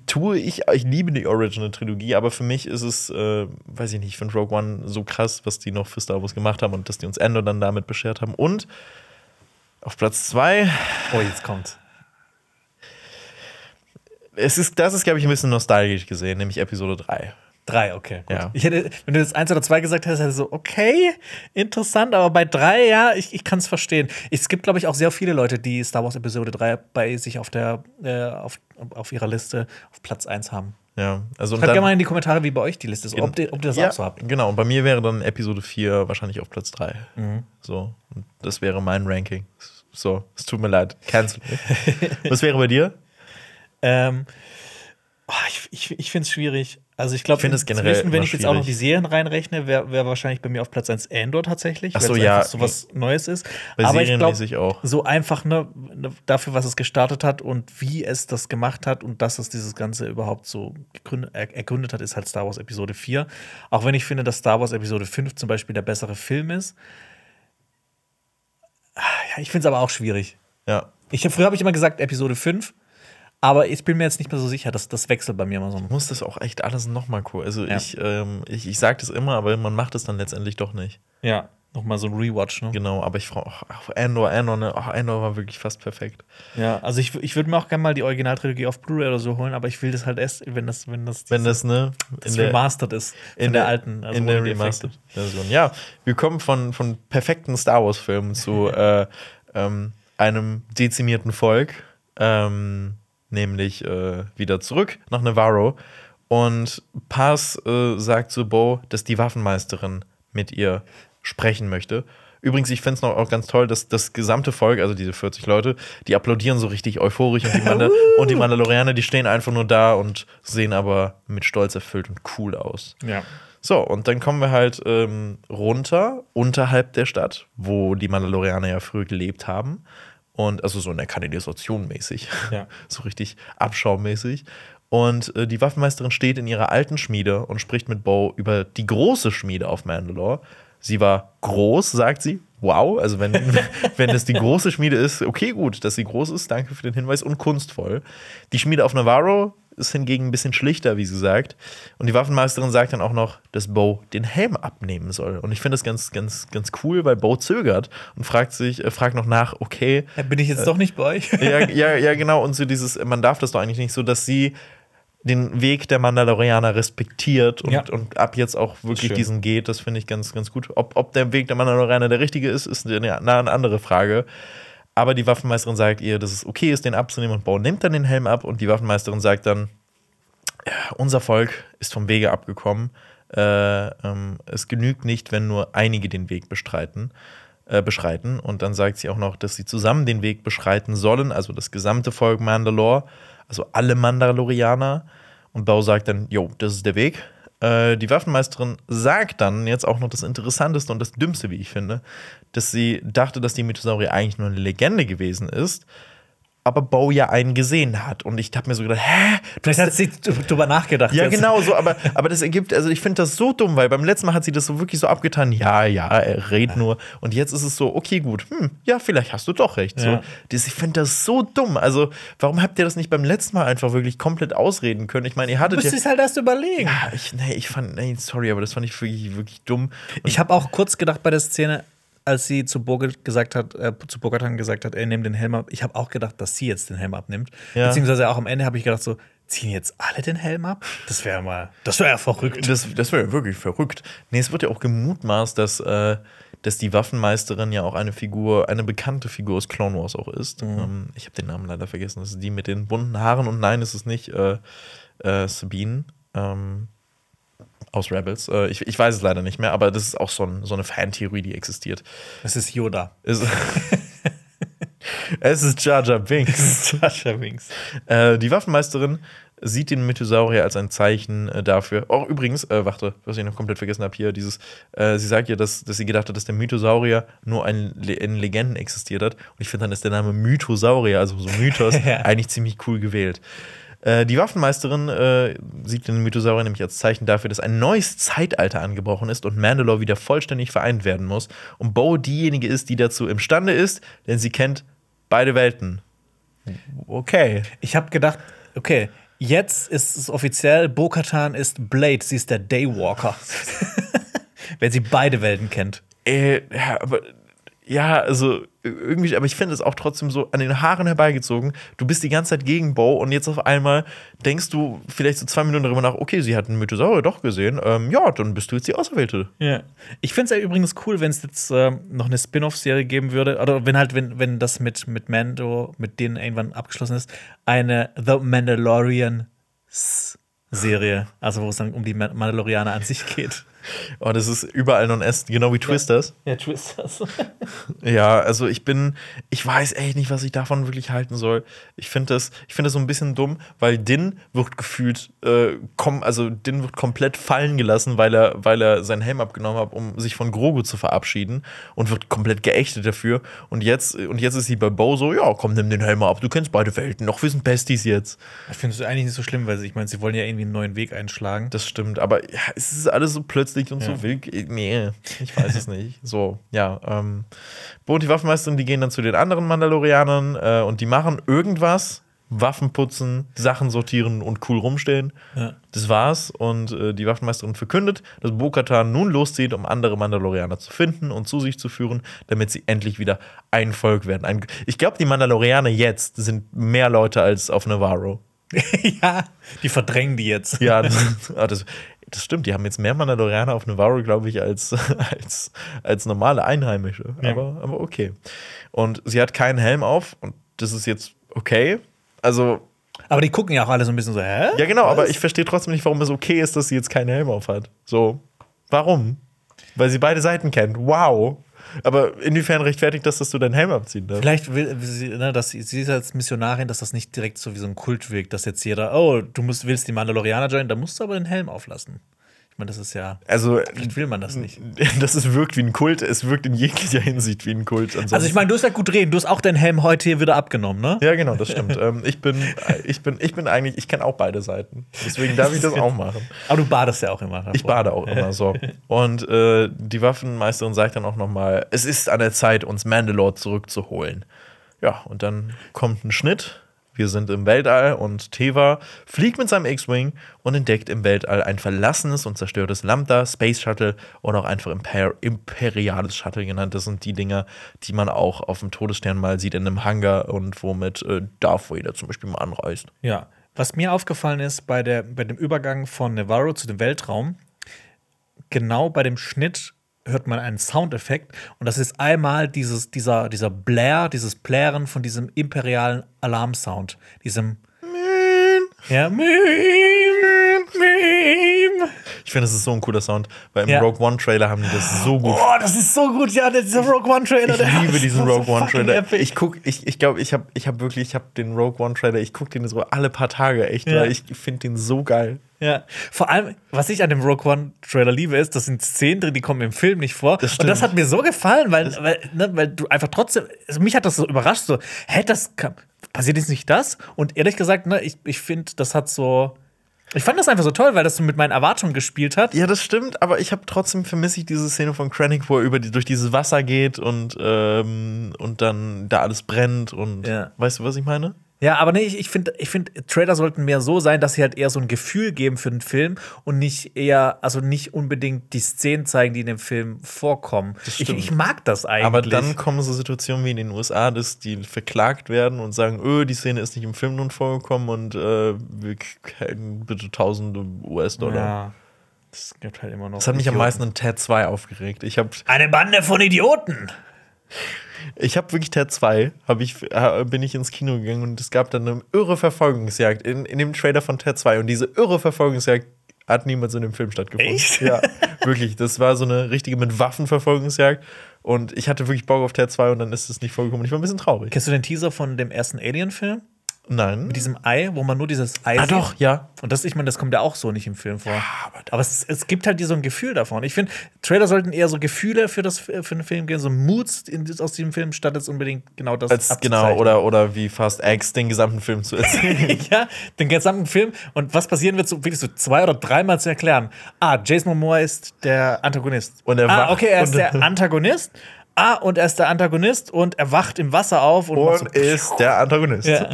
Tue ich, ich liebe die Original-Trilogie, aber für mich ist es, äh, weiß ich nicht, ich finde Rogue One so krass, was die noch für Star Wars gemacht haben und dass die uns Endo dann damit beschert haben. Und auf Platz 2 Oh, jetzt kommt. es ist, das ist, glaube ich, ein bisschen nostalgisch gesehen, nämlich Episode 3. Drei, okay. Gut. Ja. Ich hätte, wenn du jetzt eins oder zwei gesagt hättest, hätte ich so, okay, interessant, aber bei drei, ja, ich, ich kann es verstehen. Es gibt, glaube ich, auch sehr viele Leute, die Star Wars Episode 3 bei sich auf der, äh, auf, auf ihrer Liste auf Platz 1 haben. Ja, also Schreibt gerne mal in die Kommentare, wie bei euch die Liste ist, ob, die, ob ihr das ja, auch so habt. Genau, und bei mir wäre dann Episode 4 wahrscheinlich auf Platz 3. Mhm. So, das wäre mein Ranking. So, es tut mir leid. Cancel. Was wäre bei dir? Ähm, oh, ich ich, ich finde es schwierig. Also ich glaube, Ich wenn ich jetzt auch noch schwierig. die Serien reinrechne, wäre wär wahrscheinlich bei mir auf Platz 1 Andor tatsächlich, Ach so, weil es ja. so was Neues ist. Bei Aber ich glaube, serienmäßig auch. so einfach ne, ne, dafür, was es gestartet hat und wie es das gemacht hat und dass es dieses Ganze überhaupt so er, ergründet hat, ist halt Star Wars Episode 4. Auch wenn ich finde, dass Star Wars Episode 5 zum Beispiel der bessere Film ist. Ah, Ja, ich finde es aber auch schwierig. Ja. Ich, früher habe ich immer gesagt Episode 5, aber ich bin mir jetzt nicht mehr so sicher, dass das wechselt bei mir immer so. Muss das auch echt alles nochmal cool. Also Ja. ich, ähm, ich, ich sage das immer, aber man macht es dann letztendlich doch nicht. Ja, nochmal so ein Rewatch, ne? Genau, aber ich frage, ach, Andor, Andor, ne? Ach, Andor war wirklich fast perfekt. Ja, also ich, ich würde mir auch gerne mal die Originaltrilogie auf Blu-ray oder so holen, aber ich will das halt erst, wenn das, wenn das, Wenn das, ne? das der- remastered ist. In der, der alten. also in der Effekte. Remastered-Version. Ja, wir kommen von, von perfekten Star Wars-Filmen zu äh, ähm, einem dezimierten Volk, ähm, nämlich äh, wieder zurück nach Navarro. Und Paz äh, sagt zu Bo, dass die Waffenmeisterin mit ihr sprechen möchte. Übrigens, ich finde es noch auch ganz toll, dass das gesamte Volk, also diese 40 Leute, die applaudieren so richtig euphorisch und die, Mandal und die Mandalorianer, die stehen einfach nur da und sehen aber mit Stolz erfüllt und cool aus. Ja. So, und dann kommen wir halt ähm, runter, unterhalb der Stadt, wo die Mandalorianer ja früher gelebt haben. Und also so in der Kanalisation mäßig. Ja. so richtig abschaumäßig. Und äh, die Waffenmeisterin steht in ihrer alten Schmiede und spricht mit Bo über die große Schmiede auf Mandalore. Sie war groß, sagt sie. Wow, also wenn, wenn das die große Schmiede ist, okay, gut, dass sie groß ist, danke für den Hinweis und kunstvoll. Die Schmiede auf Navarro ist hingegen ein bisschen schlichter, wie sie sagt. Und die Waffenmeisterin sagt dann auch noch, dass Bo den Helm abnehmen soll. Und ich finde das ganz, ganz, ganz cool, weil Bo zögert und fragt sich, äh, fragt noch nach, okay, Ja, Bin ich jetzt doch nicht bei euch? ja, ja, ja, genau. Und so dieses, man darf das doch eigentlich nicht so, dass sie den Weg der Mandalorianer respektiert und, Ja. und ab jetzt auch wirklich diesen geht. Das finde ich ganz, ganz gut. Ob, ob der Weg der Mandalorianer der richtige ist, ist eine, eine andere Frage. Aber die Waffenmeisterin sagt ihr, dass es okay ist, den abzunehmen und Bo nimmt dann den Helm ab und die Waffenmeisterin sagt dann, unser Volk ist vom Wege abgekommen. Äh, ähm, es genügt nicht, wenn nur einige den Weg bestreiten, äh, beschreiten. Und dann sagt sie auch noch, dass sie zusammen den Weg beschreiten sollen, also das gesamte Volk Mandalore, also alle Mandalorianer. Und Bau sagt dann, jo, das ist der Weg. Äh, die Waffenmeisterin sagt dann jetzt auch noch das Interessanteste und das Dümmste, wie ich finde, dass sie dachte, dass die Mythosaurier eigentlich nur eine Legende gewesen ist, aber Bo ja einen gesehen hat. Und ich habe mir so gedacht, hä? Vielleicht hat sie drüber nachgedacht. Ja, jetzt. genau, so, aber, aber das ergibt, also ich finde das so dumm, weil beim letzten Mal hat sie das so wirklich so abgetan, ja, ja, er redet nur. Und jetzt ist es so, okay, gut, hm, ja, vielleicht hast du doch recht. So. Ja. Das, ich finde das so dumm. Also, warum habt ihr das nicht beim letzten Mal einfach wirklich komplett ausreden können? Ich meine, ihr Du hattet musst ja. es halt erst überlegen. Ja, ich, nee, ich fand, nee, sorry, aber das fand ich wirklich, wirklich dumm. Und Ich habe auch kurz gedacht bei der Szene, als sie zu Burger gesagt hat, äh, zu Bogatan gesagt hat, er nimmt den Helm ab. Ich habe auch gedacht, dass sie jetzt den Helm abnimmt. Ja. Beziehungsweise auch am Ende habe ich gedacht, so, ziehen jetzt alle den Helm ab? Das wäre mal, das wäre ja verrückt. Das, das wäre wirklich verrückt. Nee, es wird ja auch gemutmaßt, dass, äh, dass die Waffenmeisterin ja auch eine Figur, eine bekannte Figur aus Clone Wars auch ist. Ähm, ich habe den Namen leider vergessen. Das ist die mit den bunten Haaren und nein, es ist nicht äh, äh, Sabine ähm, aus Rebels. Äh, ich, ich weiß es leider nicht mehr, aber das ist auch so, ein, so eine Fantheorie, die existiert. Das ist Yoda. Ist Es ist Jar Jar Binks. Jar Jar Binks. Äh, die Waffenmeisterin sieht den Mythosaurier als ein Zeichen äh, dafür. Auch übrigens, äh, warte, was ich noch komplett vergessen habe hier, dieses, äh, sie sagt ja, dass, dass sie gedacht hat, dass der Mythosaurier nur ein, Le- in Legenden existiert hat. Und ich finde dann ist der Name Mythosaurier, also so Mythos, Ja. eigentlich ziemlich cool gewählt. Äh, die Waffenmeisterin äh, sieht den Mythosaurier nämlich als Zeichen dafür, dass ein neues Zeitalter angebrochen ist und Mandalore wieder vollständig vereint werden muss. Und Bo diejenige ist, die dazu imstande ist, denn sie kennt beide Welten. Okay. Ich habe gedacht, okay, jetzt ist es offiziell, Bo-Katan ist Blade, sie ist der Daywalker. Wenn sie beide Welten kennt. Äh, ja, aber ja, also irgendwie, aber ich finde es auch trotzdem so an den Haaren herbeigezogen. Du bist die ganze Zeit gegen Bo und jetzt auf einmal denkst du vielleicht so zwei Minuten darüber nach, okay, sie hat einen Mythosaurier doch gesehen. Ähm, ja, dann bist du jetzt die Auserwählte. Ja. Ich finde es ja übrigens cool, wenn es jetzt ähm, noch eine Spin-off-Serie geben würde, oder wenn halt, wenn, wenn das mit, mit Mando, mit denen irgendwann abgeschlossen ist, eine The Mandalorian Serie, also wo es dann um die Ma- Mandalorianer an sich geht. Oh, das ist überall noch ein S, genau wie Twisters. Ja, Twisters. Ja, also ich bin, ich weiß echt nicht, was ich davon wirklich halten soll. Ich finde das, ich finde das so ein bisschen dumm, weil Din wird gefühlt, äh, kom also Din wird komplett fallen gelassen, weil er, weil er seinen Helm abgenommen hat, um sich von Grogu zu verabschieden und wird komplett geächtet dafür. Und jetzt, und jetzt ist sie bei Bo so, ja, komm, nimm den Helm ab, du kennst beide Welten, noch wir sind Besties jetzt. Ich finde es eigentlich nicht so schlimm, weil ich meine, sie wollen ja irgendwie einen neuen Weg einschlagen. Das stimmt, aber ja, es ist alles so plötzlich und so Ja. wild. Nee, ich weiß es nicht. So, ja. Ähm, Bo und die Waffenmeisterin, die gehen dann zu den anderen Mandalorianern äh, und die machen irgendwas. Waffen putzen, Sachen sortieren und cool rumstehen. Ja. Das war's. Und äh, die Waffenmeisterin verkündet, dass Bo-Katan nun loszieht, um andere Mandalorianer zu finden und zu sich zu führen, damit sie endlich wieder ein Volk werden. Ein, ich glaube, die Mandalorianer jetzt sind mehr Leute als auf Navarro. ja, die verdrängen die jetzt. Ja, das, ah, das, das stimmt. Die haben jetzt mehr Mandalorianer auf Navarro, glaube ich, als, als, als normale Einheimische. Ja. Aber, aber okay. Und sie hat keinen Helm auf und das ist jetzt okay. Also, Aber die gucken ja auch alle so ein bisschen so, hä? ja, genau, aber Was? ich verstehe trotzdem nicht, warum es okay ist, dass sie jetzt keinen Helm auf hat. So, warum? Weil sie beide Seiten kennt. Wow. Aber inwiefern rechtfertigt das, dass du deinen Helm abziehen darfst? Vielleicht will sie, ne, dass sie, ist als Missionarin, dass das nicht direkt so wie so ein Kult wirkt, dass jetzt jeder, oh, du musst, willst die Mandalorianer joinen, dann musst du aber den Helm auflassen. Meine, das ist ja, Also, vielleicht will man das nicht. das ist, wirkt wie ein Kult. Es wirkt in jeglicher Hinsicht wie ein Kult. Also ich meine, du hast ja gut reden, du hast auch deinen Helm heute hier wieder abgenommen, ne? Ja, genau, das stimmt. ähm, ich, bin, ich, bin, ich bin eigentlich, ich kenne auch beide Seiten. Deswegen darf ich das auch machen. Aber du badest ja auch immer. davor. Ich bade auch immer so. Und äh, die Waffenmeisterin sagt dann auch noch mal, es ist an der Zeit, uns Mandalore zurückzuholen. Ja, und dann kommt ein Schnitt. Wir sind im Weltall und Teva fliegt mit seinem X-Wing und entdeckt im Weltall ein verlassenes und zerstörtes Lambda, Space Shuttle oder auch einfach Imper imperiales Shuttle genannt. Das sind die Dinger, die man auch auf dem Todesstern mal sieht in einem Hangar und womit äh, Darth Vader zum Beispiel mal anreist. Ja. Was mir aufgefallen ist bei, der, bei dem Übergang von Navarro zu dem Weltraum, genau bei dem Schnitt hört man einen Soundeffekt und das ist einmal dieses, dieser, dieser Blare, dieses Plären von diesem imperialen Alarmsound. Diesem Ja. Ich finde, das ist so ein cooler Sound, weil im Ja. Rogue One Trailer haben die das so gut Oh, das ist so gut, ja, dieser Rogue One Trailer. Ich liebe diesen so Rogue One Trailer. epic. Ich guck, ich, ich glaube, ich habe ich hab wirklich, ich habe den Rogue One Trailer, ich gucke den so alle paar Tage echt, Ja. weil ich finde den so geil. Ja, vor allem, was ich an dem Rogue One Trailer liebe, ist, das sind Szenen drin, die kommen im Film nicht vor. Das und das hat mir so gefallen, weil, weil, ne, weil du einfach trotzdem, also mich hat das so überrascht, so, hä, das kann, passiert jetzt nicht das? Und ehrlich gesagt, ne, ich, ich finde, das hat so, ich fand das einfach so toll, weil das so mit meinen Erwartungen gespielt hat. Ja, das stimmt, aber ich habe trotzdem vermisse ich diese Szene von Krennic, wo er über die, durch dieses Wasser geht und, ähm, und dann da alles brennt und Ja. weißt du, was ich meine? Ja, aber nee, ich, ich finde, ich find, Trailer sollten mehr so sein, dass sie halt eher so ein Gefühl geben für den Film und nicht eher, also nicht unbedingt die Szenen zeigen, die in dem Film vorkommen. Ich, ich mag das eigentlich. Aber dann kommen so Situationen wie in den USA, dass die verklagt werden und sagen, öh, die Szene ist nicht im Film nun vorgekommen und äh, wir kriegen bitte tausende US-Dollar. Ja. Es gibt halt immer noch. Das hat mich am Idioten. meisten in Ted 2 aufgeregt. Ich habe Eine Bande von Idioten. Ich habe wirklich Teil 2, hab ich, bin ich ins Kino gegangen und es gab dann eine irre Verfolgungsjagd in, in dem Trailer von Teil 2. Und diese irre Verfolgungsjagd hat niemals in dem Film stattgefunden. Echt? Ja, wirklich. Das war so eine richtige mit Waffen Verfolgungsjagd. Und ich hatte wirklich Bock auf Teil 2 und dann ist es nicht vorgekommen. Ich war ein bisschen traurig. Kennst du den Teaser von dem ersten Alien-Film? Nein. Mit diesem Ei, wo man nur dieses Ei ah, sieht? doch, ja. Und das, ich meine, das kommt ja auch so nicht im Film vor. aber aber es, es gibt halt so ein Gefühl davon. Ich finde, Trailer sollten eher so Gefühle für, das, für den Film geben, so Moods in, aus diesem Film, statt jetzt unbedingt genau das Als, genau, oder, oder wie Fast X den gesamten Film zu erzählen. ja, den gesamten Film. Und was passieren wird, so wirklich so zwei oder dreimal zu erklären. Ah, Jason Momoa ist der Antagonist. Und er ah, okay, er ist der Antagonist. Ah, und er ist der Antagonist und er wacht im Wasser auf und, und ist der Antagonist. Ja.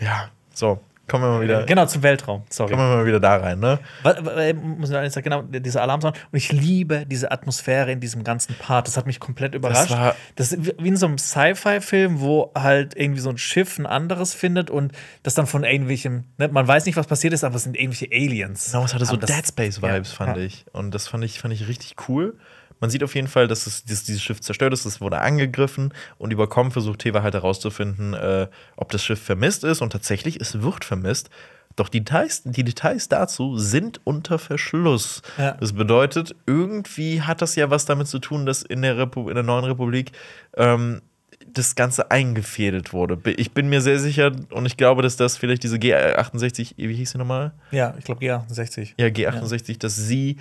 Ja, so, kommen wir mal wieder, Genau, zum Weltraum. Sorry. kommen wir mal wieder da rein, ne? Wa- wa- äh, muss ich ehrlich sagen, genau, dieser Alarmsound. Und ich liebe diese Atmosphäre in diesem ganzen Part. Das hat mich komplett überrascht. war- das ist wie in so einem Sci-Fi-Film, wo halt irgendwie so ein Schiff ein anderes findet und das dann von irgendwelchem, ne, man weiß nicht, was passiert ist, aber es sind irgendwelche Aliens. Genau, es hatte so das- Dead Space-Vibes, Ja. fand Ja. ich. Und das fand ich, fand ich richtig cool. Man sieht auf jeden Fall, dass, es, dass dieses Schiff zerstört ist, es wurde angegriffen und über Com versucht Teva halt herauszufinden, äh, ob das Schiff vermisst ist. Und tatsächlich, es wird vermisst. Doch die Details, die Details dazu sind unter Verschluss. Ja. Das bedeutet, irgendwie hat das ja was damit zu tun, dass in der, Repu in der neuen Republik ähm, das Ganze eingefädelt wurde. Ich bin mir sehr sicher und ich glaube, dass das vielleicht diese G68, wie hieß sie nochmal? Ja, ich glaube G68. Ja, G68, dass sie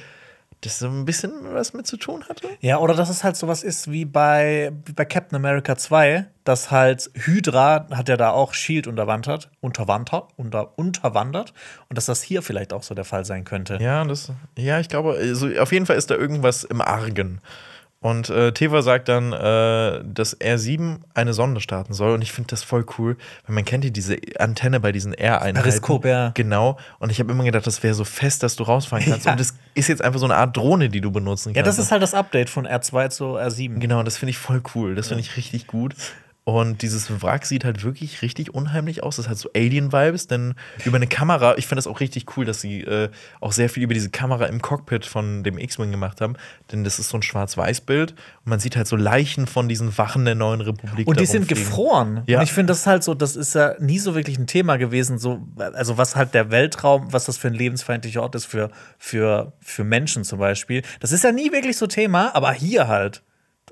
das so ein bisschen was mit zu tun hatte. Ja, oder dass es halt sowas ist wie bei, wie bei Captain America 2, dass halt Hydra hat ja da auch Shield unterwandert, unterwandert, unter, unterwandert und dass das hier vielleicht auch so der Fall sein könnte. Ja, das, ja, ich glaube, also auf jeden Fall ist da irgendwas im Argen. Und äh, Teva sagt dann, äh, dass R7 eine Sonde starten soll. Und ich finde das voll cool, weil man kennt ja diese Antenne bei diesen R-Einheiten. Periskop, ja. Genau. Und ich habe immer gedacht, das wäre so fest, dass du rausfahren kannst. Ja. Und das ist jetzt einfach so eine Art Drohne, die du benutzen kannst. Ja, das ist halt das Update von R2 zu R7. Genau, das finde ich voll cool. Das finde ich richtig gut. Und dieses Wrack sieht halt wirklich richtig unheimlich aus. Das hat so Alien-Vibes, denn über eine Kamera, ich finde das auch richtig cool, dass sie äh, auch sehr viel über diese Kamera im Cockpit von dem X-Wing gemacht haben. Denn das ist so ein Schwarz-Weiß-Bild. Und man sieht halt so Leichen von diesen Wachen der neuen Republik. Und die sind rumfliegen. gefroren. Ja. Und ich finde, das ist halt so, das ist ja nie so wirklich ein Thema gewesen, so, also was halt der Weltraum, was das für ein lebensfeindlicher Ort ist für, für, für Menschen zum Beispiel. Das ist ja nie wirklich so Thema, aber hier halt.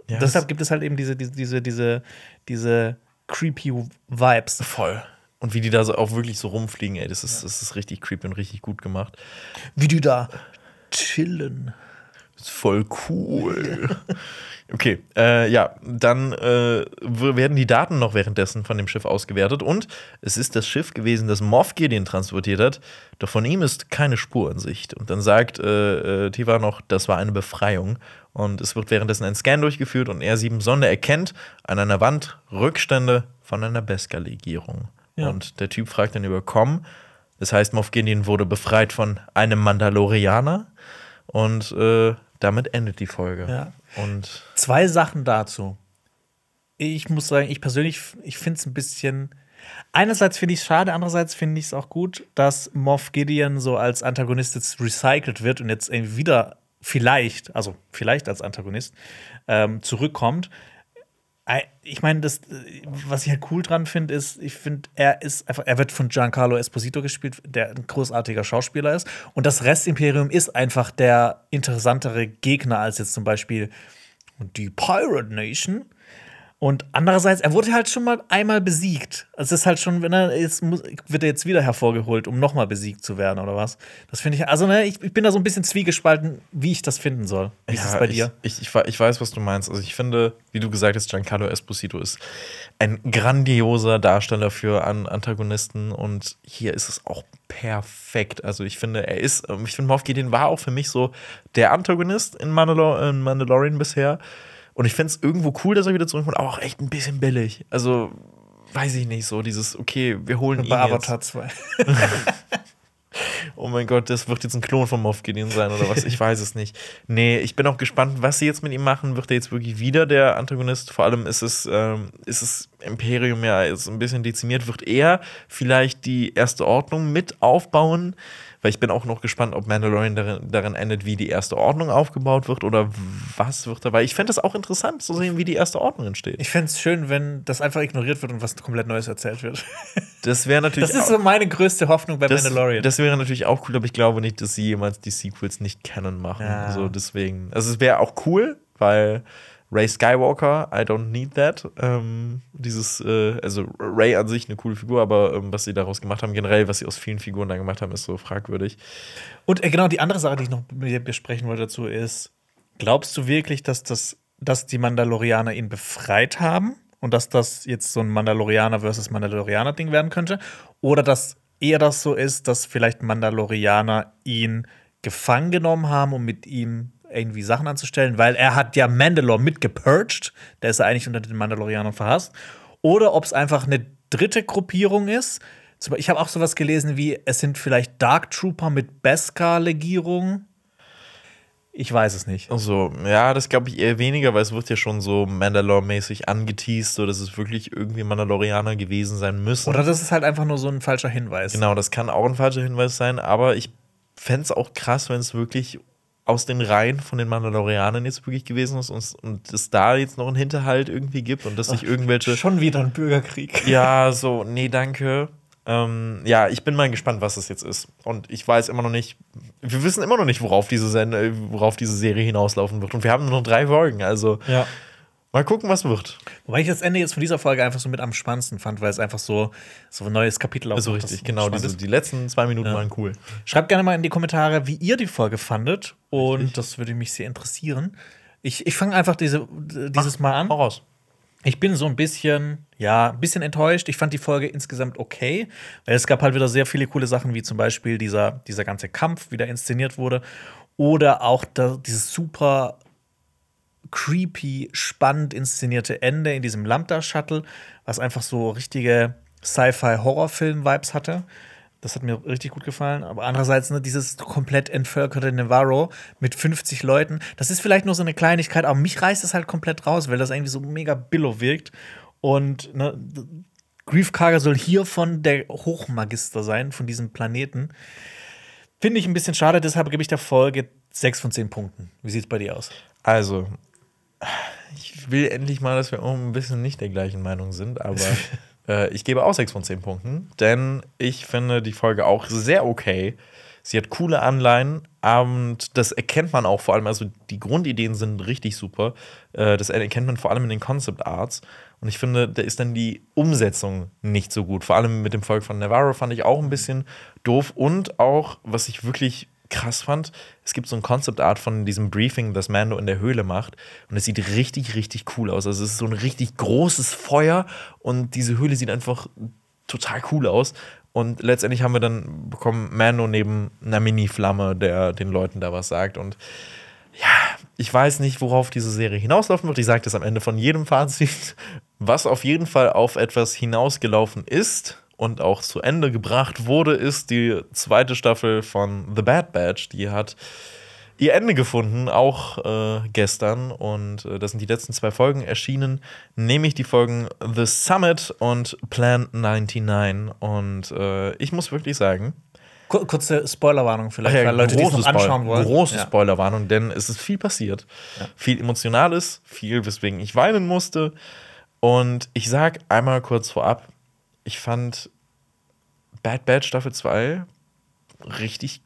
Ja, Deshalb gibt es halt eben diese, diese, diese, diese, creepy Vibes. Voll. Und wie die da so auch wirklich so rumfliegen, ey, das ist, das ist richtig creepy und richtig gut gemacht. Wie die da chillen. ist voll cool. Okay, äh, ja, dann äh, werden die Daten noch währenddessen von dem Schiff ausgewertet und es ist das Schiff gewesen, das Moff Gideon transportiert hat, doch von ihm ist keine Spur in Sicht. Und dann sagt äh, äh, Tiva noch, das war eine Befreiung und es wird währenddessen ein Scan durchgeführt und R7 Sonde erkennt an einer Wand Rückstände von einer Beskar-Legierung. Ja. Und der Typ fragt dann über Com, das heißt, Moff Gideon wurde befreit von einem Mandalorianer und äh, damit endet die Folge. Ja. Und Zwei Sachen dazu. Ich muss sagen, ich persönlich, ich finde es ein bisschen. Einerseits finde ich es schade, andererseits finde ich es auch gut, dass Moff Gideon so als Antagonist jetzt recycelt wird und jetzt irgendwie wieder vielleicht, also vielleicht als Antagonist, ähm, zurückkommt. Ei- Ich meine, das, äh, was ich halt cool dran finde, ist, ich finde, er ist einfach, er wird von Giancarlo Esposito gespielt, der ein großartiger Schauspieler ist. Und das Restimperium ist einfach der interessantere Gegner als jetzt zum Beispiel die Pirate Nation. Und andererseits, er wurde halt schon mal einmal besiegt. Es ist halt schon, wenn er jetzt muss, wird er jetzt wieder hervorgeholt, um nochmal besiegt zu werden oder was? Das finde ich, also ne, ich, ich bin da so ein bisschen zwiegespalten, wie ich das finden soll. Wie ist es bei dir? Ich, ich, ich, wei- ich weiß, was du meinst. Also ich finde, wie du gesagt hast, Giancarlo Esposito ist ein grandioser Darsteller für An Antagonisten und hier ist es auch perfekt. Also ich finde, er ist, ähm, ich finde, Moff Gideon war auch für mich so der Antagonist in, Mandalor in Mandalorian bisher. Und ich finde es irgendwo cool, dass er wieder zurückkommt, aber auch echt ein bisschen billig. Also weiß ich nicht so, dieses, okay, wir holen ihn Bei. Avatar 2. Oh mein Gott, das wird jetzt ein Klon von Moff Gideon sein oder was? Ich weiß es nicht. Nee, ich bin auch gespannt, was sie jetzt mit ihm machen. Wird er jetzt wirklich wieder der Antagonist? Vor allem ist es, ähm, ist es Imperium ja jetzt ein bisschen dezimiert. Wird er vielleicht die erste Ordnung mit aufbauen? Weil ich bin auch noch gespannt, ob Mandalorian darin, darin endet, wie die erste Ordnung aufgebaut wird oder was wird da. Weil ich fände es auch interessant zu sehen, wie die erste Ordnung entsteht. Ich fände es schön, wenn das einfach ignoriert wird und was komplett Neues erzählt wird. Das wäre natürlich. Das ist so meine größte Hoffnung bei das, Mandalorian. das wäre natürlich auch cool, aber ich glaube nicht, dass sie jemals die Sequels nicht kennen machen. Ja. Also deswegen. Also es wäre auch cool, weil Ray Skywalker, I don't need that. Ähm, dieses, äh, also Ray an sich eine coole Figur, aber ähm, was sie daraus gemacht haben, generell, was sie aus vielen Figuren da gemacht haben, ist so fragwürdig. Und äh, genau die andere Sache, die ich noch besprechen wollte dazu, ist: Glaubst du wirklich, dass, das, dass die Mandalorianer ihn befreit haben und dass das jetzt so ein Mandalorianer versus Mandalorianer-Ding werden könnte? Oder dass eher das so ist, dass vielleicht Mandalorianer ihn gefangen genommen haben, um mit ihm irgendwie Sachen anzustellen, weil er hat ja Mandalore mitgepurged. Der ist ja eigentlich unter den Mandalorianern verhasst. Oder ob es einfach eine dritte Gruppierung ist. Ich habe auch sowas gelesen wie, es sind vielleicht Dark Trooper mit Beskar-Legierung. Ich weiß es nicht. Also, ja, das glaube ich eher weniger, weil es wird ja schon so Mandalore-mäßig angeteased, so dass es wirklich irgendwie Mandalorianer gewesen sein müssen. Oder das ist halt einfach nur so ein falscher Hinweis. Genau, das kann auch ein falscher Hinweis sein, aber ich fände es auch krass, wenn es wirklich aus den Reihen von den Mandalorianern jetzt wirklich gewesen ist und, und es da jetzt noch einen Hinterhalt irgendwie gibt und dass sich irgendwelche. Schon wieder ein Bürgerkrieg. Ja, so, nee, danke. Ähm, ja, ich bin mal gespannt, was das jetzt ist. Und ich weiß immer noch nicht, wir wissen immer noch nicht, worauf diese, Sende, worauf diese Serie hinauslaufen wird. Und wir haben nur noch drei Folgen, also. Ja. Mal gucken, was wird. Wobei ich das Ende jetzt von dieser Folge einfach so mit am spannendsten fand, weil es einfach so, so ein neues Kapitel aufmacht. So richtig, genau. Diese, die letzten zwei Minuten ja. waren cool. Schreibt gerne mal in die Kommentare, wie ihr die Folge fandet. Und richtig. das würde mich sehr interessieren. Ich, ich fange einfach diese, dieses Ach, Mal an. Raus. Ich bin so ein bisschen, ja, ein bisschen enttäuscht. Ich fand die Folge insgesamt okay, weil es gab halt wieder sehr viele coole Sachen, wie zum Beispiel dieser, dieser ganze Kampf, wie der inszeniert wurde. Oder auch da, dieses super creepy, spannend inszenierte Ende in diesem Lambda-Shuttle, was einfach so richtige Sci-Fi-Horrorfilm-Vibes hatte. Das hat mir richtig gut gefallen. Aber andererseits, ne, dieses komplett entvölkerte Navarro mit 50 Leuten, das ist vielleicht nur so eine Kleinigkeit, aber mich reißt es halt komplett raus, weil das irgendwie so mega billow wirkt. Und ne, Grief Karga soll hiervon der Hochmagister sein, von diesem Planeten. Finde ich ein bisschen schade, deshalb gebe ich der Folge 6 von 10 Punkten. Wie sieht es bei dir aus? Also, ich will endlich mal, dass wir auch ein bisschen nicht der gleichen Meinung sind, aber äh, ich gebe auch 6 von 10 Punkten, denn ich finde die Folge auch sehr okay. Sie hat coole Anleihen und das erkennt man auch vor allem, also die Grundideen sind richtig super. Äh, das erkennt man vor allem in den Concept Arts. Und ich finde, da ist dann die Umsetzung nicht so gut. Vor allem mit dem Volk von Navarro fand ich auch ein bisschen doof. Und auch, was ich wirklich krass fand, es gibt so ein Concept Art von diesem Briefing, das Mando in der Höhle macht. Und es sieht richtig, richtig cool aus. Also es ist so ein richtig großes Feuer und diese Höhle sieht einfach total cool aus. Und letztendlich haben wir dann bekommen Mando neben einer Mini-Flamme, der den Leuten da was sagt. Und ja, ich weiß nicht, worauf diese Serie hinauslaufen wird. Ich sage das am Ende von jedem Fazit. Was auf jeden Fall auf etwas hinausgelaufen ist, und auch zu Ende gebracht wurde, ist die zweite Staffel von The Bad Batch. Die hat ihr Ende gefunden, auch äh, gestern. Und äh, das sind die letzten zwei Folgen erschienen, nämlich die Folgen The Summit und Plan 99. Und äh, ich muss wirklich sagen, Kurze Spoilerwarnung vielleicht, ja, weil Leute, die es noch anschauen wollen. Große ja. Spoilerwarnung, denn es ist viel passiert. Ja. Viel Emotionales, viel, weswegen ich weinen musste. Und ich sag einmal kurz vorab, ich fand Bad Bad Staffel 2 richtig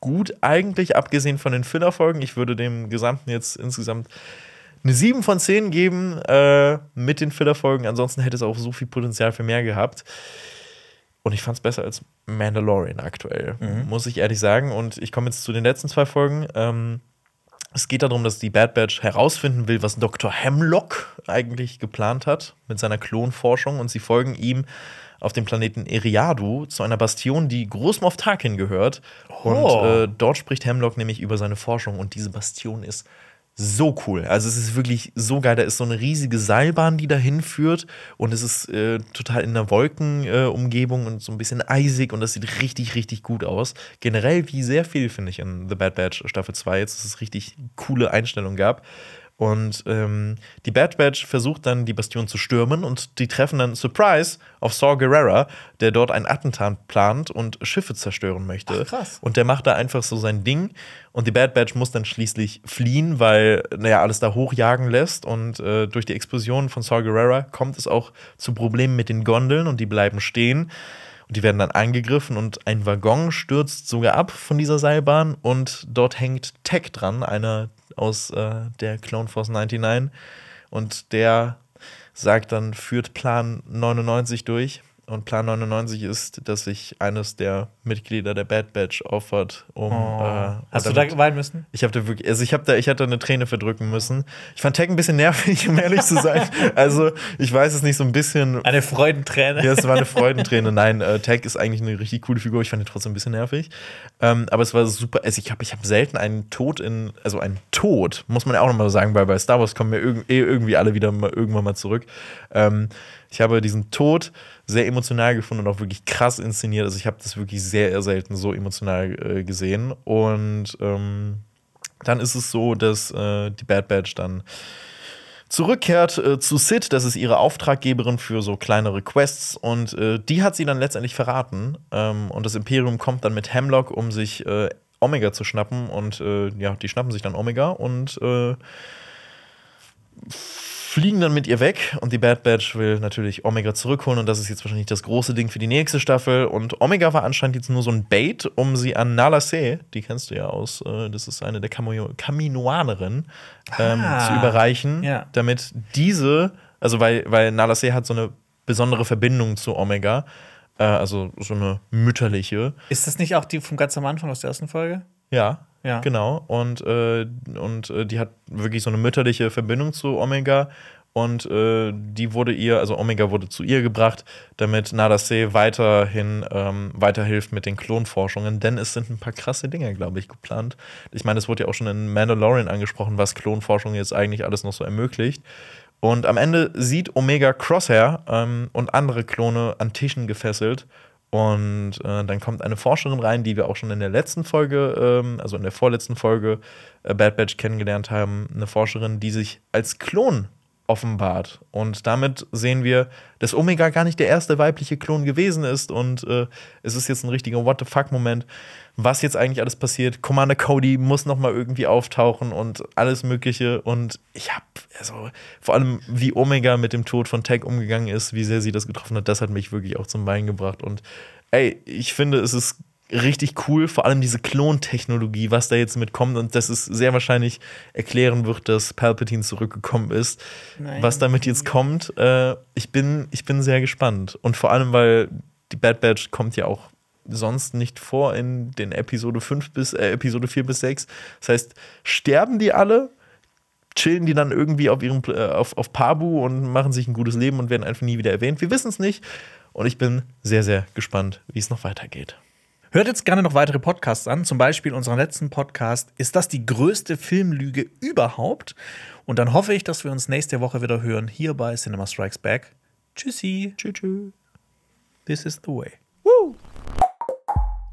gut, eigentlich, abgesehen von den Filler-Folgen. Ich würde dem Gesamten jetzt insgesamt eine 7 von 10 geben äh, mit den Filler-Folgen. Ansonsten hätte es auch so viel Potenzial für mehr gehabt. Und ich fand es besser als Mandalorian aktuell, mhm. muss ich ehrlich sagen. Und ich komme jetzt zu den letzten zwei Folgen. Ähm, es geht darum, dass die Bad Batch herausfinden will, was Dr. Hemlock eigentlich geplant hat mit seiner Klonforschung. Und sie folgen ihm auf dem Planeten Eriadu zu einer Bastion, die Großmoff Tarkin gehört. Oh. Und äh, dort spricht Hemlock nämlich über seine Forschung. Und diese Bastion ist so cool. Also es ist wirklich so geil. Da ist so eine riesige Seilbahn, die dahin führt. Und es ist äh, total in einer Wolkenumgebung äh, und so ein bisschen eisig. Und das sieht richtig, richtig gut aus. Generell, wie sehr viel, finde ich, in The Bad Batch Staffel 2 jetzt, dass es richtig coole Einstellungen gab. Und ähm, die Bad Batch versucht dann, die Bastion zu stürmen und die treffen dann Surprise auf Saw Gerrera, der dort ein Attentat plant und Schiffe zerstören möchte. Ach, krass. Und der macht da einfach so sein Ding. Und die Bad Batch muss dann schließlich fliehen, weil, naja, alles da hochjagen lässt. Und äh, durch die Explosion von Saw Gerrera kommt es auch zu Problemen mit den Gondeln und die bleiben stehen. Die werden dann angegriffen und ein Waggon stürzt sogar ab von dieser Seilbahn und dort hängt Tech dran, einer aus äh, der Clone Force 99. Und der sagt dann, führt Plan 99 durch. Und Plan 99 ist, dass sich eines der Mitglieder der Bad Batch opfert, um. Oh. Äh, Hast du da weinen müssen? ich habe da wirklich, also ich habe da, ich hatte eine Träne verdrücken müssen. Ich fand Tech ein bisschen nervig, um ehrlich zu sein. Also ich weiß es nicht so ein bisschen. Eine Freudenträne. Ja, es war eine Freudenträne. Nein, äh, Tech ist eigentlich eine richtig coole Figur. Ich fand ihn trotzdem ein bisschen nervig. Ähm, aber es war super. Also ich habe ich hab selten einen Tod in, also einen Tod, muss man ja auch nochmal sagen, weil bei Star Wars kommen wir irg eh irgendwie alle wieder mal, irgendwann mal zurück. Ähm, ich habe diesen Tod sehr emotional gefunden und auch wirklich krass inszeniert. Also ich habe das wirklich sehr selten so emotional äh, gesehen. Und ähm, dann ist es so, dass äh, die Bad Batch dann zurückkehrt äh, zu Sid. Das ist ihre Auftraggeberin für so kleinere Quests. Und äh, die hat sie dann letztendlich verraten. Ähm, und das Imperium kommt dann mit Hemlock, um sich äh, Omega zu schnappen. Und äh, ja, die schnappen sich dann Omega und äh, fliegen dann mit ihr weg. Und die Bad Batch will natürlich Omega zurückholen. Und das ist jetzt wahrscheinlich das große Ding für die nächste Staffel. Und Omega war anscheinend jetzt nur so ein Bait, um sie an Nala Se, die kennst du ja aus, äh, das ist eine der Kaminoanerinnen, ähm, Ah. zu überreichen, Ja. damit diese, also weil, weil Nala Se hat so eine besondere Verbindung zu Omega, äh, also so eine mütterliche. Ist das nicht auch die vom ganz am Anfang aus der ersten Folge? Ja, Ja. genau. Und, äh, und äh, die hat wirklich so eine mütterliche Verbindung zu Omega. Und äh, die wurde ihr, also Omega wurde zu ihr gebracht, damit Nadase weiterhin ähm, weiterhilft mit den Klonforschungen. Denn es sind ein paar krasse Dinge, glaube ich, geplant. Ich meine, es wurde ja auch schon in Mandalorian angesprochen, was Klonforschung jetzt eigentlich alles noch so ermöglicht. Und am Ende sieht Omega Crosshair ähm, und andere Klone an Tischen gefesselt. Und äh, dann kommt eine Forscherin rein, die wir auch schon in der letzten Folge, ähm, also in der vorletzten Folge äh, Bad Batch kennengelernt haben. Eine Forscherin, die sich als Klon offenbart. Und damit sehen wir, dass Omega gar nicht der erste weibliche Klon gewesen ist. Und äh, es ist jetzt ein richtiger What the fuck-Moment, was jetzt eigentlich alles passiert. Commander Cody muss noch mal irgendwie auftauchen und alles Mögliche. Und ich habe, also vor allem, wie Omega mit dem Tod von Tech umgegangen ist, wie sehr sie das getroffen hat, das hat mich wirklich auch zum Weinen gebracht. Und ey, ich finde, es ist richtig cool, vor allem diese Klontechnologie, was da jetzt mitkommt und dass es sehr wahrscheinlich erklären wird, dass Palpatine zurückgekommen ist. Nein. Was damit jetzt kommt, äh, ich, bin, ich bin sehr gespannt. Und vor allem, weil die Bad Batch kommt ja auch sonst nicht vor in den Episode 5 bis äh, Episode 4 bis 6. Das heißt, sterben die alle, chillen die dann irgendwie auf ihrem äh, auf, auf Pabu und machen sich ein gutes Leben und werden einfach nie wieder erwähnt. Wir wissen es nicht. Und ich bin sehr, sehr gespannt, wie es noch weitergeht. Hört jetzt gerne noch weitere Podcasts an, zum Beispiel unseren letzten Podcast. Ist das die größte Filmlüge überhaupt? Und dann hoffe ich, dass wir uns nächste Woche wieder hören hier bei Cinema Strikes Back. Tschüssi. Tschüss. tschüss. This is the way.